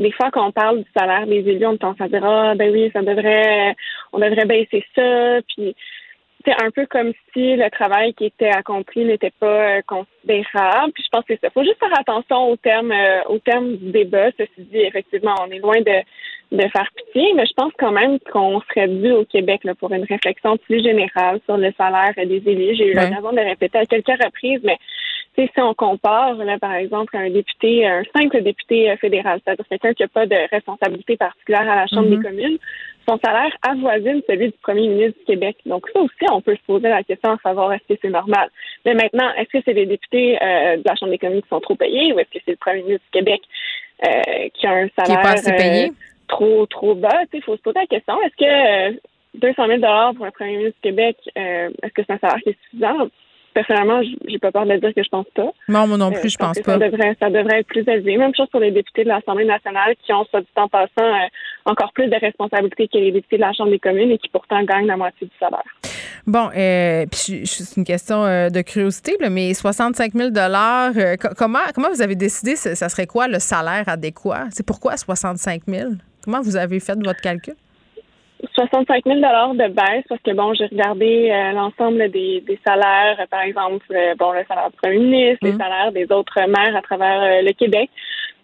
des fois qu'on parle du salaire des élus, on pense à dire ah ben oui, ça devrait on devrait baisser ça, puis c'est un peu comme si le travail qui était accompli n'était pas euh, considérable. Puis je pense que ça. faut juste faire attention au terme euh, au terme du débat. Ceci dit, effectivement, on est loin de, de faire pitié, mais je pense quand même qu'on serait dû au Québec là, pour une réflexion plus générale sur le salaire des élus. J'ai eu l'occasion de répéter à quelques reprises, mais si on compare, là, par exemple, un député, un simple député euh, fédéral, c'est-à-dire quelqu'un qui n'a pas de responsabilité particulière à la Chambre des mm-hmm. communes, son salaire avoisine celui du premier ministre du Québec. Donc ça aussi, on peut se poser la question à savoir est-ce que c'est normal. Mais maintenant, est-ce que c'est les députés euh, de la Chambre des communes qui sont trop payés ou est-ce que c'est le premier ministre du Québec euh, qui a un salaire euh, trop trop bas? Il faut se poser la question est-ce que 200 000 pour un premier ministre du Québec, est-ce que c'est un salaire qui est suffisant? Personnellement, j'ai pas peur de dire que je pense pas. Non, moi non plus, je, pense, pas. Ça devrait, ça devrait être plus élevé. Même chose pour les députés de l'Assemblée nationale qui ont, soit du temps passant, euh, encore plus de responsabilités que les députés de la Chambre des communes et qui pourtant gagnent la moitié du salaire. Bon, euh, puis c'est une question euh, de curiosité, mais 65 000 euh, comment, comment vous avez décidé, ça serait quoi le salaire adéquat? C'est pourquoi 65 000? Comment vous avez fait votre calcul? 65 000 de baisse parce que bon, j'ai regardé euh, l'ensemble des, des, salaires, par exemple, euh, bon, le salaire du premier ministre, les mmh. salaires des autres maires à travers euh, le Québec.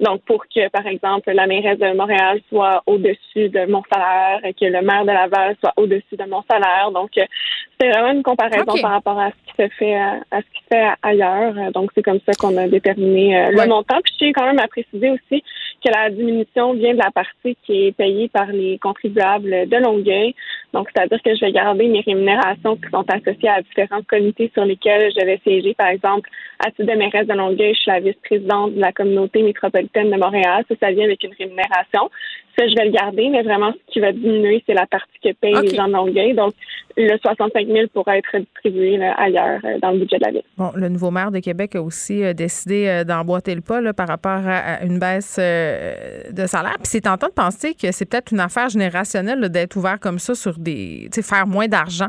Donc, pour que, par exemple, la mairesse de Montréal soit au-dessus de mon salaire, et que le maire de Laval soit au-dessus de mon salaire. Donc, c'est vraiment une comparaison par rapport à ce qui se fait à, ce qui se fait ailleurs. Donc, c'est comme ça qu'on a déterminé le montant. Puis, je tiens quand même à préciser aussi que la diminution vient de la partie qui est payée par les contribuables de Longueuil. Donc, c'est-à-dire que je vais garder mes rémunérations qui sont associées à différents comités sur lesquels je vais siéger. Par exemple, à titre de mairesse de Longueuil, je suis la vice-présidente de la communauté métropolitaine de Montréal. Ça, ça vient avec une rémunération. Ça, je vais le garder, mais vraiment, ce qui va diminuer, c'est la partie que payent les gens de Longueuil. Donc, le 65 000 pourra être distribué ailleurs euh, dans le budget de la ville. Bon, le nouveau maire de Québec a aussi euh, décidé euh, d'emboîter le pas par rapport à, une baisse de salaire. Puis c'est tentant de penser que c'est peut-être une affaire générationnelle d'être ouvert comme ça sur des, faire moins d'argent?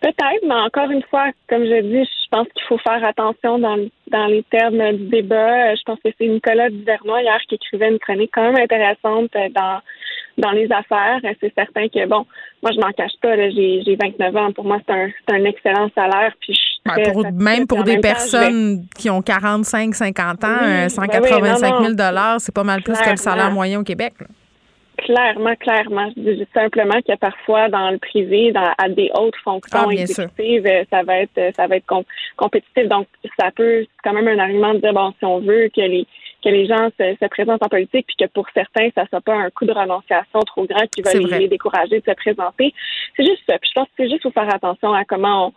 Peut-être, mais encore une fois, comme je dis, je pense qu'il faut faire attention dans, dans les termes du débat. Je pense que c'est Nicolas Duvernois hier qui écrivait une chronique quand même intéressante dans dans les affaires. C'est certain que, bon, moi, je m'en cache pas, j'ai 29 ans. Pour moi, c'est un, un excellent salaire. Puis même pour des personnes qui ont 45, 50 ans, 185 000 c'est pas mal plus que le salaire moyen au Québec. Clairement, clairement. Je dis simplement que parfois dans le privé, dans, à des hautes fonctions ah, exécutives, euh, ça va être ça va être compétitif. Donc ça peut quand même un argument de dire bon si on veut que les que les gens se, présentent en politique, puis que pour certains, ça ne soit pas un coup de renonciation trop grand qui va les, décourager de se présenter. C'est juste ça. Puis je pense que c'est juste faut faire attention à comment on,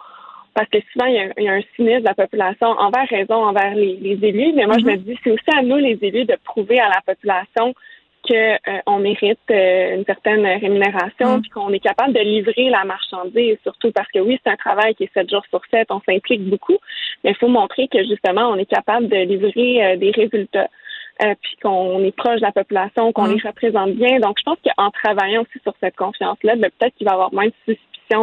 parce que souvent, il y, a, un cynisme de la population envers raison, envers les, élus. Mais moi, je me mm-hmm. dis, c'est aussi à nous, les élus, de prouver à la population qu'on euh, mérite euh, une certaine rémunération, mm. puis qu'on est capable de livrer la marchandise, surtout parce que oui, c'est un travail qui est 7 jours sur 7, on s'implique beaucoup, mais il faut montrer que justement, on est capable de livrer euh, des résultats. puis qu'on est proche de la population, qu'on mm. les représente bien. Donc, je pense qu'en travaillant aussi sur cette confiance-là, ben, peut-être qu'il va y avoir moins de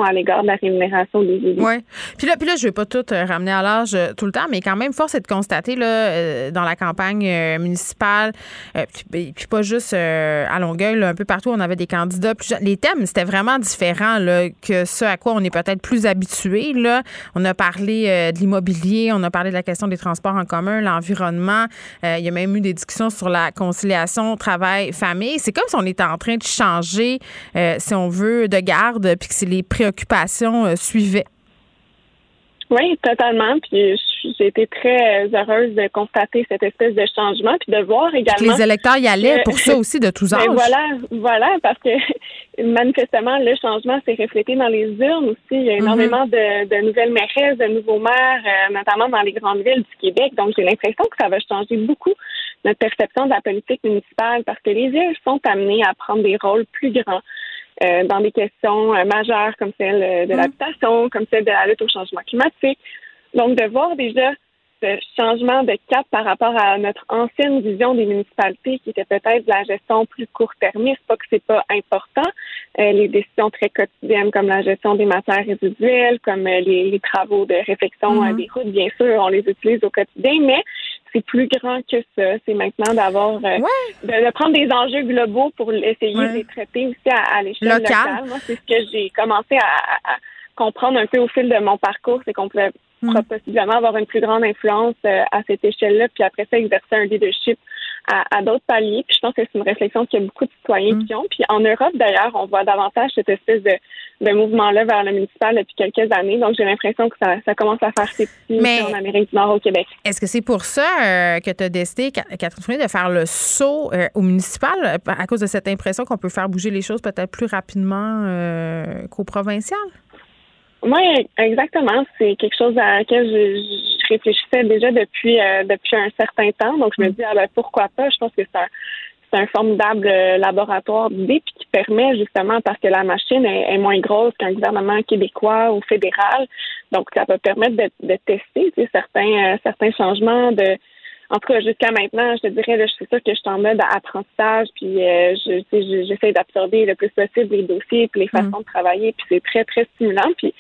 à l'égard de la rémunération des élus. Oui. Puis là, puis là, je ne vais pas tout euh, ramener à l'âge euh, tout le temps, mais quand même, force est de constater là, euh, dans la campagne municipale, puis, pas juste à Longueuil, un peu partout, on avait des candidats. les thèmes, c'était vraiment différent là, que ce à quoi on est peut-être plus habitué. Là. On a parlé de l'immobilier, on a parlé de la question des transports en commun, l'environnement. il y a même eu des discussions sur la conciliation travail-famille. C'est comme si on était en train de changer, si on veut, de garde, puis que c'est les préoccupations euh, suivaient. Oui, totalement. Puis j'ai été très heureuse de constater cette espèce de changement, puis de voir également. les électeurs y allaient pour ça aussi de tous (laughs) ben, âges. voilà, voilà, parce que (laughs) manifestement le changement s'est reflété dans les urnes aussi. Il y a mhm. énormément de, nouvelles maires, de nouveaux maires, euh, notamment dans les grandes villes du Québec. Donc j'ai l'impression que ça va changer beaucoup notre perception de la politique municipale, parce que les villes sont amenées à prendre des rôles plus grands. Euh, dans des questions euh, majeures comme celle euh, de mm. l'habitation, comme celle de la lutte au changement climatique. Donc, de voir déjà ce changement de cap par rapport à notre ancienne vision des municipalités qui était peut-être de la gestion plus court-termiste, pas que c'est pas important, les décisions très quotidiennes comme la gestion des matières résiduelles, comme les, travaux de réflexion mm-hmm. des routes, bien sûr, on les utilise au quotidien, mais c'est plus grand que ça. C'est maintenant d'avoir euh, de, prendre des enjeux globaux pour essayer de les traiter aussi à, l'échelle locale. Moi, c'est ce que j'ai commencé à, comprendre un peu au fil de mon parcours, c'est qu'on pouvait mm. possiblement avoir une plus grande influence euh, à cette échelle-là, puis après ça, exercer un leadership à, d'autres paliers. Puis je pense que c'est une réflexion qu'il y a beaucoup de citoyens mm. qui ont. Puis en Europe, d'ailleurs, on voit davantage cette espèce de, de mouvement-là vers le municipal depuis quelques années. Donc j'ai l'impression que ça, ça, commence à faire ses petits en Amérique du Nord, au Québec. Est-ce que c'est pour ça euh, que tu as décidé, Catherine de faire le saut euh, au municipal à cause de cette impression qu'on peut faire bouger les choses peut-être plus rapidement euh, qu'au provincial? Oui, exactement. C'est quelque chose à laquelle je, réfléchissais déjà depuis euh, depuis un certain temps. Donc je me mm. dis ah ben pourquoi pas? Je pense que c'est un, c'est un formidable euh, laboratoire d'idées puis qui permet justement parce que la machine est, moins grosse qu'un gouvernement québécois ou fédéral. Donc ça peut permettre de, de tester certains euh, certains changements de en tout cas, jusqu'à maintenant, je te dirais, là, je suis sûre que je suis en mode apprentissage, puis euh, je, j'essaie d'absorber le plus possible les dossiers, puis les mm. façons de travailler, puis c'est très, très stimulant. Puis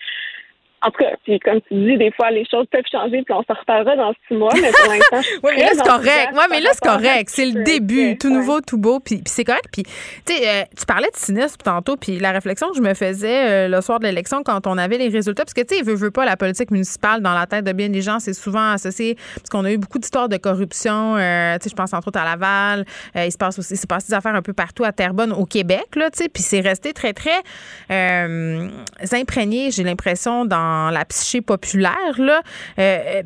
en tout cas, puis comme tu dis, des fois, les choses peuvent changer, puis on se reparlera dans six mois, mais pour l'instant, (laughs) Oui, mais là, c'est correct. Oui, mais là, c'est correct. C'est le début, tout nouveau, tout beau, puis, c'est correct. Puis, tu sais, euh, tu parlais de cynisme tantôt, puis la réflexion que je me faisais euh, le soir de l'élection quand on avait les résultats, parce que, tu sais, veut, veut pas, la politique municipale dans la tête de bien des gens, c'est souvent associé, parce qu'on a eu beaucoup d'histoires de corruption, euh, tu sais, je pense entre autres à Laval, il se passe aussi, il se passe des affaires un peu partout à Terrebonne, au Québec, là, tu sais, puis c'est resté très, très imprégné, j'ai l'impression, dans la psyché populaire. Là.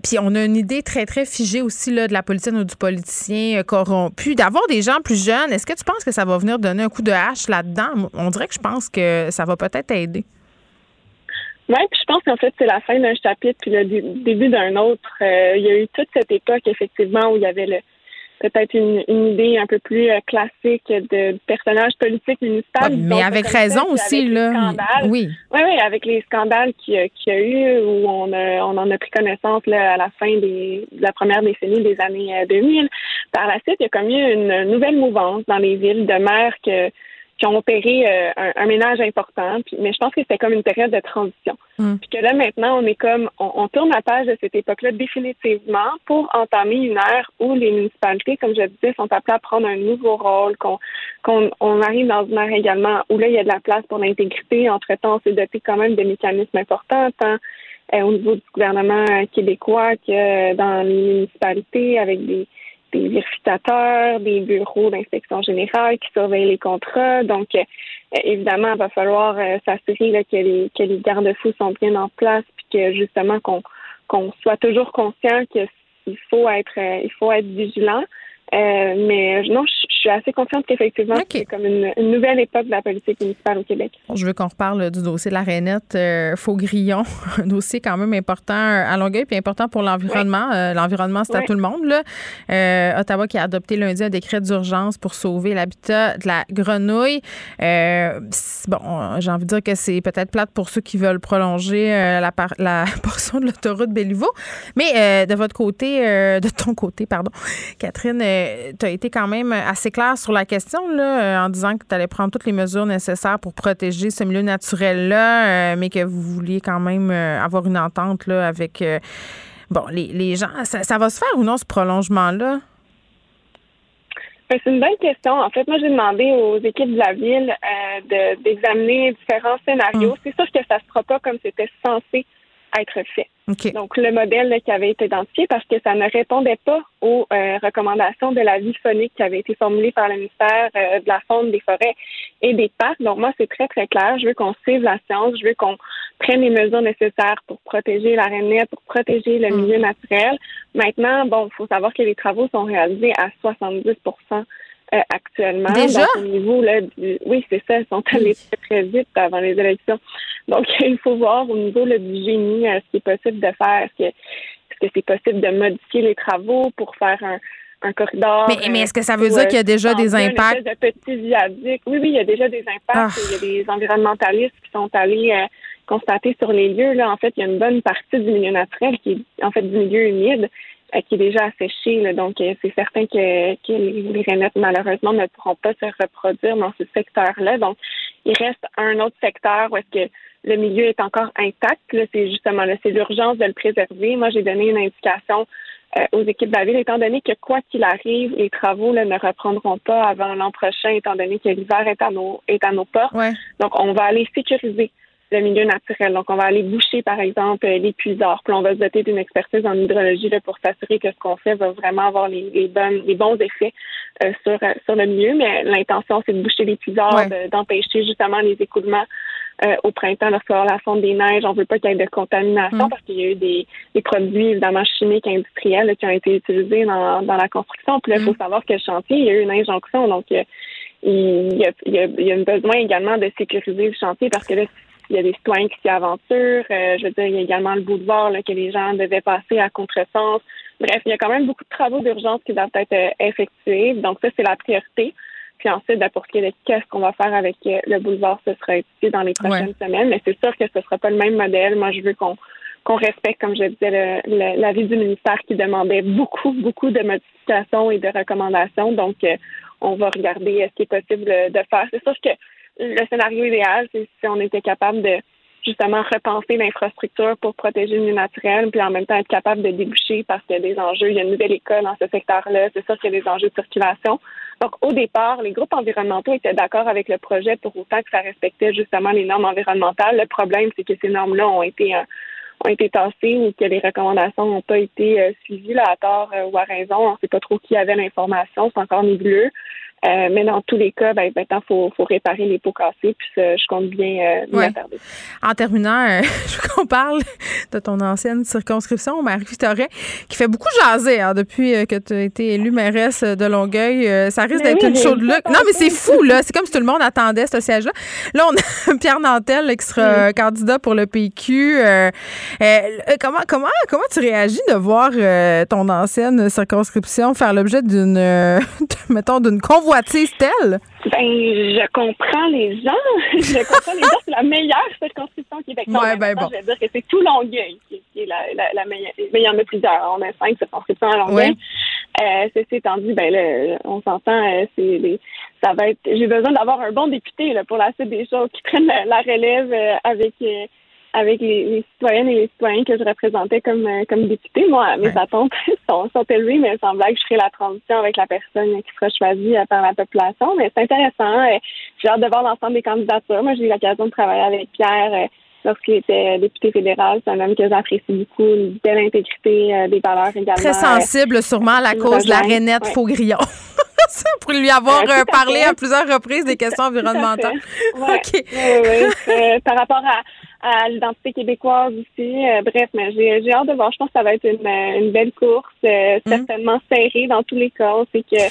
puis on a une idée très, très figée aussi là, de la politicienne ou du politicien corrompu. D'avoir des gens plus jeunes, est-ce que tu penses que ça va venir donner un coup de hache là-dedans? On dirait que je pense que ça va peut-être aider. Oui, puis je pense qu'en fait, c'est la fin d'un chapitre puis le début d'un autre. il y a eu toute cette époque, effectivement, où il y avait le, peut-être une, idée un peu plus euh, classique de, personnage politique municipal. mais avec raison aussi, là. Oui. Oui, oui, avec les scandales qu'il y, a eu, où on, on en a pris connaissance là, à la fin des, de la première décennie des années 2000. Euh, Par la suite, il y a comme eu une nouvelle mouvance dans les villes de maires que qui ont opéré euh, un, ménage important. Puis, mais je pense que c'était comme une période de transition. Mm. Puis que là, maintenant, on est comme, on, tourne la page de cette époque-là définitivement pour entamer une ère où les municipalités, comme je disais, sont appelées à prendre un nouveau rôle, qu'on qu'on on arrive dans une ère également où là, il y a de la place pour l'intégrité. Entre-temps, on s'est doté quand même de mécanismes importants, tant euh, au niveau du gouvernement québécois que dans les municipalités, avec des des vérificateurs, des bureaux d'inspection générale qui surveillent les contrats. Donc, euh, évidemment, il va falloir euh, s'assurer que les, que les garde-fous sont bien en place, puis que justement qu'on qu'on soit toujours conscient qu'il faut être euh, il faut être vigilant. Euh, mais non, je, suis assez confiante qu'effectivement, c'est comme une, nouvelle époque de la politique municipale au Québec. Je veux qu'on reparle du dossier de la Rainette euh, Faux-Grillon, (laughs) un dossier quand même important à Longueuil puis important pour l'environnement. Euh, l'environnement, c'est à tout le monde. Là. Ottawa qui a adopté lundi un décret d'urgence pour sauver l'habitat de la grenouille. bon, j'ai envie de dire que c'est peut-être plate pour ceux qui veulent prolonger la, la (laughs) portion de l'autoroute Béliveau. Mais de votre côté, de ton côté, pardon, Catherine, tu as été quand même assez clair sur la question là, euh, en disant que tu allais prendre toutes les mesures nécessaires pour protéger ce milieu naturel-là, euh, mais que vous vouliez quand même euh, avoir une entente là, avec bon, les, gens. Ça, va se faire ou non, ce prolongement-là? Ben, c'est une bonne question. En fait, moi, j'ai demandé aux équipes de la ville d'examiner différents scénarios. Hum. C'est sûr que ça ne se fera pas comme c'était censé être fait. Donc, le modèle qui avait été identifié parce que ça ne répondait pas aux euh, recommandations de la vie phonique qui avait été formulée par le ministère euh, de la Faune, des Forêts et des Parcs. Donc, moi, c'est très, très clair. Je veux qu'on suive la science. Je veux qu'on prenne les mesures nécessaires pour protéger la rainette, pour protéger le mm. milieu naturel. Maintenant, bon, il faut savoir que les travaux sont réalisés à 70 euh, actuellement. Déjà? au niveau, là, du, oui, c'est ça, ils sont allés très, très vite avant les élections. Donc, (laughs) il faut voir au niveau là, du génie euh, ce qui est possible de faire. Est-ce que c'est possible de modifier les travaux pour faire un, un corridor. Mais, mais est-ce que ça veut dire qu'il y a déjà des impacts? De petits viaducs. Oui, oui, il y a déjà des impacts. Ah. Il y a des environnementalistes qui sont allés constater sur les lieux. Là, en fait, il y a une bonne partie du milieu naturel qui est en fait du milieu humide euh, qui est déjà asséché. donc, euh, c'est certain que, que les rainettes, malheureusement, ne pourront pas se reproduire dans ce secteur-là. Donc, il reste un autre secteur où est-ce que le milieu est encore intact. c'est justement là, c'est l'urgence de le préserver. Moi, j'ai donné une indication euh, aux équipes de la ville, étant donné que quoi qu'il arrive, les travaux ne reprendront pas avant l'an prochain, étant donné que l'hiver est à nos est à nos portes. Donc, on va aller sécuriser le milieu naturel. Donc, on va aller boucher, par exemple, les puisards. Puis, on va se doter d'une expertise en hydrologie là, pour s'assurer que ce qu'on fait va vraiment avoir les, les, bonnes, les bons effets euh, sur, euh, sur le milieu. Mais l'intention, c'est de boucher les puisards, d'empêcher justement les écoulements euh, au printemps lorsqu'il la fonte des neiges. On veut pas qu'il y ait de contamination mm. parce qu'il y a eu des, des, produits évidemment chimiques industriels qui ont été utilisés dans, dans la construction. Puis là, il faut mm. savoir que le chantier, il y a eu une injonction. Donc, il y, a, il, y a, il y a un besoin également de sécuriser le chantier parce que là, il y a des citoyens qui s'y aventurent. Euh, je veux dire, il y a également le boulevard là, que les gens devaient passer à contresens. Bref, il y a quand même beaucoup de travaux d'urgence qui doivent être euh, effectués. Donc ça, c'est la priorité. Puis ensuite, ben, pour ce qui est de qu'est-ce qu'on va faire avec euh, le boulevard, ce sera étudié dans les prochaines semaines. Mais c'est sûr que ce ne sera pas le même modèle. Moi, je veux qu'on qu'on respecte, comme je disais, l'avis du ministère qui demandait beaucoup, beaucoup de modifications et de recommandations. Donc, on va regarder ce qui est possible de faire. C'est sûr que le scénario idéal, c'est si on était capable de justement repenser l'infrastructure pour protéger le milieu naturel, puis en même temps être capable de déboucher parce qu'il y a des enjeux. Il y a une nouvelle école dans ce secteur-là, c'est ça qu'il y a des enjeux de circulation. Donc, au départ, les groupes environnementaux étaient d'accord avec le projet pour autant que ça respectait justement les normes environnementales. Le problème, c'est que ces normes-là ont été euh, ont été tassées ou que les recommandations n'ont pas été euh, suivies là, à tort euh, ou à raison. On ne sait pas trop qui avait l'information, c'est encore nébuleux. Euh, mais dans tous les cas, ben, il faut, faut réparer les pots cassés, puis je compte bien euh, En terminant, euh, (laughs) je veux qu'on parle de ton ancienne circonscription, Marie-Victorin, qui fait beaucoup jaser hein, depuis euh, que tu as été élue mairesse de Longueuil. ça risque d'être une chaude lutte. Non, mais c'est fou, là. C'est comme si tout le monde attendait ce siège-là. Là, on a (laughs) Pierre Nantel, qui sera candidat pour le PQ. comment, comment, comment tu réagis de voir ton ancienne circonscription faire l'objet d'une, (laughs) mettons, d'une convoitise Ben, je comprends les gens. (laughs) je comprends les gens. C'est la meilleure circonscription québécoise. Ouais, ben bon. Je vais dire que c'est tout Longueuil qui, est la, la, meilleure. Mais il y en a plusieurs. On a cinq circonscriptions à Longueuil. Euh, ceci étant dit, ben là, on s'entend, euh, c'est ça va être. J'ai besoin d'avoir un bon député là, pour la suite des choses qui prennent la, relève euh, avec avec les, citoyennes et les citoyens que je représentais comme euh, comme députée. Moi, mes attentes (laughs) sont, sont élevées, mais il semblait que je ferais la transition avec la personne qui sera choisie euh, par la population. Mais c'est intéressant. Euh, j'ai hâte de voir l'ensemble des candidatures. Moi, j'ai eu l'occasion de travailler avec Pierre lorsqu'il était député fédéral. C'est un homme que j'apprécie beaucoup, une belle intégrité, des valeurs également. Très sensible, sûrement, à la cause de la Renette Faugrillon. (laughs) pour lui avoir parlé à, plusieurs reprises des (laughs) questions environnementales. OK. par rapport à, à l'identité québécoise aussi. Euh, bref, mais j'ai, hâte de voir. Je pense que ça va être une, une belle course, euh, mhm. certainement serrée dans tous les cas. C'est que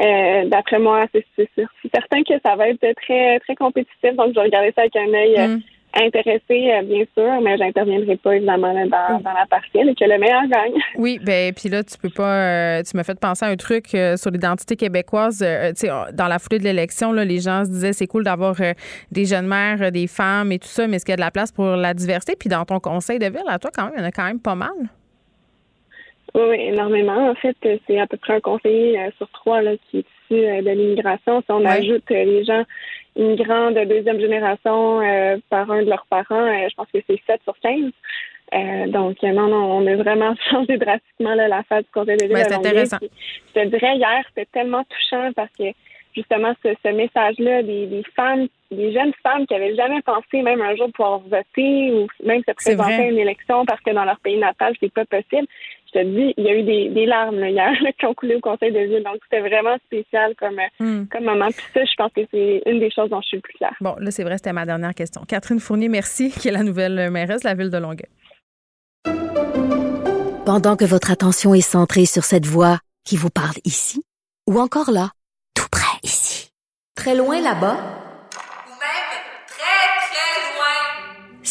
euh, d'après moi, c'est, c'est, certain que ça va être très très compétitif. Donc, je vais regarder ça avec un œil mhm intéressée, euh, bien sûr, mais j'interviendrai pas évidemment dans, dans, la partielle et que le meilleur gagne. (laughs) Oui, ben puis là, tu peux pas. Euh, tu m'as fait penser à un truc euh, sur l'identité québécoise. tu sais, dans la foulée de l'élection, là, les gens se disaient c'est cool d'avoir des jeunes mères, des femmes et tout ça, mais est-ce qu'il y a de la place pour la diversité? Puis dans ton conseil de ville, à toi, quand même, il y en a quand même pas mal. Oui, énormément. En fait, c'est à peu près un conseiller sur trois là, qui est issu de l'immigration. Si on ajoute les gens immigrants de deuxième génération euh, par un de leurs parents, euh, je pense que c'est 7 sur 15. Euh, donc, non, non, on a vraiment (laughs) changé drastiquement la phase du conseil de ville. c'est intéressant. je te dirais, hier, c'était tellement touchant parce que justement, ce, message-là des, femmes, des jeunes femmes qui avaient jamais pensé même un jour pouvoir voter ou même se présenter à une élection parce que dans leur pays natal, c'est pas possible je te dis, il y a eu des, larmes hier (laughs) qui ont coulé au conseil de ville. Donc, c'était vraiment spécial comme, hmm. comme moment. Puis ça, je pense que c'est une des choses dont je suis le plus claire. Bon, là, c'est vrai, c'était ma dernière question. Catherine Fournier, merci, qui est la nouvelle mairesse de la ville de Longueuil. Pendant que votre attention est centrée sur cette voix qui vous parle ici, ou encore là, tout près ici, très loin là-bas,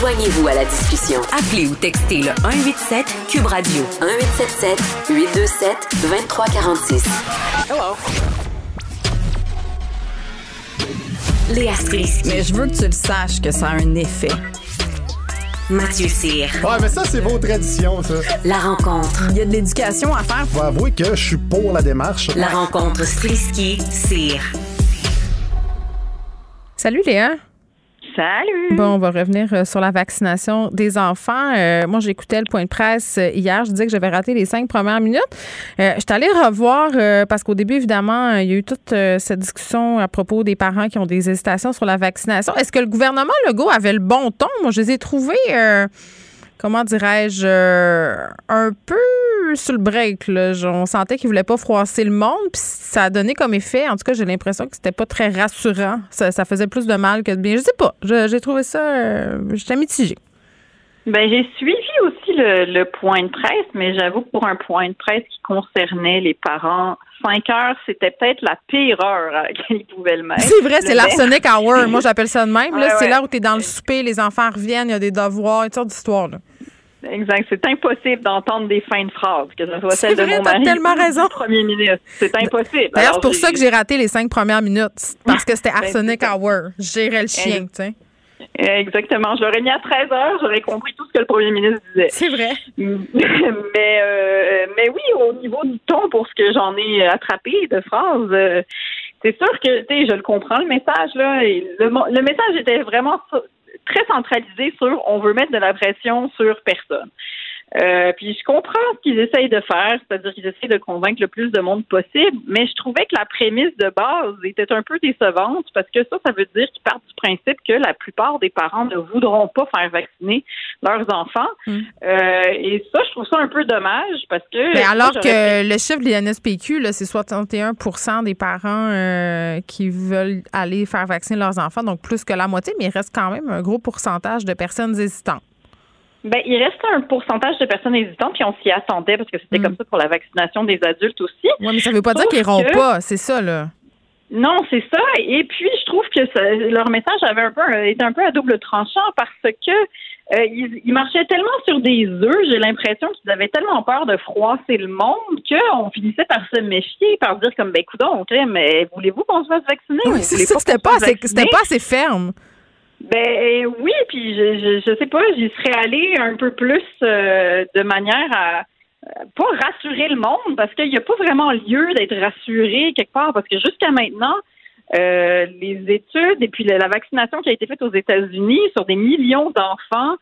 Joignez-vous à la discussion. Appelez ou textez le 187 Cube Radio 1877 827 2346. Hello. Léa Strisky. Mais je veux que tu le saches que ça a un effet. Mathieu Cyr. Ouais, mais ça, c'est vos traditions, ça. La rencontre. Il y a de l'éducation à faire. Faut avouer que je suis pour la démarche. La rencontre Strisky-Cyr. Salut Léa. Salut! Bon, on va revenir euh, sur la vaccination des enfants. Euh, moi, j'écoutais le point de presse euh, hier. Je disais que j'avais raté les cinq premières minutes. je suis allée revoir parce qu'au début, évidemment, il y a eu toute cette discussion à propos des parents qui ont des hésitations sur la vaccination. Est-ce que le gouvernement Legault avait le bon ton? Moi, je les ai trouvés comment dirais-je, un peu sur le break. Là. On sentait qu'il voulait pas froisser le monde, puis ça a donné comme effet, en tout cas, j'ai l'impression que c'était pas très rassurant. Ça, faisait plus de mal que de bien. Je sais pas, j'ai trouvé ça, euh, j'étais mitigée. Ben, j'ai suivi aussi le, point de presse, mais j'avoue que pour un point de presse qui concernait les parents, 5 heures, c'était peut-être la pire heure à laquelle ils pouvaient le mettre. C'est vrai, c'est l'arsenic Moi, j'appelle ça de même. c'est là où tu es dans le souper, les enfants reviennent, il y a des devoirs, une sorte d'histoire. Exact. C'est impossible d'entendre des fins de phrases, que ce soit celle vrai, de mon mari tellement raison. premier ministre. C'est impossible. D'ailleurs, c'est pour ça que j'ai raté les cinq premières minutes, (laughs) parce que c'était Ben, Arsenic Hour. Gérais le chien, tu sais. Exactement. Je l'aurais mis à 13 heures, j'aurais compris tout ce que le premier ministre disait. C'est vrai. (laughs) mais, euh, mais oui, au niveau du ton, pour ce que j'en ai attrapé de phrases, euh, c'est sûr que, tu sais, je le comprends, le message, là. et le, message était vraiment très centralisé sur on veut mettre de la pression sur personne. Euh, puis je comprends ce qu'ils essayent de faire, c'est-à-dire qu'ils essayent de convaincre le plus de monde possible, mais je trouvais que la prémisse de base était un peu décevante parce que ça, ça veut dire qu'ils partent du principe que la plupart des parents ne voudront pas faire vacciner leurs enfants. Euh, et ça, je trouve ça un peu dommage parce que... Mais alors que le chiffre de l'INSPQ, c'est 61% des parents euh, qui veulent aller faire vacciner leurs enfants, donc plus que la moitié, mais il reste quand même un gros pourcentage de personnes hésitantes. Ben, il reste un pourcentage de personnes hésitantes, puis on s'y attendait parce que c'était comme ça pour la vaccination des adultes aussi. Oui, Mm. mais ça veut pas dire qu'ils iront que- pas, c'est ça, là. Non, c'est ça. Et puis, je trouve que ça- leur message avait un peu était un peu à double tranchant parce que euh, ils, ils marchaient tellement sur des œufs. J'ai l'impression qu'ils avaient tellement peur de froisser le monde qu'on finissait par se méfier, par dire comme ben coudon, mais voulez-vous qu'on se fasse vacciner? Oui, c'était pas, pas assez ferme. Ben oui, puis je, je, je sais pas, j'y serais allée un peu plus euh, de manière à euh, pas rassurer le monde parce qu'il n'y a pas vraiment lieu d'être rassuré quelque part parce que jusqu'à maintenant, euh, les études et puis la, la vaccination qui a été faite aux États-Unis sur des millions d'enfants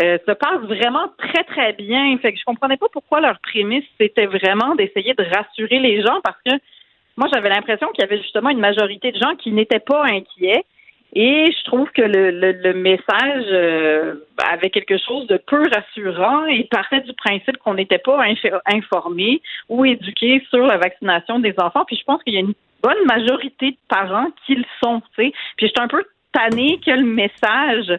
euh, se passe vraiment très très bien. Fait que je comprenais pas pourquoi leur prémisse c'était vraiment d'essayer de rassurer les gens parce que moi j'avais l'impression qu'il y avait justement une majorité de gens qui n'étaient pas inquiets. Et je trouve que le, le, le message euh, avait quelque chose de peu rassurant et partait du principe qu'on n'était pas inf- informé ou éduqué sur la vaccination des enfants. Puis je pense qu'il y a une bonne majorité de parents qui le sont. tu sais. Puis je suis un peu tannée que le message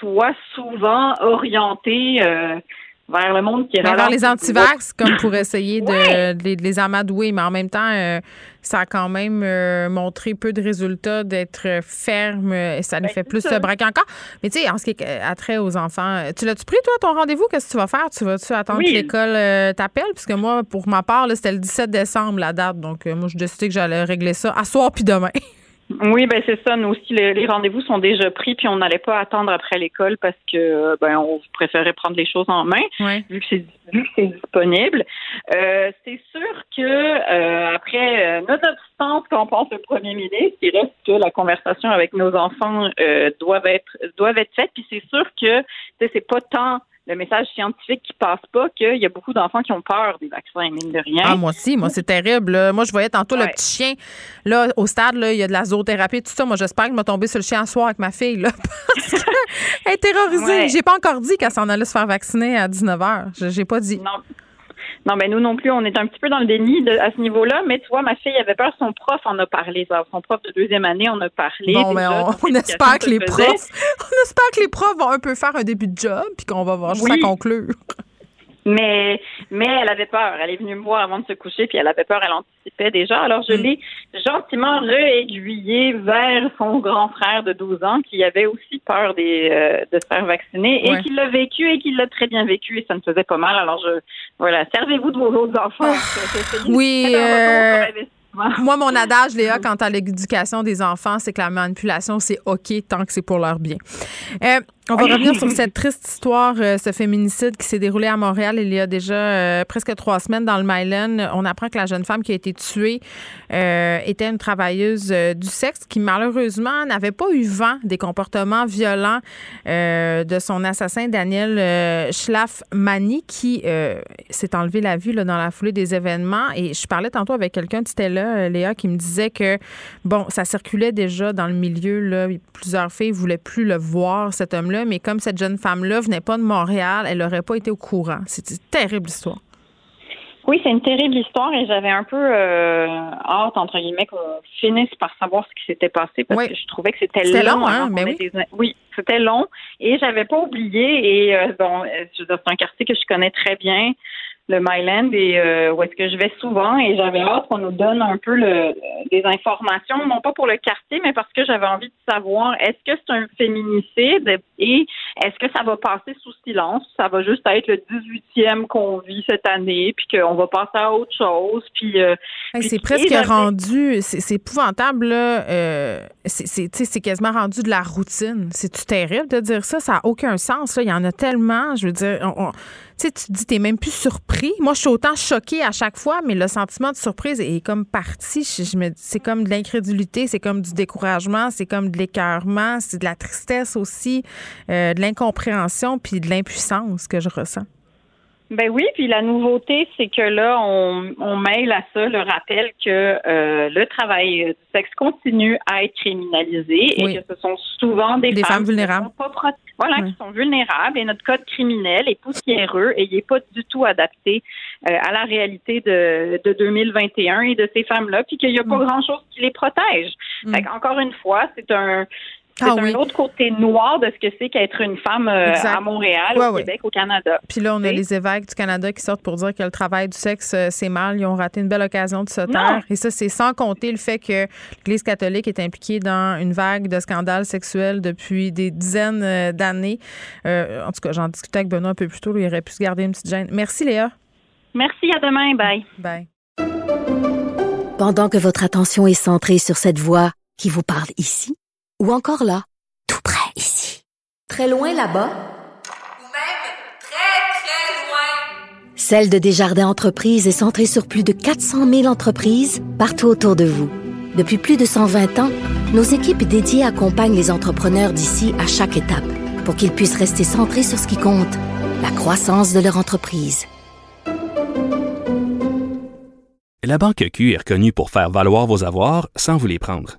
soit souvent orienté euh, vers le monde qui est vers les antivax, comme pour essayer de, de les, de les amadouer, mais en même temps, euh, ça a quand même euh, montré peu de résultats d'être ferme euh, et ça nous fait plus Ben, se braquer encore. Mais tu sais, en ce qui est attrait aux enfants, tu l'as-tu pris, toi, ton rendez-vous? Qu'est-ce que tu vas faire? Tu vas-tu attendre Oui. que l'école euh, t'appelle? Puisque moi, pour ma part, c'était le 17 décembre, la date. Donc, moi, je décidé que j'allais régler ça à soir puis demain. (laughs) Oui, ben c'est ça. Nous aussi, les, les rendez-vous sont déjà pris, puis on n'allait pas attendre après l'école parce que ben on préférait prendre les choses en main, vu que c'est vu que c'est disponible. Euh, c'est sûr que euh, après, euh, nonobstant ce qu'en pense le premier ministre, il reste que la conversation avec nos enfants euh, doivent être doivent être faite. Puis c'est sûr que c'est pas tant le message scientifique qui passe pas qu'il y a beaucoup d'enfants qui ont peur des vaccins, mine de rien. Ah, moi aussi, moi, c'est terrible. là. Moi, je voyais tantôt le petit chien. Là, au stade, là, il y a de la zoothérapie, tout ça. Moi, j'espère qu'il m'a tombé sur le chien à soir avec ma fille, là. (laughs) Parce qu'elle est terrorisée. Ouais. J'ai pas encore dit qu'elle s'en allait se faire vacciner à 19h. J'ai pas dit. Non. Non, mais nous non plus, on est un petit peu dans le déni de- à ce niveau-là. Mais tu vois, ma fille avait peur, son prof en a parlé. Son prof de deuxième année en a parlé. Bon, mais on, espère que les faisait. profs, on espère que les profs vont un peu faire un début de job puis qu'on va voir juste Oui. à conclure. Mais, mais elle avait peur. Elle est venue me voir avant de se coucher, puis elle avait peur, elle anticipait déjà. Alors, Mm. je l'ai gentiment réaiguillée vers son grand frère de 12 ans qui avait aussi peur des, euh, de se faire vacciner Ouais. et qui l'a vécu et qui l'a très bien vécu et ça me faisait pas mal. Alors, je, voilà, servez-vous de vos autres enfants. Ah. Oui, euh, moi, mon adage, Léa, quant à l'éducation des enfants, c'est que la manipulation, c'est OK tant que c'est pour leur bien. Euh, on va revenir sur cette triste histoire, euh, ce féminicide qui s'est déroulé à Montréal il y a déjà euh, presque trois semaines dans le Myland. On apprend que la jeune femme qui a été tuée euh, était une travailleuse du sexe qui, malheureusement, n'avait pas eu vent des comportements violents de son assassin, Daniel Schlafmani, qui s'est enlevé la vue là, dans la foulée des événements. Et je parlais tantôt avec quelqu'un, tu étais là, Léa, qui me disait que, bon, ça circulait déjà dans le milieu. Là, plusieurs filles voulaient plus le voir, cet mais comme cette jeune femme-là venait pas de Montréal, elle n'aurait pas été au courant. C'est une terrible histoire. Oui, c'est une terrible histoire et j'avais un peu euh, hâte, entre guillemets, qu'on finisse par savoir ce qui s'était passé parce que je trouvais que c'était C'était long. long, hein, ait oui. des- oui, c'était long et j'avais pas oublié et euh, bon, euh, c'est un quartier que je connais très bien. Le Myland et euh, où est-ce que je vais souvent et j'avais hâte qu'on nous donne un peu le, des informations, non pas pour le quartier, mais parce que j'avais envie de savoir est-ce que c'est un féminicide et est-ce que ça va passer sous silence, ça va juste être le 18e qu'on vit cette année, puis qu'on va passer à autre chose, puis... Euh, c'est presque rendu, c'est épouvantable, là, euh, c'est quasiment rendu de la routine. C'est-tu terrible de dire ça? Ça n'a aucun sens, là. Il y en a tellement, je veux dire... On, tu sais, tu dis, t'es même plus surpris. Moi, je suis autant choquée à chaque fois, mais le sentiment de surprise est comme parti. Je, me c'est comme de l'incrédulité, c'est comme du découragement, c'est comme de l'écœurement, c'est de la tristesse aussi, euh, de l'incompréhension, puis de l'impuissance que je ressens. Ben oui, puis la nouveauté, c'est que là, on, on mêle à ça le rappel que euh, le travail du sexe continue à être criminalisé et que ce sont souvent des, femmes, vulnérables. Qui sont pas voilà, qui sont vulnérables et notre code criminel est poussiéreux et il n'est pas du tout adapté euh, à la réalité de, de 2021 et de ces femmes-là, puis qu'il n'y a pas grand-chose qui les protège. Mm. encore une fois, c'est un c'est ah un autre côté noir de ce que c'est qu'être une femme euh, à Montréal, au Québec, au Canada. Puis là, on a les évêques du Canada qui sortent pour dire que le travail du sexe, euh, c'est mal. Ils ont raté une belle occasion de se taire. Et ça, c'est sans compter le fait que l'Église catholique est impliquée dans une vague de scandales sexuels depuis des dizaines euh, d'années. en tout cas, j'en discutais avec Benoît un peu plus tôt. il aurait pu se garder une petite gêne. Merci, Léa. Merci, à demain. Bye. Bye. Pendant que votre attention est centrée sur cette voix qui vous parle ici, ou encore là, tout près ici. Très loin là-bas. Ou même très, très loin. Celle de Desjardins Entreprises est centrée sur plus de 400 000 entreprises partout autour de vous. Depuis plus de 120 ans, nos équipes dédiées accompagnent les entrepreneurs d'ici à chaque étape pour qu'ils puissent rester centrés sur ce qui compte, la croissance de leur entreprise. La Banque Q est reconnue pour faire valoir vos avoirs sans vous les prendre.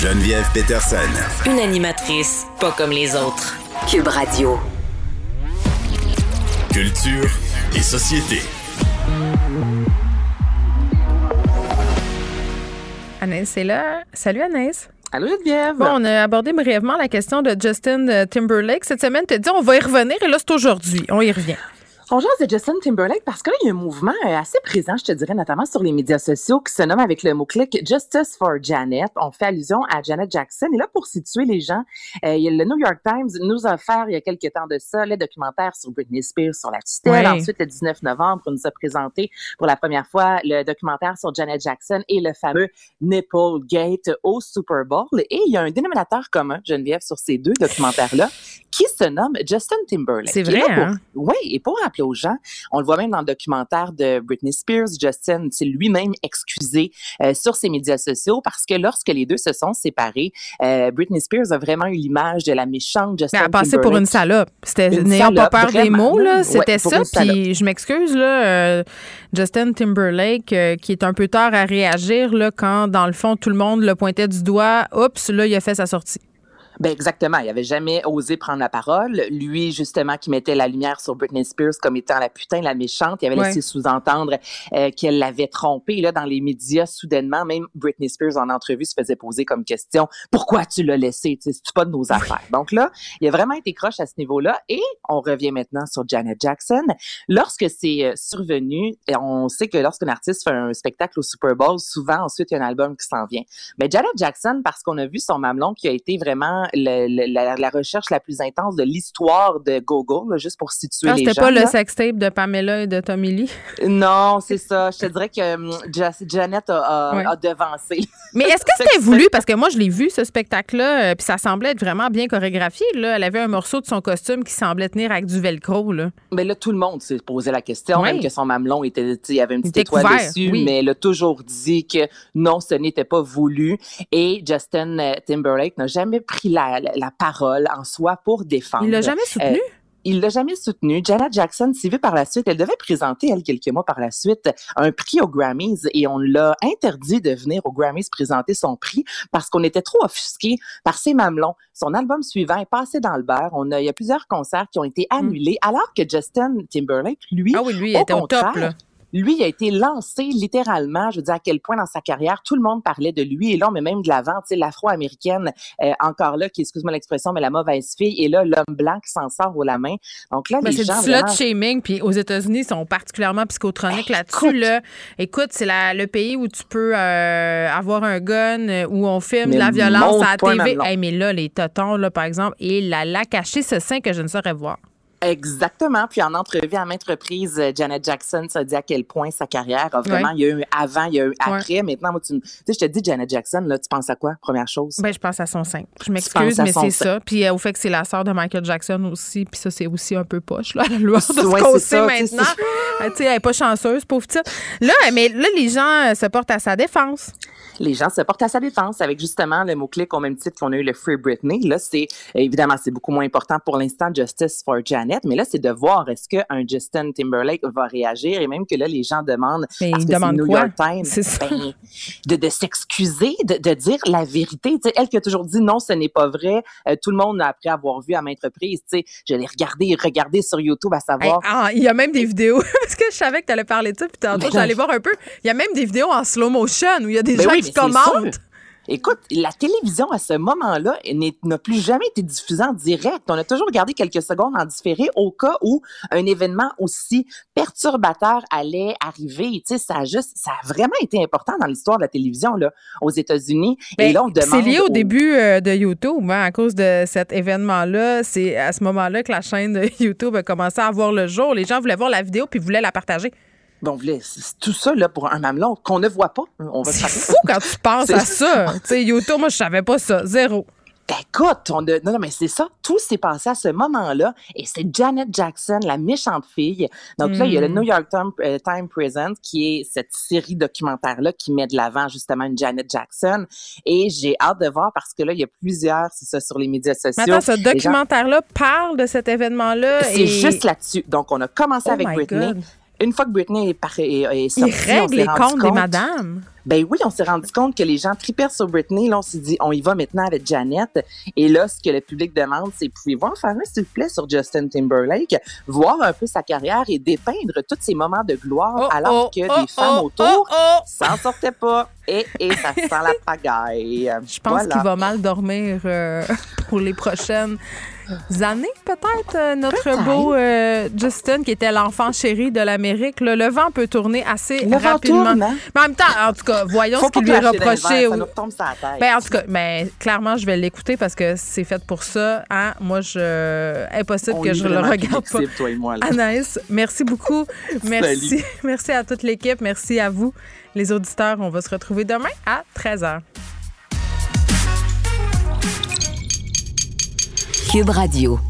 Geneviève Peterson. Une animatrice pas comme les autres. Cube Radio. Culture et société. Anaïs est là. Salut Anaïs. Allô Geneviève. Bon, on a abordé brièvement la question de Justin euh, Timberlake. Cette semaine, tu as dit on va y revenir et là, c'est aujourd'hui. On y revient. On jase de Justin Timberlake parce que là, il y a un mouvement euh, assez présent, je te dirais, notamment sur les médias sociaux, qui se nomme avec le mot-clic Justice for Janet. On fait allusion à Janet Jackson. Et là, pour situer les gens, euh, le New York Times nous a offert il y a quelques temps de ça le documentaire sur Britney Spears, sur la tutelle. Ensuite, le 19 novembre, on nous a présenté pour la première fois le documentaire sur Janet Jackson et le fameux Nipple Gate au Super Bowl. Et il y a un dénominateur commun, Geneviève, sur ces deux documentaires-là, qui se nomme Justin Timberlake. C'est vrai, hein? Oui, et pour rappeler aux gens, on le voit même dans le documentaire de Britney Spears, Justin s'est lui-même excusé euh, sur ses médias sociaux parce que lorsque les deux se sont séparés, euh, Britney Spears a vraiment eu l'image de la méchante Justin Elle a passé pour une salope. C'était n'ayant pas peur des mots, là, c'était ça. Puis je m'excuse, là, euh, Justin Timberlake, qui est un peu tard à réagir, là, quand dans le fond tout le monde le pointait du doigt, oups, là, il a fait sa sortie. Ben exactement. Il avait jamais osé prendre la parole. Lui, justement, qui mettait la lumière sur Britney Spears comme étant la putain, la méchante, il avait laissé sous-entendre euh, qu'elle l'avait trompée. Là, dans les médias, soudainement, même Britney Spears en entrevue se faisait poser comme question pourquoi tu l'as laissé C'est pas de nos affaires. Donc là, il a vraiment été croche à ce niveau-là. Et on revient maintenant sur Janet Jackson. Lorsque c'est euh, survenu, et on sait que lorsqu'un artiste fait un spectacle au Super Bowl, souvent ensuite il y a un album qui s'en vient. Mais Janet Jackson, parce qu'on a vu son mamelon qui a été vraiment la, recherche la plus intense de l'histoire de Gogo, juste pour situer ah, les gens. C'était pas le sextape de Pamela et de Tommy Lee? (laughs) Non, c'est ça. Je te dirais que hum, Janet a, devancé. Mais est-ce que (laughs) c'était voulu? Parce que moi, je l'ai vu, ce spectacle-là, euh, puis ça semblait être vraiment bien chorégraphié. Là. Elle avait un morceau de son costume qui semblait tenir avec du velcro. Là. Mais là, tout le monde s'est posé la question, même que son mamelon était, il y avait une petite étoile dessus, mais elle a toujours dit que non, ce n'était pas voulu. Et Justin euh, Timberlake n'a jamais pris la, la, parole en soi pour défendre. Il l'a jamais soutenu? il l'a jamais soutenu. Janet Jackson s'est vue par la suite. Elle devait présenter, elle, quelques mois par la suite, un prix aux Grammys et on l'a interdit de venir aux Grammys présenter son prix parce qu'on était trop offusqués par ses mamelons. Son album suivant est passé dans le beurre. On a, il y a plusieurs concerts qui ont été Mm. annulés alors que Justin Timberlake, lui, Ah oui, lui, au était au top, là. Lui, il a été lancé littéralement. Je veux dire, à quel point dans sa carrière, tout le monde parlait de lui. Et là, met même de l'avant, tu sais, l'afro-américaine, euh, encore là, qui, excuse-moi l'expression, mais la mauvaise fille. Et là, l'homme blanc qui s'en sort haut la main. Donc là, Ben, les c'est gens. du vraiment- shaming, puis aux États-Unis, ils sont particulièrement psychotroniques là-dessus. Là. Écoute, c'est le pays où tu peux euh, avoir un gun, euh, où on filme Mais de la violence à la TV. Hey, mais là, les totons, là, par exemple, et la la caché ce sein que je ne saurais voir. Exactement. Puis en entrevue à maintes reprises, euh, Janet Jackson s'est dit à quel point sa carrière a vraiment, Ouais. il y a eu un avant, il y a eu un après. Maintenant, moi, tu, sais, je te dis Janet Jackson, là, tu penses à quoi, première chose? Ben, je pense à son sein. Je m'excuse, mais c'est ça. Puis euh, au fait que c'est la sœur de Michael Jackson aussi. Puis ça, c'est aussi un peu poche, là, la loi de Ouais, ça, tu sais, maintenant. tu sais, elle n'est pas chanceuse, pauvre petite. Là, mais là, les gens euh, se portent à sa défense. les gens se portent à sa défense avec justement le mot-clic au même titre qu'on a eu le Free Britney. Là, c'est évidemment, c'est beaucoup moins important pour l'instant, Justice for Janet, mais là, c'est de voir est-ce qu'un Justin Timberlake va réagir et même que là, les gens demandent, Mais parce ils que c'est demandent New quoi? York Times, ben, de, de s'excuser, de, de dire la vérité. Tu sais, elle qui a toujours dit non, ce n'est pas vrai. Euh, tout le monde, après avoir vu à maintes reprises, je l'ai regardé, regardé sur YouTube à Hey, savoir. ah, il y a même des vidéos, (laughs) parce que je savais que tu allais parler de ça, puis tantôt, Ben j'allais voir un peu. Il y a même des vidéos en slow motion où il y a des Ben gens oui, qui commentent. Écoute, la télévision à ce moment-là n'a plus jamais été diffusée en direct. On a toujours regardé quelques secondes en différé au cas où un événement aussi perturbateur allait arriver. Tu sais, ça a juste, ça a vraiment été important dans l'histoire de la télévision là aux États-Unis. Et Ben, là, on demande. c'est lié au aux- début euh, de YouTube, hein, à cause de cet événement-là. C'est à ce moment-là que la chaîne de (laughs) YouTube a commencé à voir le jour. Les gens voulaient voir la vidéo puis voulaient la partager. Bon, tout ça là pour un mamelon qu'on ne voit pas. On va se C'est fou quand tu penses à ça. tu sais, YouTube, moi, je savais pas ça. Zéro. Écoute, on a- non, non, mais c'est ça. Tout s'est passé à ce moment-là. Et c'est Janet Jackson, la méchante fille. Donc là, il y a le Mm. New York Time, euh, Time Present, qui est cette série documentaire-là qui met de l'avant justement une Janet Jackson. Et j'ai hâte de voir parce que là, il y a plusieurs, c'est ça, sur les médias sociaux. Mais attends, ce gens- documentaire-là parle de cet événement-là. C'est et- juste là-dessus. Donc, on a commencé Oh avec Britney. God. Une fois que Britney est, par- est, est Il sortie, on règle s'est les comptes des madames. ben oui, on s'est rendu compte que les gens tripaient sur Britney. Là, on s'est dit, on y va maintenant avec Janet. Et là, ce que le public demande, c'est pouvez-vous en faire un, s'il vous plaît, sur Justin Timberlake, voir un peu sa carrière et dépeindre tous ces moments de gloire, alors oh, que oh, des femmes oh, autour oh, oh. s'en sortaient pas. Et, et ça sent la (laughs) pagaille. Je pense qu'il va mal dormir euh, (laughs) pour les prochaines années, peut-être, euh, notre beau euh, Justin, qui était l'enfant chéri de l'Amérique. Le vent peut tourner assez Le rapidement. tourne, hein? Mais en même temps, en tout cas, voyons Faut ce qui pas lui la tête. Ben, en tout cas, mais clairement, je vais l'écouter parce que c'est fait pour ça. Hein? Moi, je impossible On que je le regarde pas. toi et moi, là. Anaïs, merci beaucoup. (laughs) Merci. Merci à toute l'équipe. Merci à vous, les auditeurs. On va se retrouver demain à 13h. Radio.